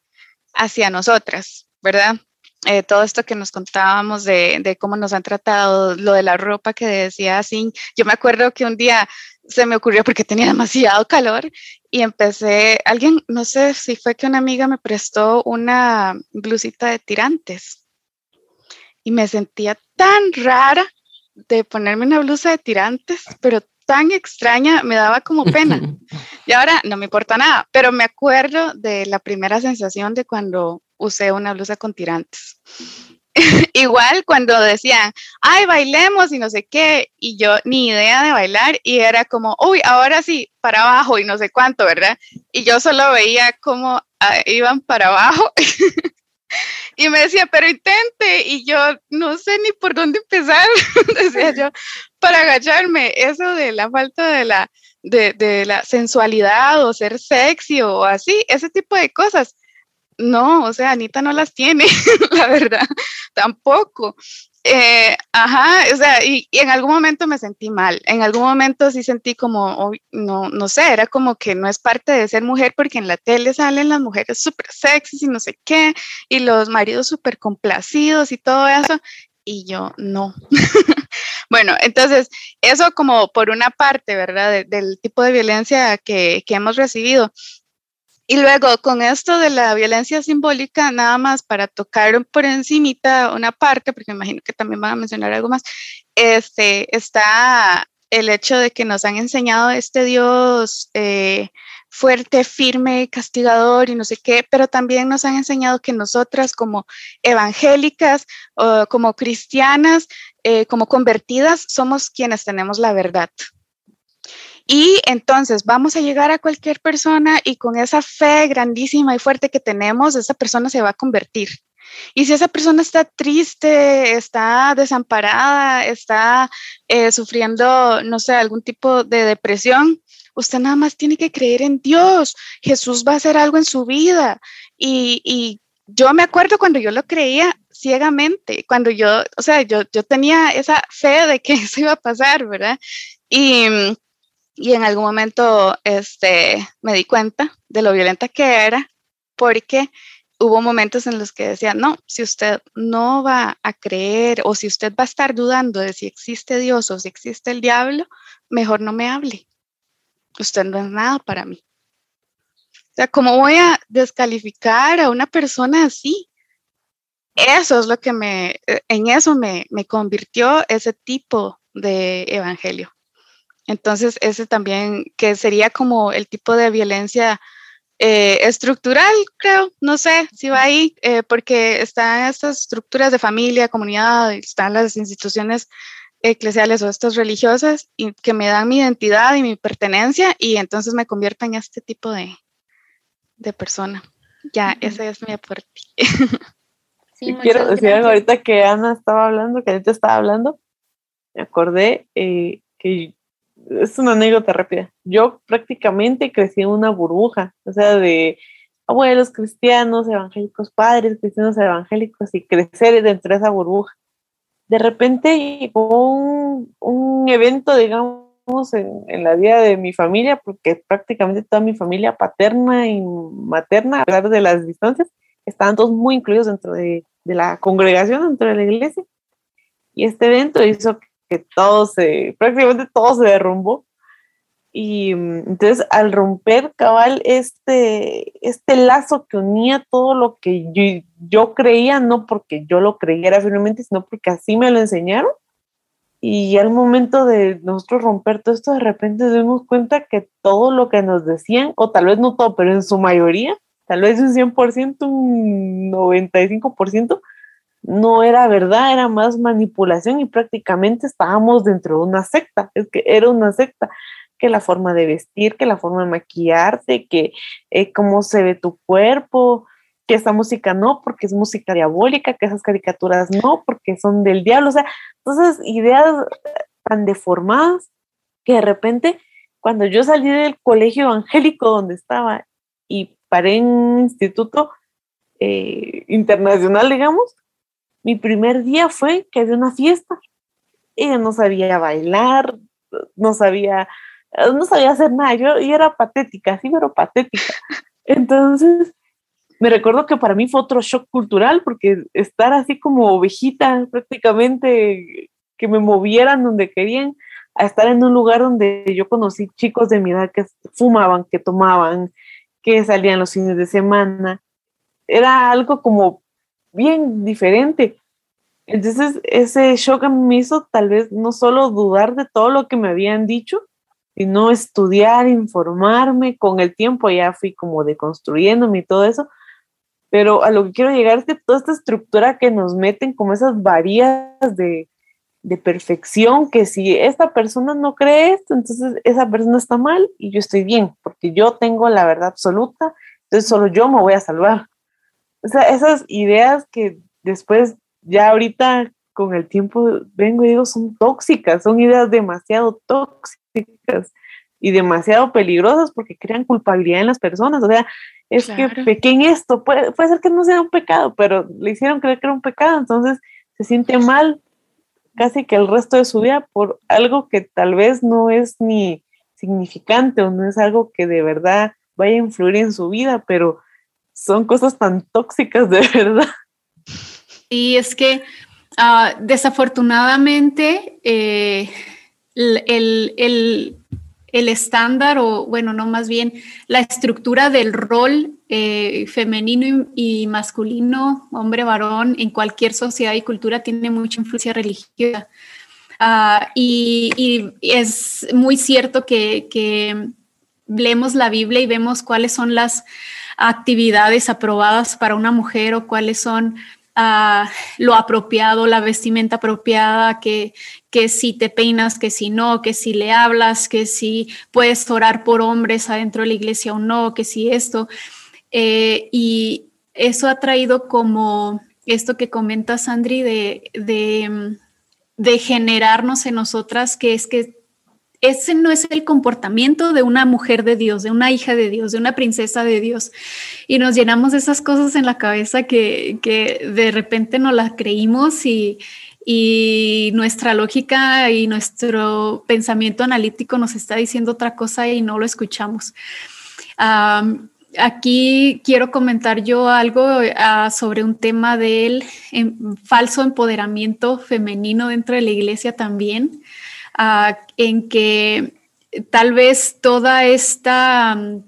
hacia nosotras, ¿verdad? Eh, todo esto que nos contábamos de, de, cómo nos han tratado, lo de la ropa que decía así. Yo me acuerdo que un día se me ocurrió porque tenía demasiado calor y empecé, alguien, no sé si fue que una amiga me prestó una blusita de tirantes y me sentía tan rara de ponerme una blusa de tirantes, pero tan extraña, me daba como pena. Y ahora no me importa nada, pero me acuerdo de la primera sensación de cuando usé una blusa con tirantes. Igual cuando decían, ay, bailemos y no sé qué, y yo ni idea de bailar, y era como, uy, ahora sí, para abajo y no sé cuánto, ¿verdad? Y yo solo veía cómo ah, iban para abajo. y me decía, pero intente, y yo no sé ni por dónde empezar, decía yo, para agacharme. Eso de la falta de la, de, de la sensualidad o ser sexy o así, ese tipo de cosas no, o sea, Anita no las tiene, la verdad, tampoco. Eh, ajá, o sea, y, en algún momento me sentí mal, en algún momento sí sentí como, no, no sé, era como que no es parte de ser mujer porque en la tele salen las mujeres súper sexys y no sé qué, y los maridos súper complacidos y todo eso, y yo no. bueno, entonces, eso como por una parte, ¿verdad? del tipo de violencia que, que hemos recibido. Y luego con esto de la violencia simbólica, nada más para tocar por encimita una parte, porque imagino que también van a mencionar algo más, este, está el hecho de que nos han enseñado este Dios eh, fuerte, firme, castigador y no sé qué, pero también nos han enseñado que nosotras como evangélicas, o como cristianas, eh, como convertidas, somos quienes tenemos la verdad. Y entonces vamos a llegar a cualquier persona y con esa fe grandísima y fuerte que tenemos, esa persona se va a convertir. Y si esa persona está triste, está desamparada, está eh, sufriendo, no sé, algún tipo de depresión, usted nada más tiene que creer en Dios. Jesús va a hacer algo en su vida. Y, y yo me acuerdo cuando yo lo creía ciegamente, cuando yo, o sea, yo, yo tenía esa fe de que eso iba a pasar, ¿verdad? Y y en algún momento este, me di cuenta de lo violenta que era porque hubo momentos en los que decía, no, si usted no va a creer o si usted va a estar dudando de si existe Dios o si existe el diablo, mejor no me hable. Usted no es nada para mí. O sea, ¿cómo voy a descalificar a una persona así? Eso es lo que me, en eso me, me convirtió ese tipo de evangelio. Entonces, ese también, que sería como el tipo de violencia eh, estructural, creo, no sé si va ahí, eh, porque están estas estructuras de familia, comunidad, están las instituciones eclesiales o estas religiosas y que me dan mi identidad y mi pertenencia y entonces me convierto en este tipo de, de persona. Ya, ese es mi aporte. Sí, quiero decir algo ahorita que Ana estaba hablando, que ahorita estaba hablando, me acordé eh, que es una anécdota rápida. Yo prácticamente crecí en una burbuja, o sea, de abuelos cristianos, evangélicos, padres cristianos evangélicos y crecer dentro de esa burbuja. De repente llegó un, un evento, digamos, en, la vida de mi familia, porque prácticamente toda mi familia paterna y materna, a pesar de las distancias, estaban todos muy incluidos dentro de, de la congregación, dentro de la iglesia. Y este evento hizo todo se, prácticamente todo se derrumbó. Y mm, entonces al romper cabal este, este lazo que unía todo lo que yo, yo creía, no porque yo lo creyera firmemente, sino porque así me lo enseñaron. Y al momento de nosotros romper todo esto, de repente nos dimos cuenta que todo lo que nos decían, o tal vez no todo, pero en su mayoría, tal vez un 100%, un 95%, no era verdad, era más manipulación y prácticamente estábamos dentro de una secta, es que era una secta, que la forma de vestir, que la forma de maquillarte, que eh, cómo se ve tu cuerpo, que esa música no, porque es música diabólica, que esas caricaturas no, porque son del diablo, o sea, entonces ideas tan deformadas que de repente cuando yo salí del colegio evangélico donde estaba y paré en un instituto eh, internacional, digamos, mi primer día fue que había una fiesta. Ella no sabía bailar, no sabía, no sabía hacer nada. Yo, era patética, sí, pero patética. Entonces, me recuerdo que para mí fue otro shock cultural porque estar así como ovejita prácticamente, que me movieran donde querían, a estar en un lugar donde yo conocí chicos de mi edad que fumaban, que tomaban, que salían los fines de semana. Era algo como bien diferente. Entonces, ese shock me hizo tal vez no solo dudar de todo lo que me habían dicho, sino estudiar, informarme. Con el tiempo ya fui como deconstruyéndome y todo eso. Pero a lo que quiero llegar es que toda esta estructura que nos meten como esas varías de, de perfección, que si esta persona no cree esto, entonces esa persona está mal y yo estoy bien, porque yo tengo la verdad absoluta, entonces solo yo me voy a salvar. O sea, esas ideas que después, ya ahorita con el tiempo vengo y digo, son tóxicas, son ideas demasiado tóxicas y demasiado peligrosas porque crean culpabilidad en las personas. O sea, es que pequé esto, puede, puede ser que no sea un pecado, pero le hicieron creer que era un pecado, entonces se siente mal casi que el resto de su vida por algo que tal vez no es ni significante o no es algo que de verdad vaya a influir en su vida, pero son cosas tan tóxicas de verdad. Y es que ah, desafortunadamente eh, el, el estándar o, bueno, no más bien la estructura del rol eh, femenino y, masculino, hombre, varón, en cualquier sociedad y cultura tiene mucha influencia religiosa. Ah, y, es muy cierto que, que leemos la Biblia y vemos cuáles son las actividades aprobadas para una mujer o cuáles son lo apropiado, la vestimenta apropiada, que, que si te peinas, que si no, que si le hablas, que si puedes orar por hombres adentro de la iglesia o no, que si esto. Eh, y eso ha traído como esto que comenta Sandri de, de, de generarnos en nosotras, que es que ese no es el comportamiento de una mujer de Dios, de una hija de Dios, de una princesa de Dios. Y nos llenamos de esas cosas en la cabeza que, de repente no las creímos y, nuestra lógica y nuestro pensamiento analítico nos está diciendo otra cosa y no lo escuchamos. aquí quiero comentar yo algo ah, sobre un tema del em, falso empoderamiento femenino dentro de la iglesia también en que tal vez toda esta mm,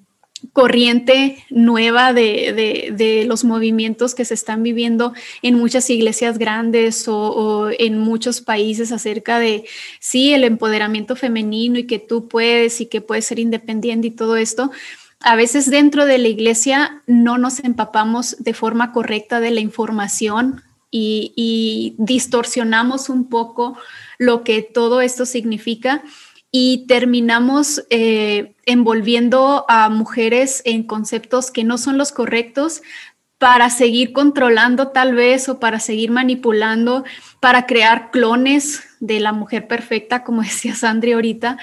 corriente nueva de, los movimientos que se están viviendo en muchas iglesias grandes o, en muchos países acerca de, sí, el empoderamiento femenino y que tú puedes y que puedes ser independiente y todo esto. A veces dentro de la iglesia no nos empapamos de forma correcta de la información y distorsionamos un poco lo que todo esto significa y terminamos eh, envolviendo a mujeres en conceptos que no son los correctos para seguir controlando tal vez o para seguir manipulando, para crear clones de la mujer perfecta, como decía Sandri ahorita.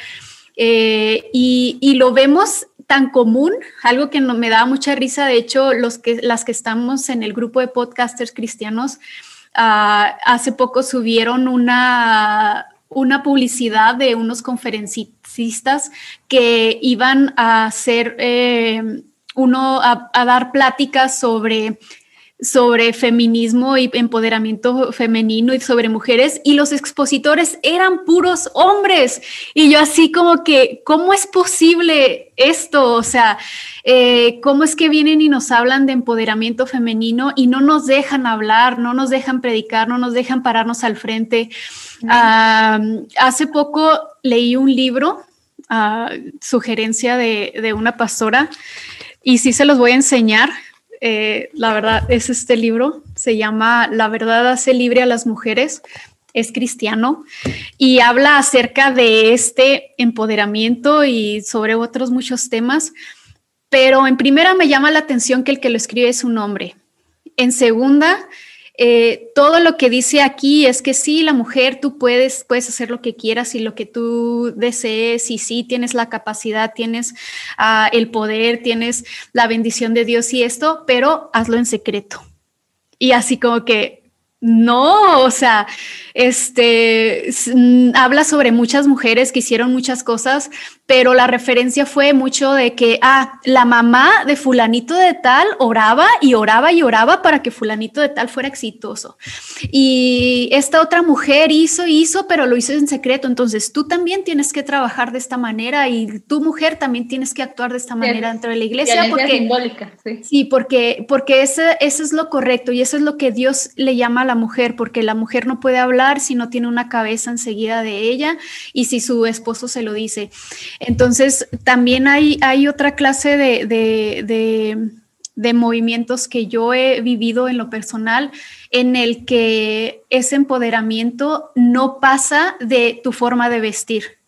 Eh, y, lo vemos tan común, algo que me da mucha risa, de hecho, los que, las que estamos en el grupo de podcasters cristianos, Ah, hace poco subieron una, una publicidad de unos conferencistas que iban a hacer eh, uno a, dar pláticas sobre sobre feminismo y empoderamiento femenino y sobre mujeres y los expositores eran puros hombres y yo así como que, ¿cómo es posible esto? O sea, eh, ¿cómo es que vienen y nos hablan de empoderamiento femenino y no nos dejan hablar, no nos dejan predicar, no nos dejan pararnos al frente? hace poco leí un libro, uh, sugerencia de, de una pastora, y sí se los voy a enseñar eh, la verdad, es este libro, se llama La verdad hace libre a las mujeres, es cristiano y habla acerca de este empoderamiento y sobre otros muchos temas, pero en primera me llama la atención que el que lo escribe es un hombre. En segunda, eh, todo lo que dice aquí es que sí, la mujer, tú puedes, puedes hacer lo que quieras y lo que tú desees y sí, tienes la capacidad, tienes ah, el poder, tienes la bendición de Dios y esto, pero hazlo en secreto. Y así como que, no, o sea, este habla sobre muchas mujeres que hicieron muchas cosas, pero la referencia fue mucho de que, ah, la mamá de fulanito de tal oraba y oraba y oraba para que fulanito de tal fuera exitoso. Y esta otra mujer hizo, hizo, pero lo hizo en secreto. Entonces tú también tienes que trabajar de esta manera y tu mujer también tienes que actuar de esta manera dentro de la iglesia. Porque, simbólica, sí. sí, porque, porque eso es lo correcto y eso es lo que Dios le llama a la mujer, porque la mujer no puede hablar si no tiene una cabeza enseguida de ella y si su esposo se lo dice. Entonces, también hay, otra clase de, movimientos que yo he vivido en lo personal en el que ese empoderamiento no pasa de tu forma de vestir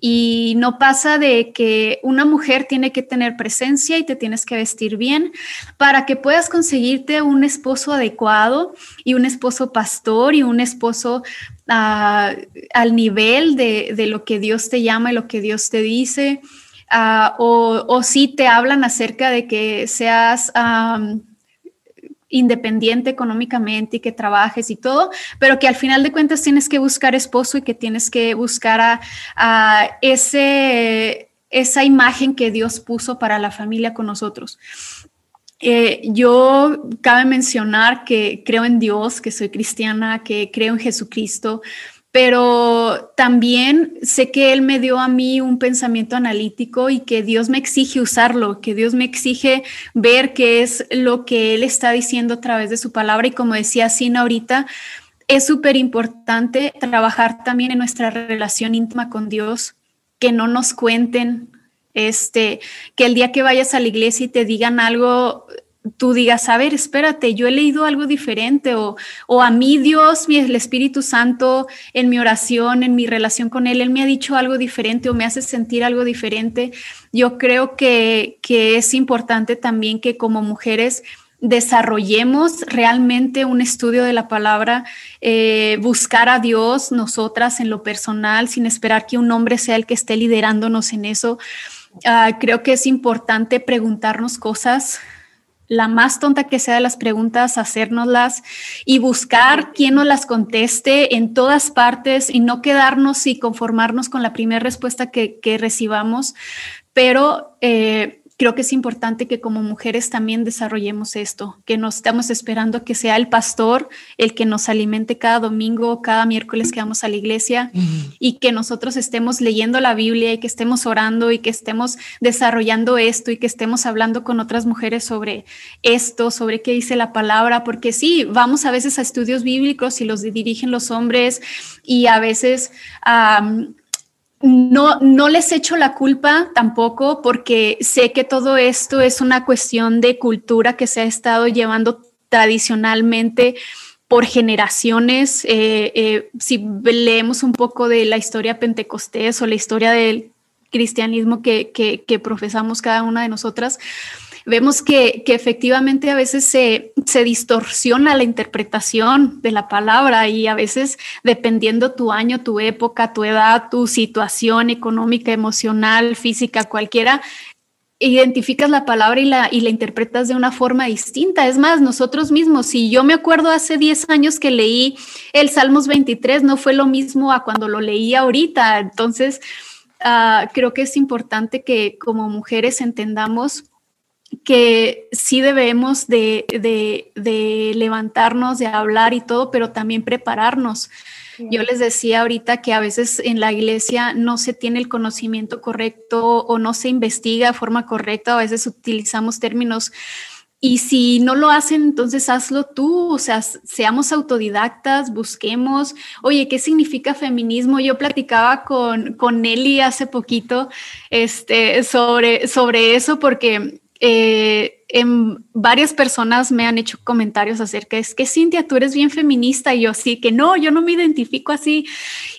y no pasa de que una mujer tiene que tener presencia y te tienes que vestir bien para que puedas conseguirte un esposo adecuado y un esposo pastor y un esposo ah, al nivel de, lo que Dios te llama y lo que Dios te dice. Ah, o, si te hablan acerca de que seas independiente económicamente y que trabajes y todo, pero que al final de cuentas tienes que buscar esposo y que tienes que buscar a, ese, esa imagen que Dios puso para la familia con nosotros. Eh, yo cabe mencionar que creo en Dios, que soy cristiana, que creo en Jesucristo, pero también sé que Él me dio a mí un pensamiento analítico y que Dios me exige usarlo, que Dios me exige ver qué es lo que Él está diciendo a través de su palabra. Y como decía Sina ahorita, es súper importante trabajar también en nuestra relación íntima con Dios, que no nos cuenten, este, que el día que vayas a la iglesia y te digan algo tú digas, a ver, espérate, yo he leído algo diferente o, o a mí Dios, mi, el Espíritu Santo, en mi oración, en mi relación con Él, Él me ha dicho algo diferente o me hace sentir algo diferente. Yo creo que, que es importante también que como mujeres desarrollemos realmente un estudio de la palabra, eh, buscar a Dios nosotras en lo personal, sin esperar que un hombre sea el que esté liderándonos en eso. Ah, creo que es importante preguntarnos cosas la más tonta que sea de las preguntas, hacérnoslas y buscar quién nos las conteste en todas partes y no quedarnos y conformarnos con la primera respuesta que, recibamos, pero eh, creo que es importante que como mujeres también desarrollemos esto, que no estamos esperando que sea el pastor el que nos alimente cada domingo, cada miércoles que vamos a la iglesia y que nosotros estemos leyendo la Biblia y que estemos orando y que estemos desarrollando esto y que estemos hablando con otras mujeres sobre esto, sobre qué dice la palabra, porque sí, vamos a veces a estudios bíblicos y los dirigen los hombres y a veces no, no les echo la culpa tampoco porque sé que todo esto es una cuestión de cultura que se ha estado llevando tradicionalmente por generaciones. Eh, eh, si leemos un poco de la historia pentecostés o la historia del cristianismo que, que profesamos cada una de nosotras, vemos que, efectivamente a veces se, distorsiona la interpretación de la palabra y a veces dependiendo tu año, tu época, tu edad, tu situación económica, emocional, física, cualquiera, identificas la palabra y la, y la interpretas de una forma distinta. Es más, nosotros mismos, si yo me acuerdo hace 10 años que leí el Salmos 23, no fue lo mismo a cuando lo leí ahorita. Entonces, ah, creo que es importante que como mujeres entendamos que sí debemos de, levantarnos, de hablar y todo, pero también prepararnos. Yo les decía ahorita que a veces en la iglesia no se tiene el conocimiento correcto o no se investiga de forma correcta, a veces utilizamos términos y si no lo hacen, entonces hazlo tú, o sea, seamos autodidactas, busquemos, oye, ¿qué significa feminismo? Yo platicaba con, con Nelly hace poquito este, sobre, sobre eso porque eh, en varias personas me han hecho comentarios acerca es que Cintia, tú eres bien feminista y yo sí, que no, yo no me identifico así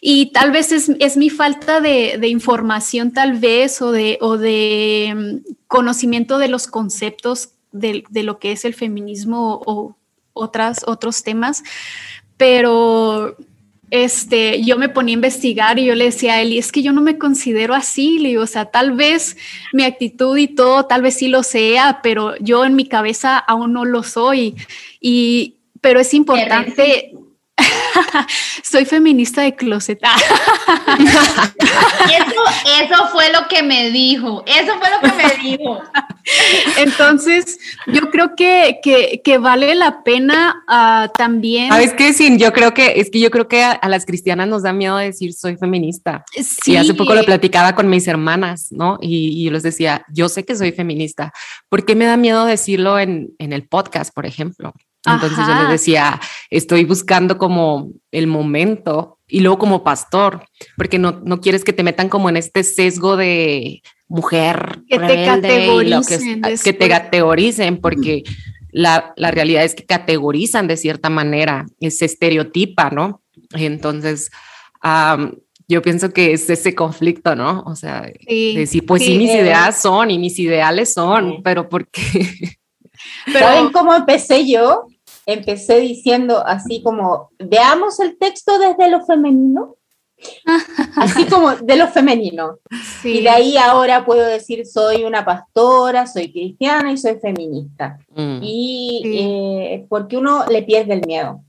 y tal vez es, mi falta de, información tal vez o de, o de mm, conocimiento de los conceptos de, de, lo que es el feminismo o, otras, otros temas, pero este, yo me ponía a investigar y yo le decía a él, y es que yo no me considero así, le digo, o sea, tal vez mi actitud y todo, tal vez sí lo sea, pero yo en mi cabeza aún no lo soy. Y pero es importante Soy feminista de closet. eso, fue lo que me dijo. Eso fue lo que me dijo. Entonces, yo creo que, que, vale la pena uh, también. ¿Sabes qué, Sin? Yo creo que es que yo creo que a, las cristianas nos da miedo decir soy feminista. Sí. Y hace poco lo platicaba con mis hermanas, ¿no? Y, yo les decía, yo sé que soy feminista. ¿Por qué me da miedo decirlo en, en el podcast, por ejemplo? Entonces yo les decía, estoy buscando como el momento y luego como pastor, porque no, no quieres que te metan como en este sesgo de mujer que te categoricen, que, te categoricen, porque la, la, realidad es que categorizan de cierta manera, se estereotipa, ¿no? Entonces, yo pienso que es ese conflicto, ¿no? O sea, decir, pues sí, mis ideas son y mis ideales son, pero porque... ¿Saben cómo empecé yo? Empecé diciendo así como, veamos el texto desde lo femenino, así como de lo femenino. Y de ahí ahora puedo decir, soy una pastora, soy cristiana y soy feminista. Mm. Y eh, porque uno le pierde el miedo.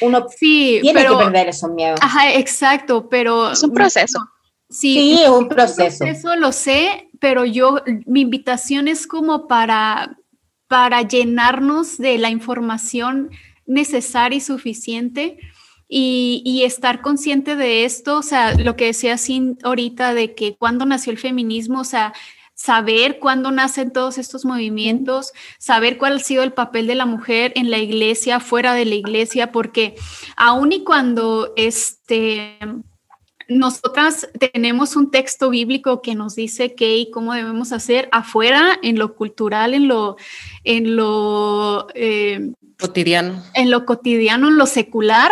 Uno sí, tiene que perder esos miedos. Ajá, exacto, pero... Es un proceso. Sí, es un proceso. Eso lo sé, pero yo, mi invitación es como para para llenarnos de la información necesaria y suficiente y, estar consciente de esto, o sea, lo que decía Sin ahorita de que cuando nació el feminismo, o sea, saber cuándo nacen todos estos movimientos, saber cuál ha sido el papel de la mujer en la iglesia, fuera de la iglesia, porque aun y cuando este nosotras tenemos un texto bíblico que nos dice qué y cómo debemos hacer afuera, en lo cultural, en lo, en lo eh, cotidiano. En lo cotidiano, en lo secular,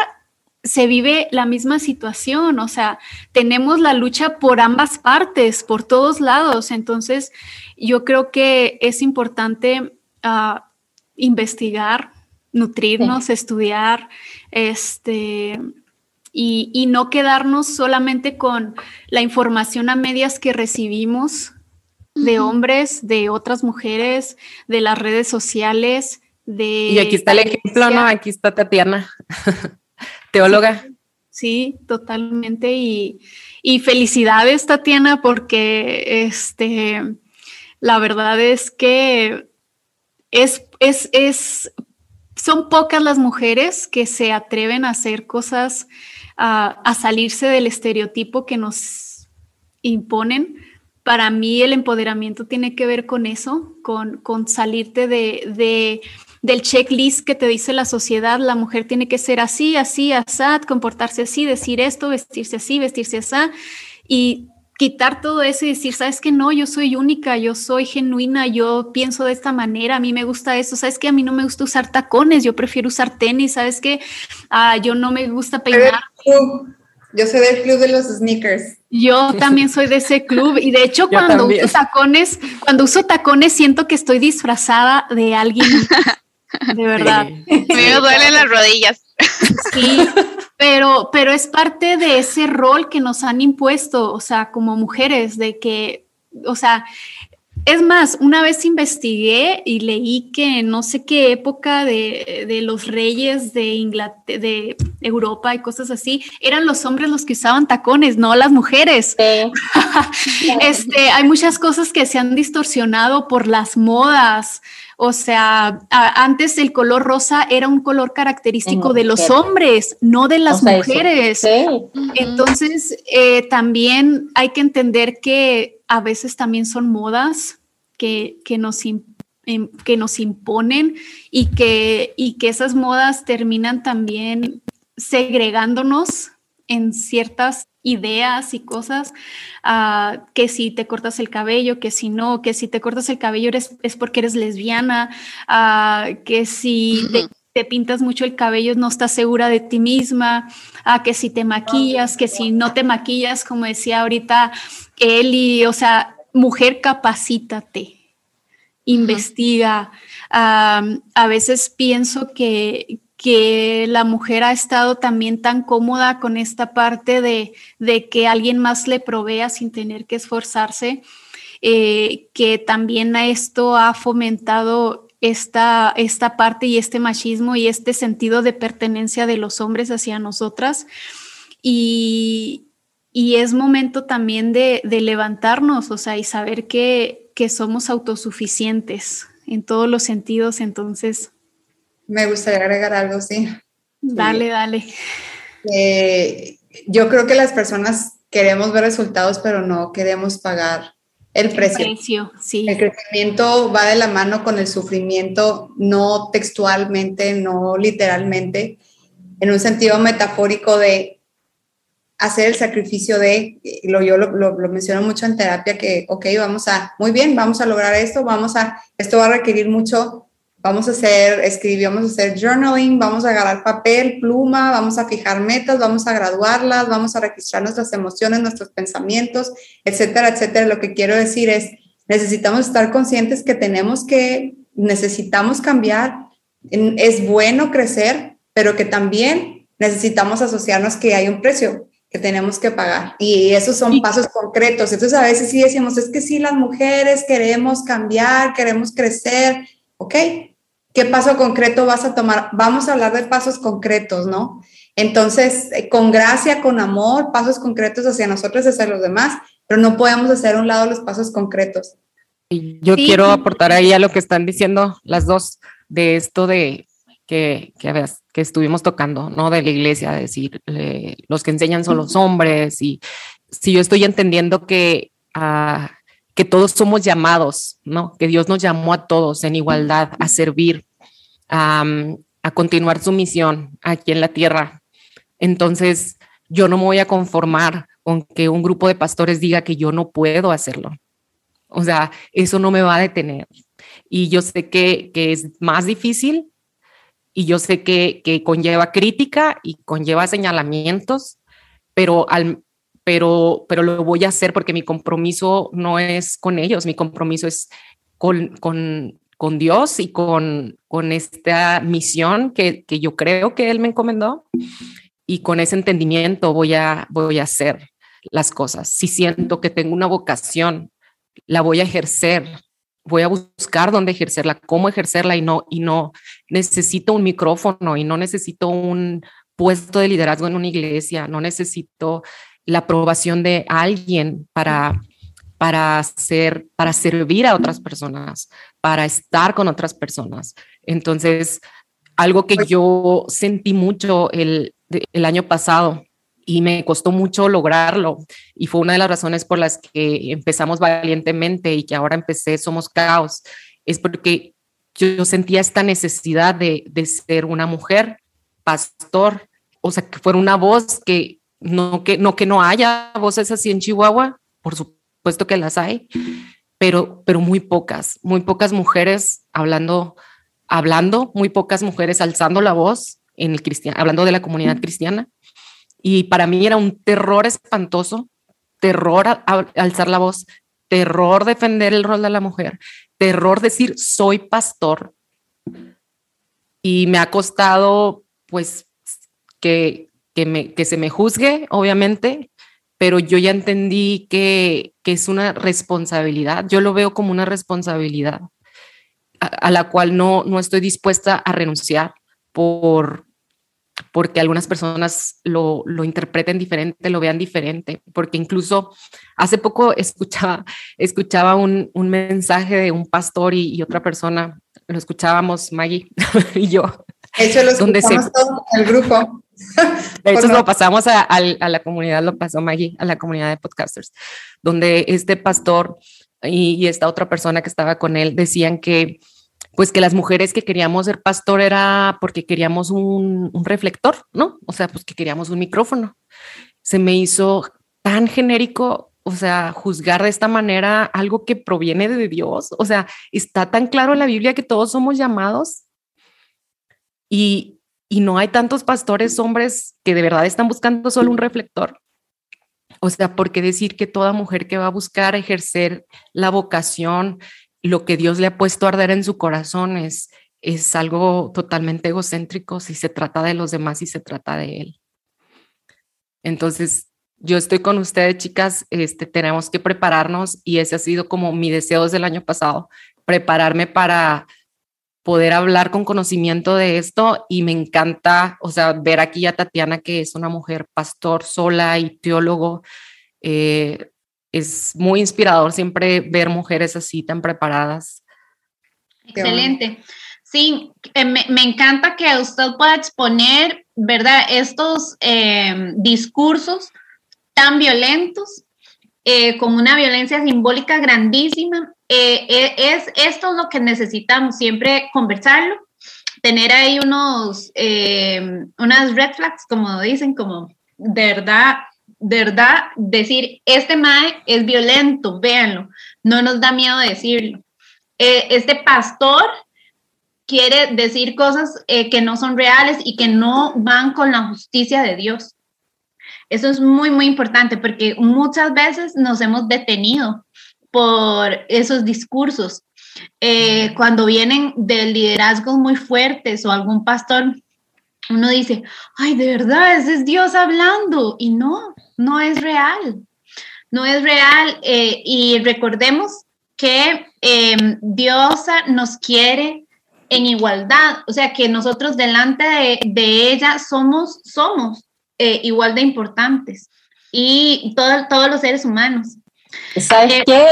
se vive la misma situación. O sea, tenemos la lucha por ambas partes, por todos lados. Entonces, yo creo que es importante ah, investigar, nutrirnos, estudiar, este y, no quedarnos solamente con la información a medias que recibimos de hombres, de otras mujeres, de las redes sociales, de... Y aquí está el ejemplo, ¿no? Aquí está Tatiana, teóloga. Sí, totalmente. Y, felicidades, Tatiana, porque este, la verdad es que es, es, es, son pocas las mujeres que se atreven a hacer cosas a, salirse del estereotipo que nos imponen. Para mí el empoderamiento tiene que ver con eso, con, con salirte de, del checklist que te dice la sociedad, la mujer tiene que ser así, así, así, comportarse así, decir esto, vestirse así, vestirse así, y quitar todo eso y decir, sabes que no, yo soy única, yo soy genuina, yo pienso de esta manera, a mí me gusta eso, sabes que a mí no me gusta usar tacones, yo prefiero usar tenis, sabes que ah, yo no me gusta peinar. Yo soy del club de los sneakers. Yo también soy de ese club y de hecho cuando uso tacones, cuando uso tacones siento que estoy disfrazada de alguien. De verdad. Me duelen las rodillas. Sí, pero, pero es parte de ese rol que nos han impuesto, o sea, como mujeres, de que, o sea, es más, una vez investigué y leí que en no sé qué época de, los reyes de, de Europa y cosas así, eran los hombres los que usaban tacones, no las mujeres. este, hay muchas cosas que se han distorsionado por las modas, o sea, antes el color rosa era un color característico de los hombres, no de las mujeres. Entonces, eh, también hay que entender que a veces también son modas que, nos, em, que nos imponen y que, y que esas modas terminan también segregándonos en ciertas ideas y cosas, uh, que si te cortas el cabello, que si no, que si te cortas el cabello eres, es porque eres lesbiana, uh, que si te, te, pintas mucho el cabello no estás segura de ti misma, uh, que si te maquillas, que si no te maquillas, como decía ahorita Eli, o sea, mujer capacítate, investiga. a veces pienso que, que la mujer ha estado también tan cómoda con esta parte de, que alguien más le provea sin tener que esforzarse, eh, que también esto ha fomentado esta, esta parte y este machismo y este sentido de pertenencia de los hombres hacia nosotras. Y, es momento también de, levantarnos, o sea, y saber que, que somos autosuficientes en todos los sentidos. Entonces, me gustaría agregar algo, sí. Dale, dale. Eh, yo creo que las personas queremos ver resultados, pero no queremos pagar el precio. El precio, sí. El crecimiento va de la mano con el sufrimiento, no textualmente, no literalmente, en un sentido metafórico de hacer el sacrificio de, lo, yo lo, lo, menciono mucho en terapia, que, ok, vamos a, muy bien, vamos a lograr esto, vamos a, esto va a requerir mucho Vamos a hacer, escribir, vamos a hacer journaling, vamos a agarrar papel, pluma, vamos a fijar metas, vamos a graduarlas, vamos a registrar nuestras emociones, nuestros pensamientos, etcétera, etcétera. Lo que quiero decir es, necesitamos estar conscientes que tenemos que, necesitamos cambiar. Es bueno crecer, pero que también necesitamos asociarnos que hay un precio que tenemos que pagar. Y esos son pasos concretos. Entonces a veces sí decimos, es que sí, las mujeres queremos cambiar, queremos crecer, ¿ok? ¿Qué paso concreto vas a tomar? Vamos a hablar de pasos concretos, ¿no? Entonces, eh, con gracia, con amor, pasos concretos hacia nosotros, hacia los demás, pero no podemos hacer a un lado los pasos concretos. Yo quiero aportar ahí a lo que están diciendo las dos de esto de que, que, que estuvimos tocando, ¿no? De la iglesia, decir, los que enseñan son los hombres y si yo estoy entendiendo que uh, que todos somos llamados, ¿no? Que Dios nos llamó a todos en igualdad a servir, a, continuar su misión aquí en la tierra. Entonces, yo no me voy a conformar con que un grupo de pastores diga que yo no puedo hacerlo. O sea, eso no me va a detener. Y yo sé que, que es más difícil y yo sé que, que conlleva crítica y conlleva señalamientos, pero al, pero, pero lo voy a hacer porque mi compromiso no es con ellos, mi compromiso es con, con, con Dios y con, con esta misión que, que, yo creo que Él me encomendó y con ese entendimiento voy a, voy a hacer las cosas. Si siento que tengo una vocación, la voy a ejercer, voy a buscar dónde ejercerla, cómo ejercerla y no, y no necesito un micrófono y no necesito un puesto de liderazgo en una iglesia, no necesito la aprobación de alguien para, para, hacer, para servir a otras personas, para estar con otras personas. Entonces, algo que yo sentí mucho el, el año pasado y me costó mucho lograrlo y fue una de las razones por las que empezamos valientemente y que ahora empecé Somos Caos, es porque yo sentía esta necesidad de, de ser una mujer pastor, o sea, que fuera una voz que, no que, no que no haya voces así en Chihuahua, por supuesto que las hay, pero, pero muy pocas, muy pocas mujeres hablando, hablando, muy pocas mujeres alzando la voz en el cristiano, hablando de la comunidad cristiana. Y para mí era un terror espantoso, terror alzar la voz, terror defender el rol de la mujer, terror decir soy pastor. Y me ha costado pues que que, que se me juzgue, obviamente, pero yo ya entendí que, que es una responsabilidad, yo lo veo como una responsabilidad a, la cual no, no estoy dispuesta a renunciar por, porque algunas personas lo, lo, interpreten diferente, lo vean diferente, porque incluso hace poco escuchaba, escuchaba un, un mensaje de un pastor y, y, otra persona, lo escuchábamos Maggie y yo. Eso lo donde se, todo el grupo. De hecho, lo pasamos a, la comunidad, lo pasó Maggie, a la comunidad de podcasters, donde este pastor y, esta otra persona que estaba con él decían que pues que las mujeres que queríamos ser pastor era porque queríamos un, reflector, ¿no? O sea, pues que queríamos un micrófono. Se me hizo tan genérico, o sea, juzgar de esta manera algo que proviene de Dios. O sea, está tan claro en la Biblia que todos somos llamados. Y, y no hay tantos pastores hombres que de verdad están buscando solo un reflector. O sea, ¿por qué decir que toda mujer que va a buscar ejercer la vocación, lo que Dios le ha puesto a arder en su corazón es, es algo totalmente egocéntrico si se trata de los demás y se trata de Él? Entonces, yo estoy con ustedes, chicas, este, tenemos que prepararnos y ese ha sido como mi deseo desde el año pasado, prepararme para poder hablar con conocimiento de esto y me encanta, o sea, ver aquí a Tatiana que es una mujer pastor sola y teólogo. Eh, es muy inspirador siempre ver mujeres así tan preparadas. Excelente. Sí, eh, me, encanta que usted pueda exponer, ¿verdad? Estos eh, discursos tan violentos, con una violencia simbólica grandísima eh, eh, es esto lo que necesitamos, siempre conversarlo, tener ahí unos, eh, unas red flags, como dicen, como de verdad, de verdad, decir, este MAE es violento, véanlo, no nos da miedo decirlo. este pastor quiere decir cosas que no son reales y que no van con la justicia de Dios. Eso es muy, muy importante porque muchas veces nos hemos detenido por esos discursos. Eh, cuando vienen de liderazgos muy fuertes o algún pastor, uno dice, ay, de verdad, ese es Dios hablando. Y no, no es real. No es real. Eh, y recordemos que em, Dios nos quiere en igualdad, o sea que nosotros delante de, ella somos, somos eh, igual de importantes y todos los seres humanos. ¿Sabes eh, qué?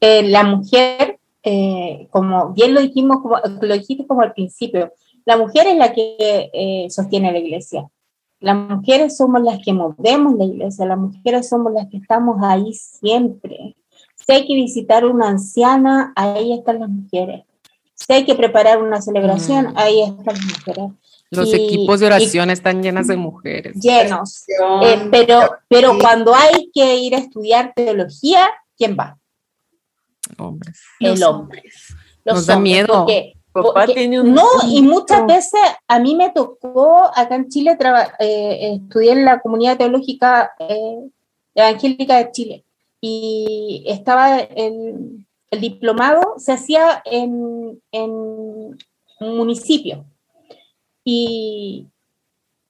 Eh, la mujer, eh, como bien lo dijimos, como, lo dijiste como al principio, la mujer es la que sostiene la iglesia. Las mujeres somos las que movemos la iglesia, las mujeres somos las que estamos ahí siempre. Si hay que visitar una anciana, ahí están las mujeres. Si hay que preparar una celebración, mm. ahí están las mujeres. Los equipos de oración están llenas de mujeres. Llenos. pero pero cuando hay que ir a estudiar teología, ¿quién va? Hombres. El hombre. Nos da miedo. No, y muchas veces a mí me tocó acá en Chile, eh, estudié en la comunidad teológica eh, evangélica de Chile y estaba el, el diplomado, se hacía en, en un municipio y,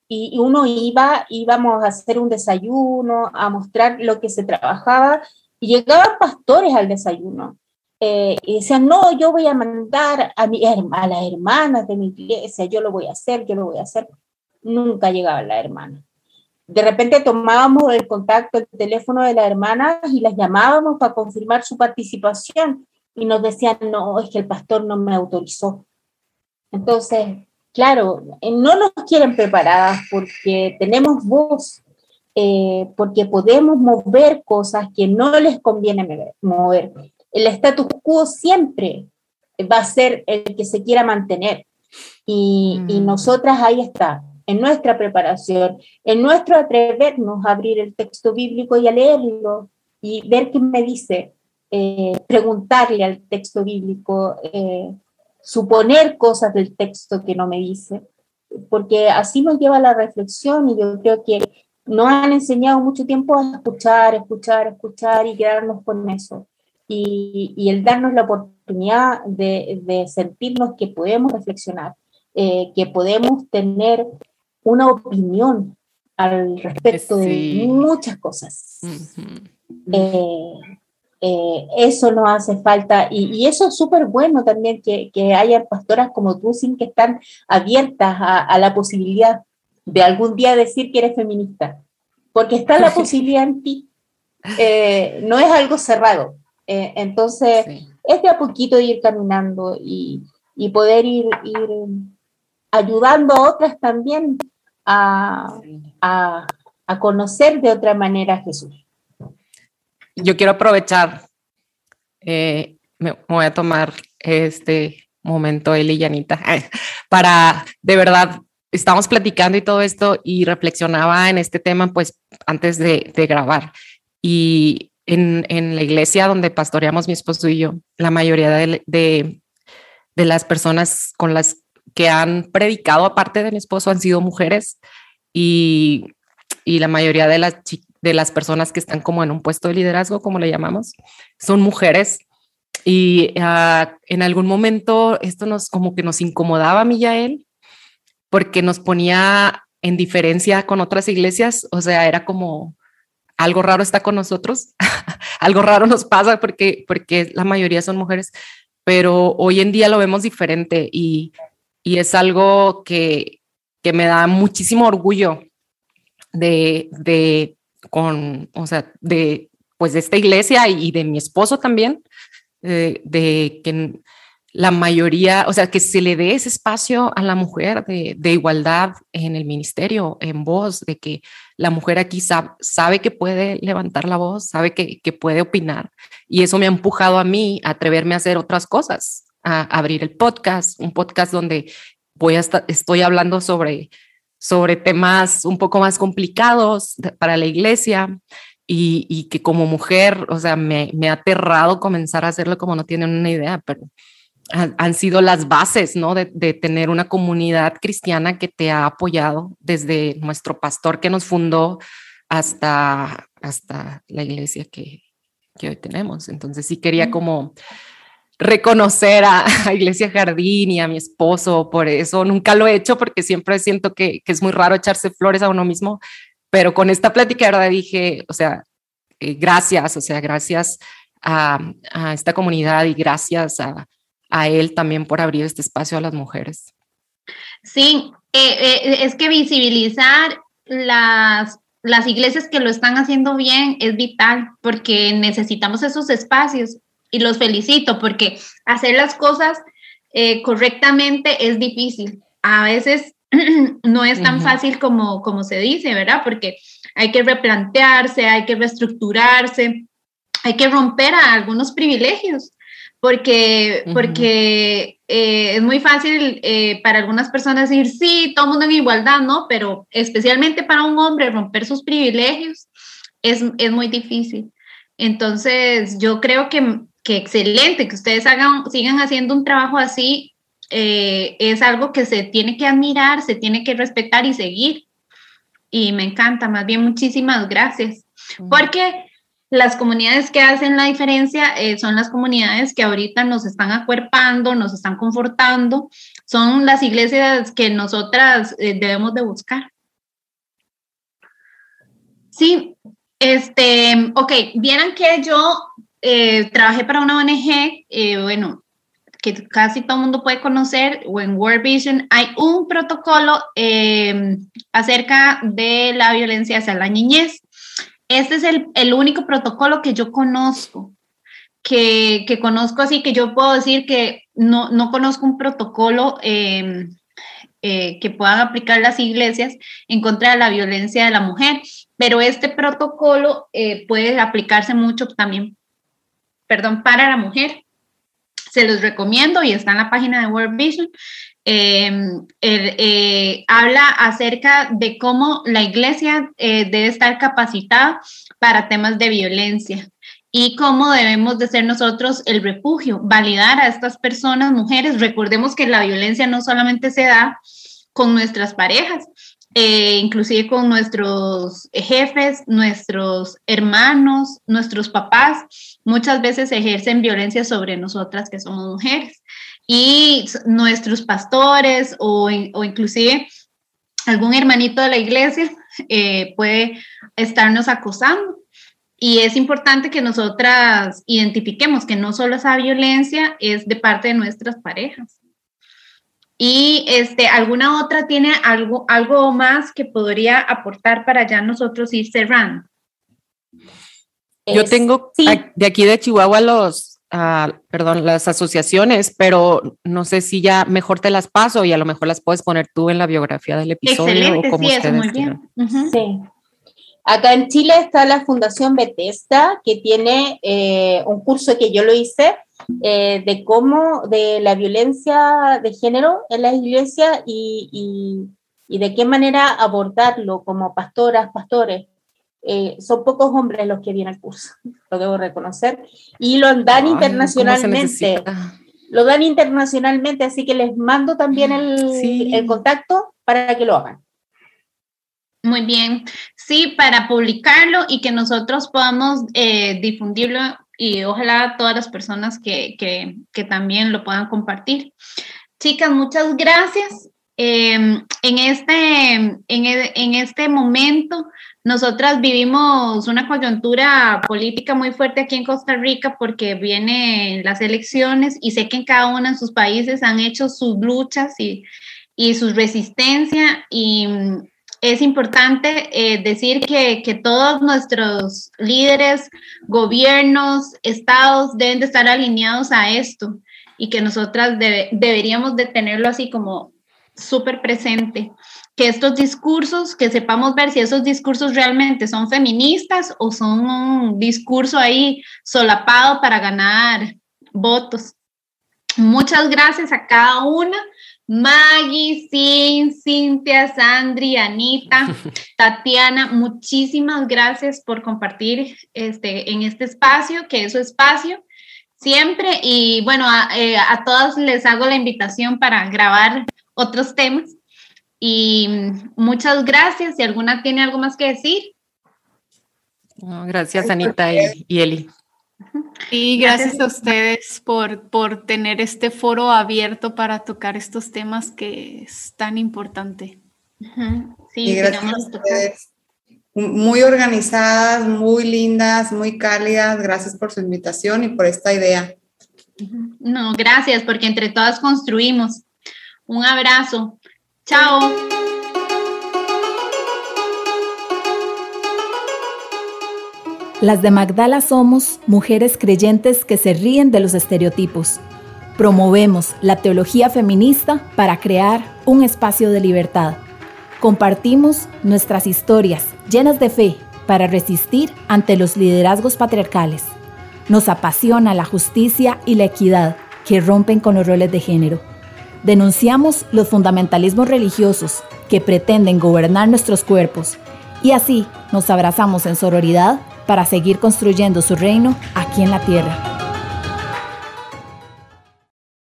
y, uno iba, íbamos a hacer un desayuno, a mostrar lo que se trabajaba, y llegaban pastores al desayuno. Eh, y decían, no, yo voy a mandar a, mi, a las hermanas de mi iglesia, yo lo voy a hacer, yo lo voy a hacer. Nunca llegaba la hermana. De repente tomábamos el contacto, el teléfono de las hermanas y las llamábamos para confirmar su participación y nos decían, no, es que el pastor no me autorizó. Entonces, claro, eh, no nos quieren preparadas porque tenemos voz, eh, porque podemos mover cosas que no les conviene mover. El status quo siempre va a ser el que se quiera mantener. Y, y mm. nosotras ahí está, en nuestra preparación, en nuestro atrevernos a abrir el texto bíblico y a leerlo y ver qué me dice, eh, preguntarle al texto bíblico, suponer cosas del texto que no me dice, porque así nos lleva a la reflexión y yo creo que nos han enseñado mucho tiempo a escuchar, escuchar, escuchar y quedarnos con eso. Y, y el darnos la oportunidad de, de sentirnos que podemos reflexionar, eh, que podemos tener una opinión al respecto de muchas cosas. Eh, eso nos hace falta y, eso es súper bueno también que, que, haya pastoras como tú, sin que están abiertas a, la posibilidad de algún día decir que eres feminista, porque está la posibilidad en ti, eh, no es algo cerrado. Eh, entonces, es de a poquito ir caminando y, y poder ir, ir, ayudando a otras también a, a, a conocer de otra manera a Jesús yo quiero aprovechar, eh, me voy a tomar este momento, Eli y Anita, para de verdad, estamos platicando y todo esto y reflexionaba en este tema pues antes de, grabar. Y en, en, la iglesia donde pastoreamos mi esposo y yo, la mayoría de, de, de las personas con las que han predicado, aparte de mi esposo, han sido mujeres y, y la mayoría de las, de las personas que están como en un puesto de liderazgo, como le llamamos, son mujeres. Y ah, en algún momento esto nos como que nos incomodaba a mí y a él, porque nos ponía en diferencia con otras iglesias, o sea, era como algo raro está con nosotros, algo raro nos pasa porque, porque la mayoría son mujeres, pero hoy en día lo vemos diferente y, y es algo que, que, me da muchísimo orgullo de, de, con, o sea, de, pues de esta iglesia y de mi esposo también, de, de que la mayoría, o sea, que se le dé ese espacio a la mujer de, de igualdad en el ministerio, en voz, de que la mujer aquí sabe, sabe que puede levantar la voz, sabe que, que, puede opinar. Y eso me ha empujado a mí a atreverme a hacer otras cosas, a abrir el podcast, un podcast donde voy a estar, estoy hablando sobre, sobre temas un poco más complicados para la iglesia. Y, y que como mujer, o sea, me, me ha aterrado comenzar a hacerlo como no tienen una idea, pero han, sido las bases, ¿no? De, tener una comunidad cristiana que te ha apoyado desde nuestro pastor que nos fundó hasta, hasta la iglesia que, que hoy tenemos. Entonces sí quería como reconocer a, Iglesia Jardín y a mi esposo, por eso nunca lo he hecho porque siempre siento que, que es muy raro echarse flores a uno mismo, pero con esta plática, verdad, dije, o sea, eh, gracias, o sea, gracias a, a esta comunidad y gracias a, a él también por abrir este espacio a las mujeres. Sí, eh, eh, es que visibilizar las, las iglesias que lo están haciendo bien es vital porque necesitamos esos espacios y los felicito porque hacer las cosas eh, correctamente es difícil. A veces no es tan fácil como, como se dice, ¿verdad? Porque hay que replantearse, hay que reestructurarse, hay que romper a algunos privilegios porque, porque eh, es muy fácil eh, para algunas personas decir, sí, todo mundo en igualdad, ¿no? Pero especialmente para un hombre romper sus privilegios es, es muy difícil. Entonces, yo creo que, que, excelente que ustedes hagan, sigan haciendo un trabajo así. Eh, es algo que se tiene que admirar, se tiene que respetar y seguir. Y me encanta, más bien muchísimas gracias. Porque las comunidades que hacen la diferencia eh, son las comunidades que ahorita nos están acuerpando, nos están confortando, son las iglesias que nosotras eh, debemos de buscar. Sí, este, ok, vieran que yo eh, trabajé para una ONG, bueno, que casi todo el mundo puede conocer, o en World Vision, hay un protocolo acerca de la violencia hacia la niñez. Este es el, único protocolo que yo conozco, que, conozco así, que yo puedo decir que no, no conozco un protocolo em, eh, que puedan aplicar las iglesias en contra de la violencia de la mujer, pero este protocolo eh, puede aplicarse mucho también, perdón, para la mujer. Se los recomiendo y está en la página de World Vision. Em, eh, habla acerca de cómo la iglesia eh, debe estar capacitada para temas de violencia y cómo debemos de ser nosotros el refugio, validar a estas personas, mujeres. Recordemos que la violencia no solamente se da con nuestras parejas, eh, inclusive con nuestros jefes, nuestros hermanos, nuestros papás, muchas veces ejercen violencia sobre nosotras que somos mujeres y nuestros pastores o, o inclusive algún hermanito de la iglesia eh, puede estarnos acosando. Y es importante que nosotras identifiquemos que no solo esa violencia es de parte de nuestras parejas. Y este, alguna otra tiene algo, algo más que podría aportar para ya nosotros ir cerrando. Yo tengo de aquí de Chihuahua los perdón, las asociaciones, pero no sé si ya mejor te las paso y a lo mejor las puedes poner tú en la biografía del episodio. Excelente, o como sí, muy bien. Sí. Acá en Chile está la Fundación Bethesda, que tiene eh, un curso que yo lo hice eh, de cómo, de la violencia de género en la iglesia y, y, y de qué manera abordarlo como pastoras, pastores. Eh, son pocos hombres los que vienen al curso, lo debo reconocer, y lo dan internacionalmente. Lo dan internacionalmente, así que les mando también el, el contacto para que lo hagan. Muy bien, sí, para publicarlo y que nosotros podamos eh, difundirlo y ojalá todas las personas que, que, que, también lo puedan compartir. Chicas, muchas gracias. Em, en, este, en, en, este momento nosotras vivimos una coyuntura política muy fuerte aquí en Costa Rica porque vienen las elecciones y sé que en cada uno de sus países han hecho sus luchas y, y su resistencia. Y mm, es importante eh, decir que, que, todos nuestros líderes, gobiernos, estados deben de estar alineados a esto y que nosotras deberíamos de tenerlo así como súper presente que estos discursos, que sepamos ver si esos discursos realmente son feministas o son un discurso ahí solapado para ganar votos. Muchas gracias a cada una. Maggie, Sin, Cintia, Sandri, Anita, Tatiana, muchísimas gracias por compartir este, en este espacio, que es su espacio siempre. Y bueno, a, eh, a todas les hago la invitación para grabar otros temas. Y muchas gracias. Si alguna tiene algo más que decir. gracias, Anita y, Eli. Y gracias, a ustedes por, por tener este foro abierto para tocar estos temas que es tan importante. Sí, gracias a ustedes. Muy organizadas, muy lindas, muy cálidas. Gracias por su invitación y por esta idea. No, gracias, porque entre todas construimos. Un abrazo. Chao. Las de Magdala somos mujeres creyentes que se ríen de los estereotipos. Promovemos la teología feminista para crear un espacio de libertad. Compartimos nuestras historias llenas de fe para resistir ante los liderazgos patriarcales. Nos apasiona la justicia y la equidad que rompen con los roles de género Denunciamos los fundamentalismos religiosos que pretenden gobernar nuestros cuerpos y así nos abrazamos en sororidad para seguir construyendo su reino aquí en la tierra.